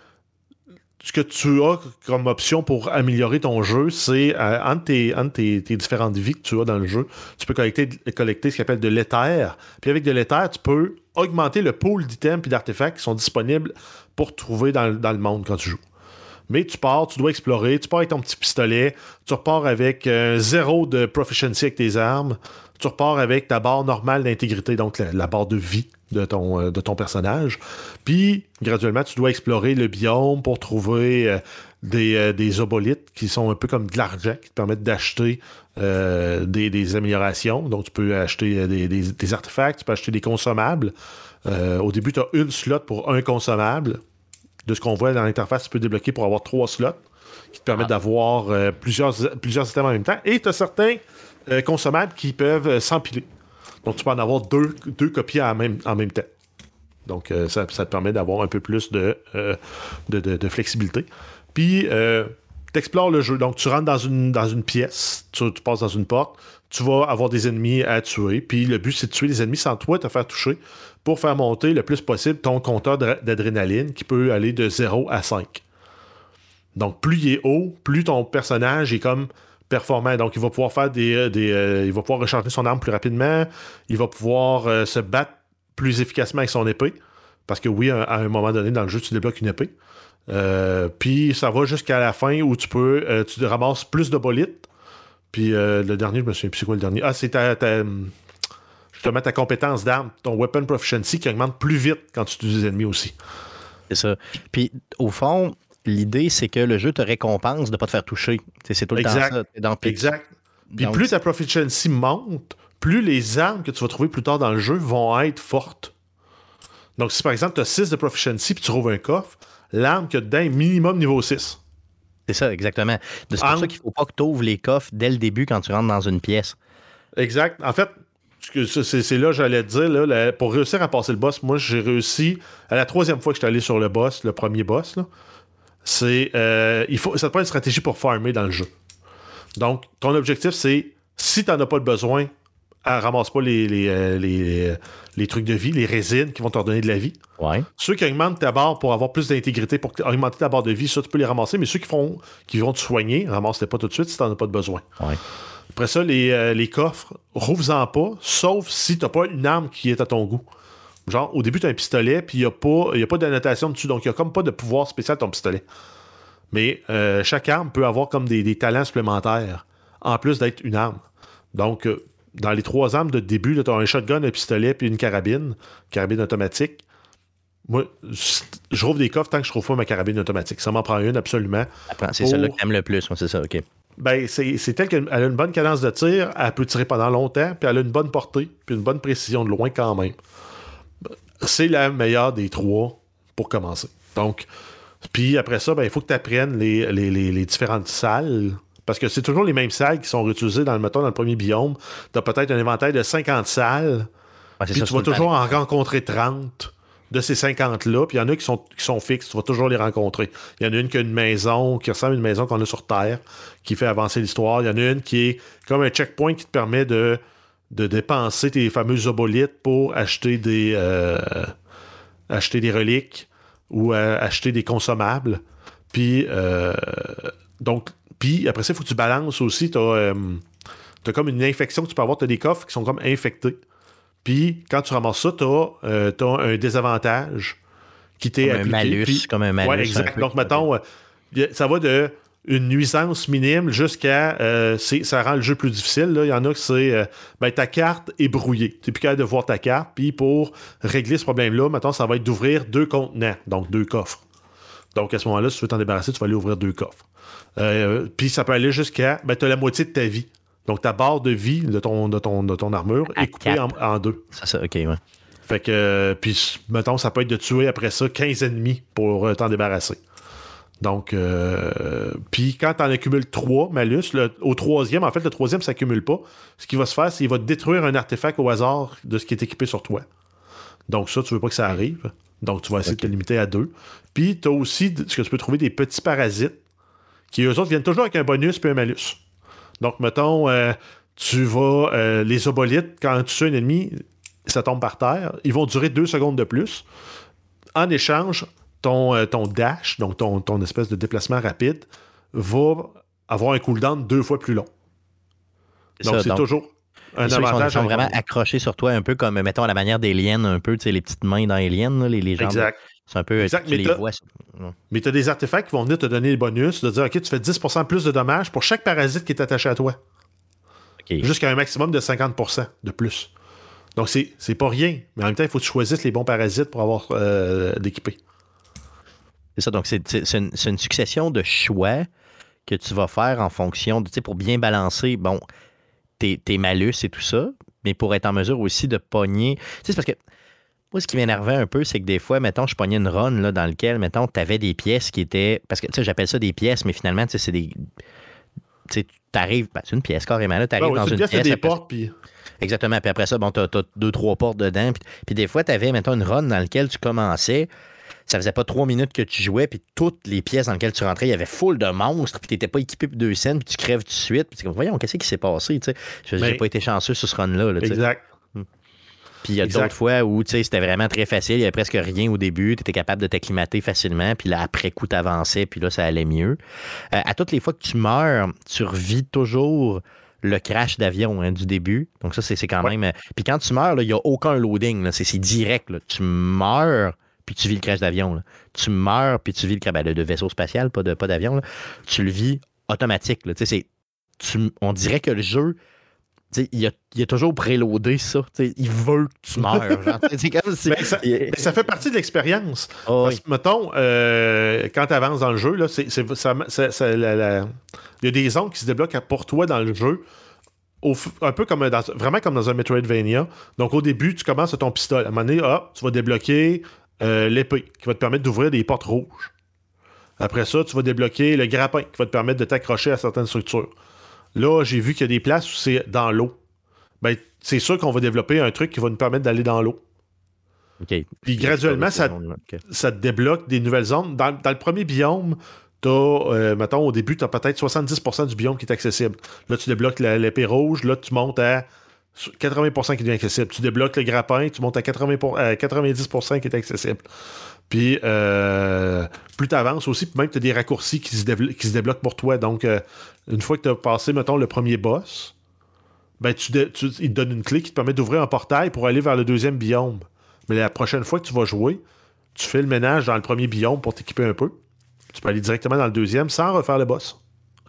ce que tu as comme option pour améliorer ton jeu, c'est euh, entre, tes, entre tes- tes différentes vies que tu as dans le jeu, tu peux collecter, collecter ce qu'on appelle de l'éther. Puis avec de l'éther, tu peux augmenter le pool d'items et d'artefacts qui sont disponibles pour trouver dans, dans le monde quand tu joues. Mais tu pars, tu dois explorer, tu pars avec ton petit pistolet, tu repars avec euh, zéro de proficiency avec tes armes, tu repars avec ta barre normale d'intégrité, donc la, barre de vie de ton, euh, de ton personnage. Puis, graduellement, tu dois explorer le biome pour trouver euh, des, obolites qui sont un peu comme de l'argent, qui te permettent d'acheter des, améliorations. Donc, tu peux acheter des, des- artefacts, tu peux acheter des consommables. Au début, tu as une slot pour un consommable. De ce qu'on voit dans l'interface, tu peux débloquer pour avoir trois slots qui te permettent d'avoir euh, plusieurs, plusieurs items en même temps. Et tu as certains euh, consommables qui peuvent euh, s'empiler. Donc, tu peux en avoir deux, deux copies en même, en même temps. Donc, euh, ça, ça te permet d'avoir un peu plus de, de, de- de flexibilité. Puis, tu explores le jeu. Donc, tu rentres dans une, dans une pièce, tu, tu passes dans une porte, tu vas avoir des ennemis à tuer. Puis, le but, c'est de tuer les ennemis sans toi te faire toucher pour faire monter le plus possible ton compteur d'adrénaline qui peut aller de 0 à 5. Donc, plus il est haut, plus ton personnage est comme performant. Donc, il va pouvoir faire des. euh, euh, il va pouvoir recharger son arme plus rapidement. Il va pouvoir euh, se battre plus efficacement avec son épée. Parce que oui, à, un moment donné, dans le jeu, tu débloques une épée. Puis ça va jusqu'à la fin où tu peux. tu ramasses plus de bolites. Puis le dernier, je me souviens plus c'est quoi le dernier. Ah, c'est ta- justement ta compétence d'arme, ton weapon proficiency qui augmente plus vite quand tu tues des ennemis aussi. C'est ça. Puis, au fond, l'idée, c'est que le jeu te récompense de ne pas te faire toucher. C'est tout le Exact. temps ça. Dans- Exact. Puis donc, plus ta proficiency monte, plus les armes que tu vas trouver plus tard dans le jeu vont être fortes. Donc, si par exemple tu as 6 de proficiency puis tu trouves un coffre, l'arme que dedans est minimum niveau 6. C'est ça, exactement. C'est pour En- ça qu'il ne faut pas que tu ouvres les coffres dès le début quand tu rentres dans une pièce. Exact. En fait, c'est là que j'allais te dire, là, la- pour réussir à passer le boss, moi j'ai réussi à la troisième fois que je suis allé sur le boss, le premier boss, c'est euh, il faut ça te prend une stratégie pour farmer dans le jeu. Donc, ton objectif, c'est si tu n'en as pas le besoin, ah, ramasse pas les, les, euh, les, euh, les trucs de vie, les résines qui vont te redonner de la vie. Ouais. Ceux qui augmentent ta barre pour avoir plus d'intégrité, pour augmenter ta barre de vie, ça, tu peux les ramasser, mais ceux qui font qui vont te soigner, ramasse-les pas tout de suite si tu n'en as pas de besoin. Ouais. Après ça, les, euh, les coffres, rouvre-en pas, sauf si t'as pas une arme qui est à ton goût. Genre, au début, tu as un pistolet, puis il n'y a pas, y a pas d'annotation dessus, donc il n'y a comme pas de pouvoir spécial ton pistolet. Mais euh, chaque arme peut avoir comme des, des talents supplémentaires, en plus d'être une arme. Donc, euh, dans les trois armes de début, tu as un shotgun, un pistolet, puis une carabine, carabine automatique. Moi, je rouvre des coffres tant que je trouve pas ma carabine automatique. Ça m'en prend une, absolument. C'est Pour- celle-là que t'aimes le plus. moi, C'est ça, OK. Ben, c'est tel qu'elle elle a une bonne cadence de tir, elle peut tirer pendant longtemps, puis elle a une bonne portée, puis une bonne précision de loin quand même. C'est la meilleure des trois pour commencer. Donc, puis après ça, ben, il faut que tu apprennes les, les- les- les différentes salles. Parce que c'est toujours les mêmes salles qui sont réutilisées dans le, mettons, dans le premier biome. Tu as peut-être un inventaire de 50 salles, Ouais, puis ça, tu vas toujours en rencontrer 30 de ces 50-là. Puis il y en a qui sont, qui sont fixes. Tu vas toujours les rencontrer. Il y en a une qui a une maison, qui ressemble à une maison qu'on a sur Terre, qui fait avancer l'histoire. Il y en a une qui est comme un checkpoint qui te permet de, de dépenser tes fameux obolites pour acheter des, euh, acheter des reliques ou euh, acheter des consommables. Puis, euh, donc, puis après ça, il faut que tu balances aussi. Tu as, comme une infection que tu peux avoir. Tu as des coffres qui sont comme infectés. Puis, quand tu ramasses ça, tu as, un désavantage qui t'est Comme un appliqué. malus, Puis- comme un malus. Un exact. Donc, mettons, euh, ça va de une nuisance minime jusqu'à. euh, ça rend le jeu plus difficile. là. Il y en a que c'est. euh, ben, ta carte est brouillée. Tu n'es plus capable de voir ta carte. Puis, pour régler ce problème-là, mettons, ça va être d'ouvrir deux contenants, donc deux coffres. Donc, à ce moment-là, si tu veux t'en débarrasser, tu vas aller ouvrir deux coffres. Euh, puis, ça peut aller jusqu'à. Ben, tu as la moitié de ta vie. Donc, ta barre de vie de ton, de ton, de ton armure À est coupée en, deux. C'est ça, OK, ouais. Fait que, euh, puis, mettons, ça peut être de tuer après ça 15 ennemis pour euh, t'en débarrasser. Donc, euh, puis quand t'en accumules 3 malus, le- au troisième, en fait, le troisième s'accumule pas. Ce qui va se faire, c'est qu'il va détruire un artefact au hasard de ce qui est équipé sur toi. Donc, ça, tu veux pas que ça arrive. Donc, tu vas essayer de te limiter à deux. Puis, tu as aussi ce que tu peux trouver des petits parasites qui, eux autres, viennent toujours avec un bonus puis un malus. Donc, mettons, euh, tu vas. euh, les obolites, quand tu tues un ennemi, ça tombe par terre. Ils vont durer deux secondes de plus. En échange, ton, euh, ton dash, donc ton, ton espèce de déplacement rapide, va avoir un cooldown deux fois plus long. Donc, c'est toujours un sont- avantage. sont, vraiment accrochés sur toi, un peu comme, mettons, à la manière des liens, un peu, tu sais, les petites mains dans les liens, les, les jambes. Exact. C'est un peu, Exact, tu mais ouais. Mais tu as des artefacts qui vont venir te donner les bonus, de dire, OK, tu fais 10% plus de dommages pour chaque parasite qui est attaché à toi. Jusqu'à un maximum de 50% de plus. Donc, c'est pas rien. Mais en même temps, il faut que tu choisisses les bons parasites pour avoir euh, d'équiper. C'est ça, donc c'est une, une succession de choix que tu vas faire en fonction, de, tu sais, pour bien balancer, bon, tes, tes malus et tout ça, mais pour être en mesure aussi de pogner. Tu sais, c'est parce que Moi, ce qui m'énervait un peu, c'est que des fois, mettons, je pognais une run là, dans lequel, mettons, tu avais des pièces qui étaient. Parce que, tu sais, j'appelle ça des pièces, mais finalement, tu sais, c'est des. Tu sais, t'arrives. ben, c'est une pièce carrément, là. T'arrives Ouais, ouais, dans une pièce. c'est des après- portes, puis. Exactement. Puis après ça, bon, t'as as deux, trois portes dedans. Puis, puis des fois, t'avais, mettons, une run dans laquelle tu commençais. Ça faisait pas trois minutes que tu jouais, puis toutes les pièces dans lesquelles tu rentrais, il y avait full de monstres, puis t'étais pas équipé pour deux scènes, puis tu crèves tout de suite. Puis c'est comme, voyons, qu'est-ce qui s'est passé, tu sais? J'ai Mais- pas été chanceux sur ce run-là, là. Exact. Puis il y a d'autres fois où tu c'était vraiment très facile, il y avait presque rien au début, tu étais capable de t'acclimater facilement, puis là, après coup, t'avançais, puis là, ça allait mieux. Euh, à toutes les fois que tu meurs, tu revis toujours le crash d'avion hein, du début. Donc ça, c'est quand même... euh, Puis quand tu meurs, il n'y a aucun loading, c'est direct. là. Tu meurs, puis tu vis le crash d'avion. Tu meurs, puis tu vis le crash ben, de, vaisseau spatial, pas de pas d'avion. là. Tu le vis automatique. là. Tu tu- on dirait que le jeu... Il a, il a toujours préloadé ça. Il veut que tu meurs. genre. Si- Ben, ça, ben, ça fait partie de l'expérience. Oh, Parce oui. que, mettons, euh, quand tu avances dans le jeu, là, c'est, c'est- ça- ça- ça- la- la- il y a des zones qui se débloquent pour toi dans le jeu. au un peu comme dans, vraiment comme dans un Metroidvania. Donc au début, tu commences à ton pistolet. À un moment donné, hop, tu vas débloquer euh, l'épée qui va te permettre d'ouvrir des portes rouges. Après ça, tu vas débloquer le grappin qui va te permettre de t'accrocher à certaines structures. Là, j'ai vu qu'il y a des places où c'est dans l'eau. Ben, c'est sûr qu'on va développer un truc qui va nous permettre d'aller dans l'eau. OK. Puis graduellement, ça, te débloque des nouvelles zones. Dans, dans le premier biome, t'as, euh, mettons, au début, tu as peut-être 70% du biome qui est accessible. Là, tu débloques l'épée rouge, là, tu montes à 80% qui devient accessible. Tu débloques le grappin, tu montes à 80 pour- à 90% qui est accessible. Puis, euh, plus tu avances aussi, puis même tu as des raccourcis qui se, qui se débloquent pour toi. Donc, euh, une fois que tu as passé, mettons, le premier boss, ben, tu, il te donne une clé qui te permet d'ouvrir un portail pour aller vers le deuxième biome. Mais la prochaine fois que tu vas jouer, tu fais le ménage dans le premier biome pour t'équiper un peu. Tu peux aller directement dans le deuxième sans refaire le boss.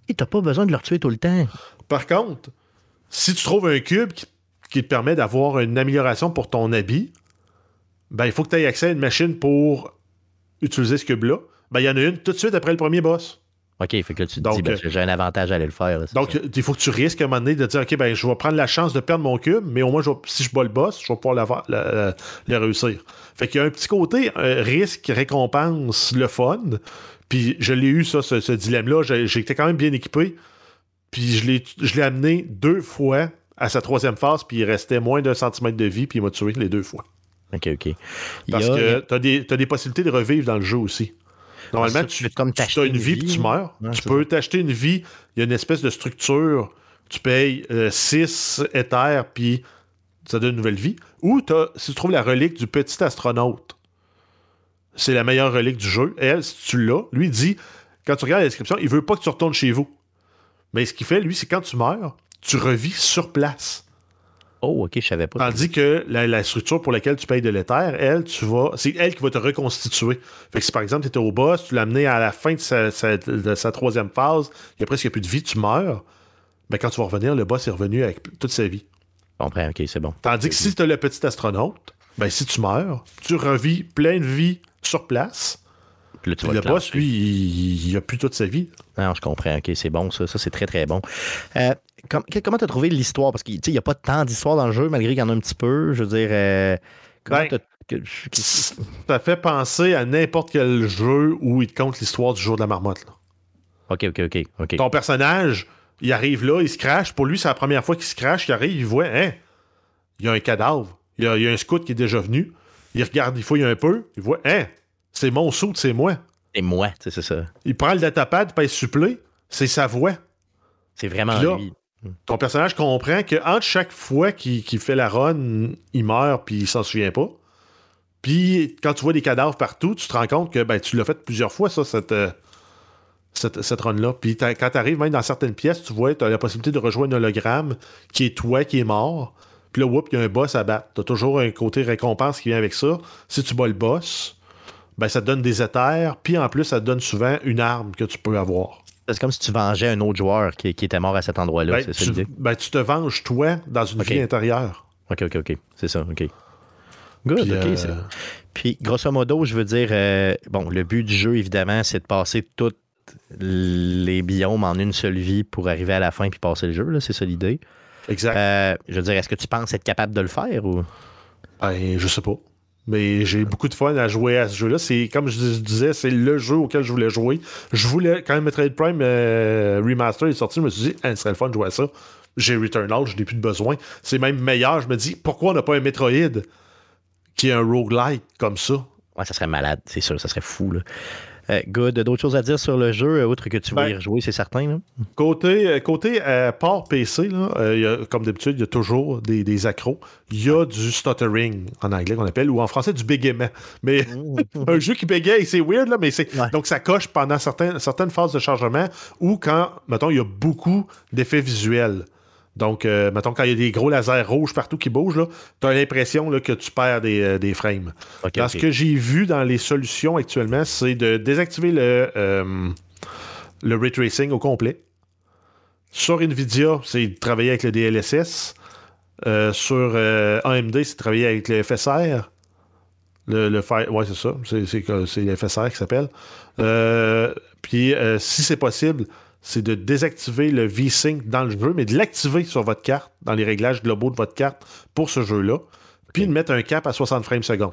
Et t'as pas besoin de le retuer tout le temps. Par contre, si tu trouves un cube qui, qui te permet d'avoir une amélioration pour ton habit, ben, il faut que tu aies accès à une machine pour utiliser ce cube-là. Ben, il y en a une tout de suite après le premier boss. OK, fait que tu te Donc, dis, ben, euh, j'ai un avantage à aller le faire. là, Donc, ça. il faut que tu risques à un moment donné de dire OK, ben, je vais prendre la chance de perdre mon cube, mais au moins, je vais- si je bats le boss, je vais pouvoir le réussir. Fait qu'il y a un petit côté euh, risque, récompense, le fun. Puis je l'ai eu, ça, ce, ce dilemme-là. J'étais quand même bien équipé. Puis je l'ai amené deux fois à sa troisième phase, puis il restait moins d'un centimètre de vie, puis il m'a tué les deux fois. OK, OK. Parce a- que tu as des, possibilités de revivre dans le jeu aussi. Normalement, ça, tu, tu comme as une une vie, puis tu meurs. ouais, tu peux t'acheter une vie. Il y a une espèce de structure. Tu payes 6 éthers, puis ça donne une nouvelle vie. Ou t'as- si tu trouves la relique du petit astronaute, c'est la meilleure relique du jeu. Elle, si tu l'as, lui il dit, quand tu regardes la description, il veut pas que tu retournes chez vous. Mais ce qu'il fait, lui, c'est quand tu meurs, tu revis sur place. Oh, OK, je savais pas. Tandis que la, la structure pour laquelle tu payes de l'éther, elle, tu vas. C'est elle qui va te reconstituer. Fait que si par exemple tu étais au boss, tu l'as amené à la fin de sa, sa- de sa troisième phase, il y a presque plus de vie, tu meurs. Ben, quand tu vas revenir, le boss est revenu avec toute sa vie. Comprends, OK, c'est bon. Tandis que si tu as le petit astronaute, ben si tu meurs, tu revis plein de vie sur place. Là, tu vas le boss, lui, il, il a plus toute sa vie. Non, je comprends. OK, c'est bon, ça. Ça, c'est très, très bon. Euh, com- comment t'as trouvé l'histoire? Parce qu'il n'y a pas tant d'histoire dans le jeu, malgré qu'il y en a un petit peu. Je veux dire, euh, comment Ben, Ça fait penser à n'importe quel jeu où il te compte l'histoire du jour de la marmotte. là. OK, OK, OK. OK. Ton personnage, il arrive là, il se crache. Pour lui, c'est la première fois qu'il se crache. Il arrive, il voit, hein, il y a un cadavre. Il y a, il y a un scout qui est déjà venu. Il regarde, il fouille un peu. Il voit, hein, c'est mon saut, c'est moi. C'est moi, tu sais, c'est ça. Il prend le datapad, pèse supplé. C'est sa voix. C'est vraiment là, lui. Ton personnage comprend que entre chaque fois qu'il fait la run, il meurt puis il s'en souvient pas. Puis quand tu vois des cadavres partout, tu te rends compte que ben, tu l'as fait plusieurs fois, ça, cette, euh, cette, cette run-là. Puis quand tu arrives même dans certaines pièces, tu vois, tu as la possibilité de rejoindre un hologramme qui est toi qui est mort. Puis là, whoop, il y a un boss à battre. Tu as toujours un côté récompense qui vient avec ça. Si tu bats le boss, ben, ça te donne des éthers. Puis en plus, ça te donne souvent une arme que tu peux avoir. C'est comme si tu vengeais un autre joueur qui, qui était mort à cet endroit-là. Ben, c'est ça tu, l'idée? ben, tu te venges, toi, dans une vie intérieure. OK, OK, OK. C'est ça, OK. Good, Puis, OK. euh, Puis, grosso modo, je veux dire, euh, bon, le but du jeu, évidemment, c'est de passer tous les biomes en une seule vie pour arriver à la fin puis passer le jeu, là, c'est ça l'idée. Exact. Euh, je veux dire, est-ce que tu penses être capable de le faire ou? Ben, je sais pas. Mais j'ai beaucoup de fun à jouer à ce jeu-là. C'est comme je disais, c'est le jeu auquel je voulais jouer. Je voulais, quand Metroid Prime euh, Remaster est sorti, je me suis dit, ah, ce serait le fun de jouer à ça. J'ai Returnal, je n'ai plus de besoin. C'est même meilleur. Je me dis, pourquoi on n'a pas un Metroid qui est un roguelike comme ça? Ouais, ça serait malade, c'est sûr, ça serait fou. Là. Euh, good. D'autres choses à dire sur le jeu, outre que tu vas Ben, y rejouer, c'est certain. Là? Côté, euh, côté euh, port PC, là, euh, il y a- comme d'habitude, il y a toujours des, des accros. Il y a du stuttering en anglais qu'on appelle, ou en français du bégaiement. Mais un jeu qui bégaye, c'est weird, là, mais c'est. Ouais. Donc ça coche pendant certains, certaines phases de chargement ou quand, mettons, il y a beaucoup d'effets visuels. Donc, euh, mettons, quand il y a des gros lasers rouges partout qui bougent, tu as l'impression que tu perds des, euh, des frames. Ok, Dans ok. ce que j'ai vu dans les solutions actuellement, c'est de désactiver le, euh, le ray tracing au complet. Sur Nvidia, c'est de travailler avec le DLSS. Euh, sur AMD, c'est de travailler avec le FSR. Le, le Fire- ouais, c'est ça. C'est, c'est, que- c'est le FSR qui s'appelle. Puis, si c'est possible, c'est de désactiver le V-Sync dans le jeu, mais de l'activer sur votre carte, dans les réglages globaux de votre carte pour ce jeu-là. Puis de mettre un cap à 60 frames secondes.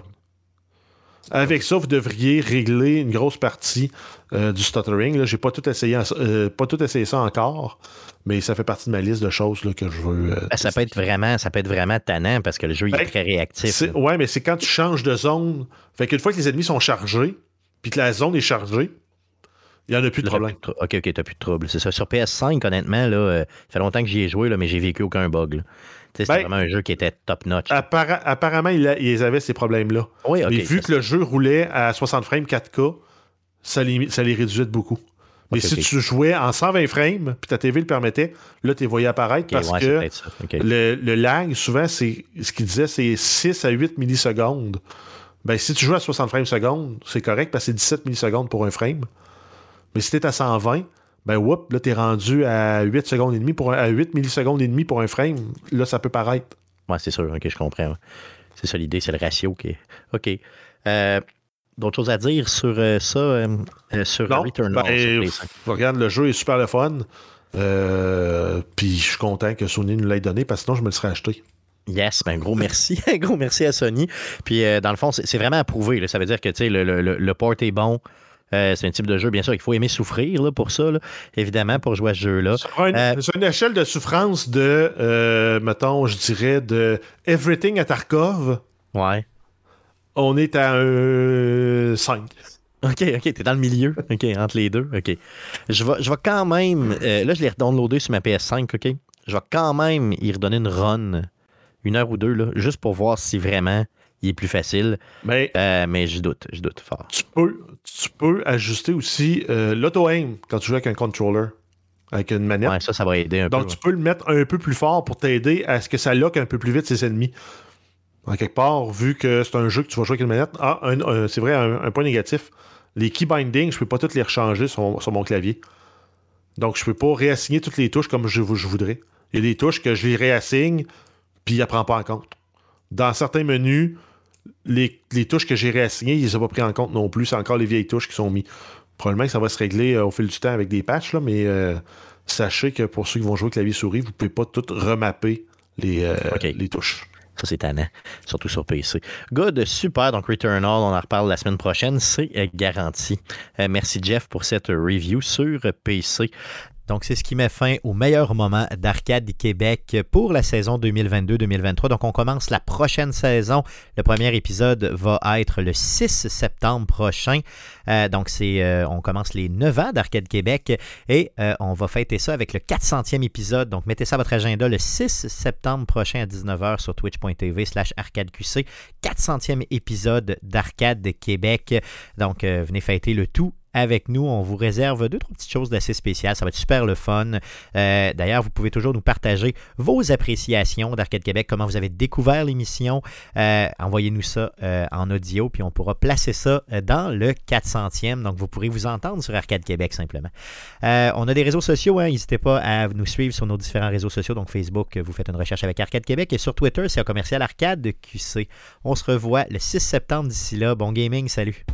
Avec ça, vous devriez régler une grosse partie euh, du stuttering. Là, j'ai pas tout essayé, euh, pas tout essayé ça encore, mais ça fait partie de ma liste de choses là, que je veux. euh, Ah, ça peut être vraiment, ça peut être vraiment tannant parce que le jeu il est Ben, très réactif. ouais, mais c'est quand tu changes de zone. Fait qu'une fois que les ennemis sont chargés, puis que la zone est chargée, il n'y en a plus de Là, problème. plus de trou- Ok, ok, t'as plus de trouble. C'est ça. Sur PS5, honnêtement, là, euh, ça fait longtemps que j'y ai joué, là, mais j'ai vécu aucun bug. C'était Ben, vraiment un jeu qui était top notch. Appara- apparemment, ils, avaient ces problèmes-là. oui, mais vu que le jeu roulait à 60 frames 4K, ça les, ça les réduisait de beaucoup. Mais si tu jouais en 120 frames, puis ta TV le permettait, là, tu les voyais apparaître parce ouais, que le, le lag, souvent, c'est ce qu'il disait, c'est 6 à 8 millisecondes. Ben, si tu joues à 60 frames secondes, c'est correct parce que c'est 17 millisecondes pour un frame. Mais si t'es à 120, ben, whoop, là, t'es rendu à 8 secondes et demie pour un- à 8 millisecondes et demi pour un frame. Là, ça peut paraître. Ouais, c'est sûr. Ok, je comprends. C'est ça l'idée, c'est le ratio qui est. Ok. Euh, D'autres choses à dire sur euh, ça, euh, sur Non, Returnal. ben, sur PS5? pff, regarde, le jeu est super le fun. Puis je suis content que Sony nous l'ait donné parce que sinon, je me le serais acheté. Yes, ben gros merci. gros merci à Sony. Puis dans le fond, c'est vraiment approuvé. là. Ça veut dire que tu sais, le, le, le- le port est bon. Euh, c'est un type de jeu, bien sûr, il faut aimer souffrir là, pour ça, là, évidemment, pour jouer à ce jeu-là. Sur, un- Euh, une échelle de souffrance de, euh, mettons, je dirais, de Everything à Tarkov, Ouais. on est à un 5. OK, OK, t'es dans le milieu. OK, entre les deux. OK. Je vais, je vais quand même. là, je l'ai redownloadé sur ma PS5, OK? Je vais quand même y redonner une run, une heure ou deux, là, juste pour voir si vraiment il est plus facile. Mais Euh, mais je doute, je doute fort. tu peux, tu peux ajuster aussi euh, l'auto-aim quand tu joues avec un controller, avec une manette. Ouais, ça, ça va aider un Donc, peu. tu peux le mettre un peu plus fort pour t'aider à ce que ça lock un peu plus vite ses ennemis. En quelque part, vu que c'est un jeu que tu vas jouer avec une manette, ah, un- un- c'est vrai, un, un point négatif. Les key bindings, je peux pas toutes les rechanger sur, sur mon clavier. Donc, je peux pas réassigner toutes les touches comme je, je voudrais. Il y a des touches que je les réassigne, puis il ne prend pas en compte. Dans certains menus, les, les touches que j'ai réassignées, ils ont pas pris en compte non plus. C'est encore les vieilles touches qui sont mises. Probablement que ça va se régler euh, au fil du temps avec des patchs, là, mais euh, sachez que pour ceux qui vont jouer clavier-souris, vous ne pouvez pas tout remapper les, euh, les touches. Ça, c'est tannant, surtout sur PC. Good, super. Donc, Returnal, on en reparle la semaine prochaine, c'est garanti. Euh, merci, Jeff, pour cette review sur PC. Donc, c'est ce qui met fin au meilleur moment d'Arcade Québec pour la saison 2022-2023. Donc, on commence la prochaine saison. Le premier épisode va être le 6 septembre prochain. Euh, donc, c'est, euh, on commence les 9 ans d'Arcade Québec et euh, on va fêter ça avec le 400e épisode. Donc, mettez ça à votre agenda le 6 septembre prochain à 19h sur twitch.tv slash arcadeqc. 400e épisode d'Arcade Québec. Donc, venez fêter le tout avec nous. On vous réserve deux, trois petites choses d'assez spéciales. Ça va être super le fun. Euh, D'ailleurs, vous pouvez toujours nous partager vos appréciations d'Arcade Québec, comment vous avez découvert l'émission. Euh, Envoyez-nous ça euh, en audio, puis on pourra placer ça dans le 400e. Donc, vous pourrez vous entendre sur Arcade Québec simplement. On a des réseaux sociaux. hein. N'hésitez pas à nous suivre sur nos différents réseaux sociaux. Donc, Facebook, vous faites une recherche avec Arcade Québec. Et sur Twitter, c'est un commercial Arcade QC. On se revoit le 6 septembre d'ici là. Bon gaming, salut!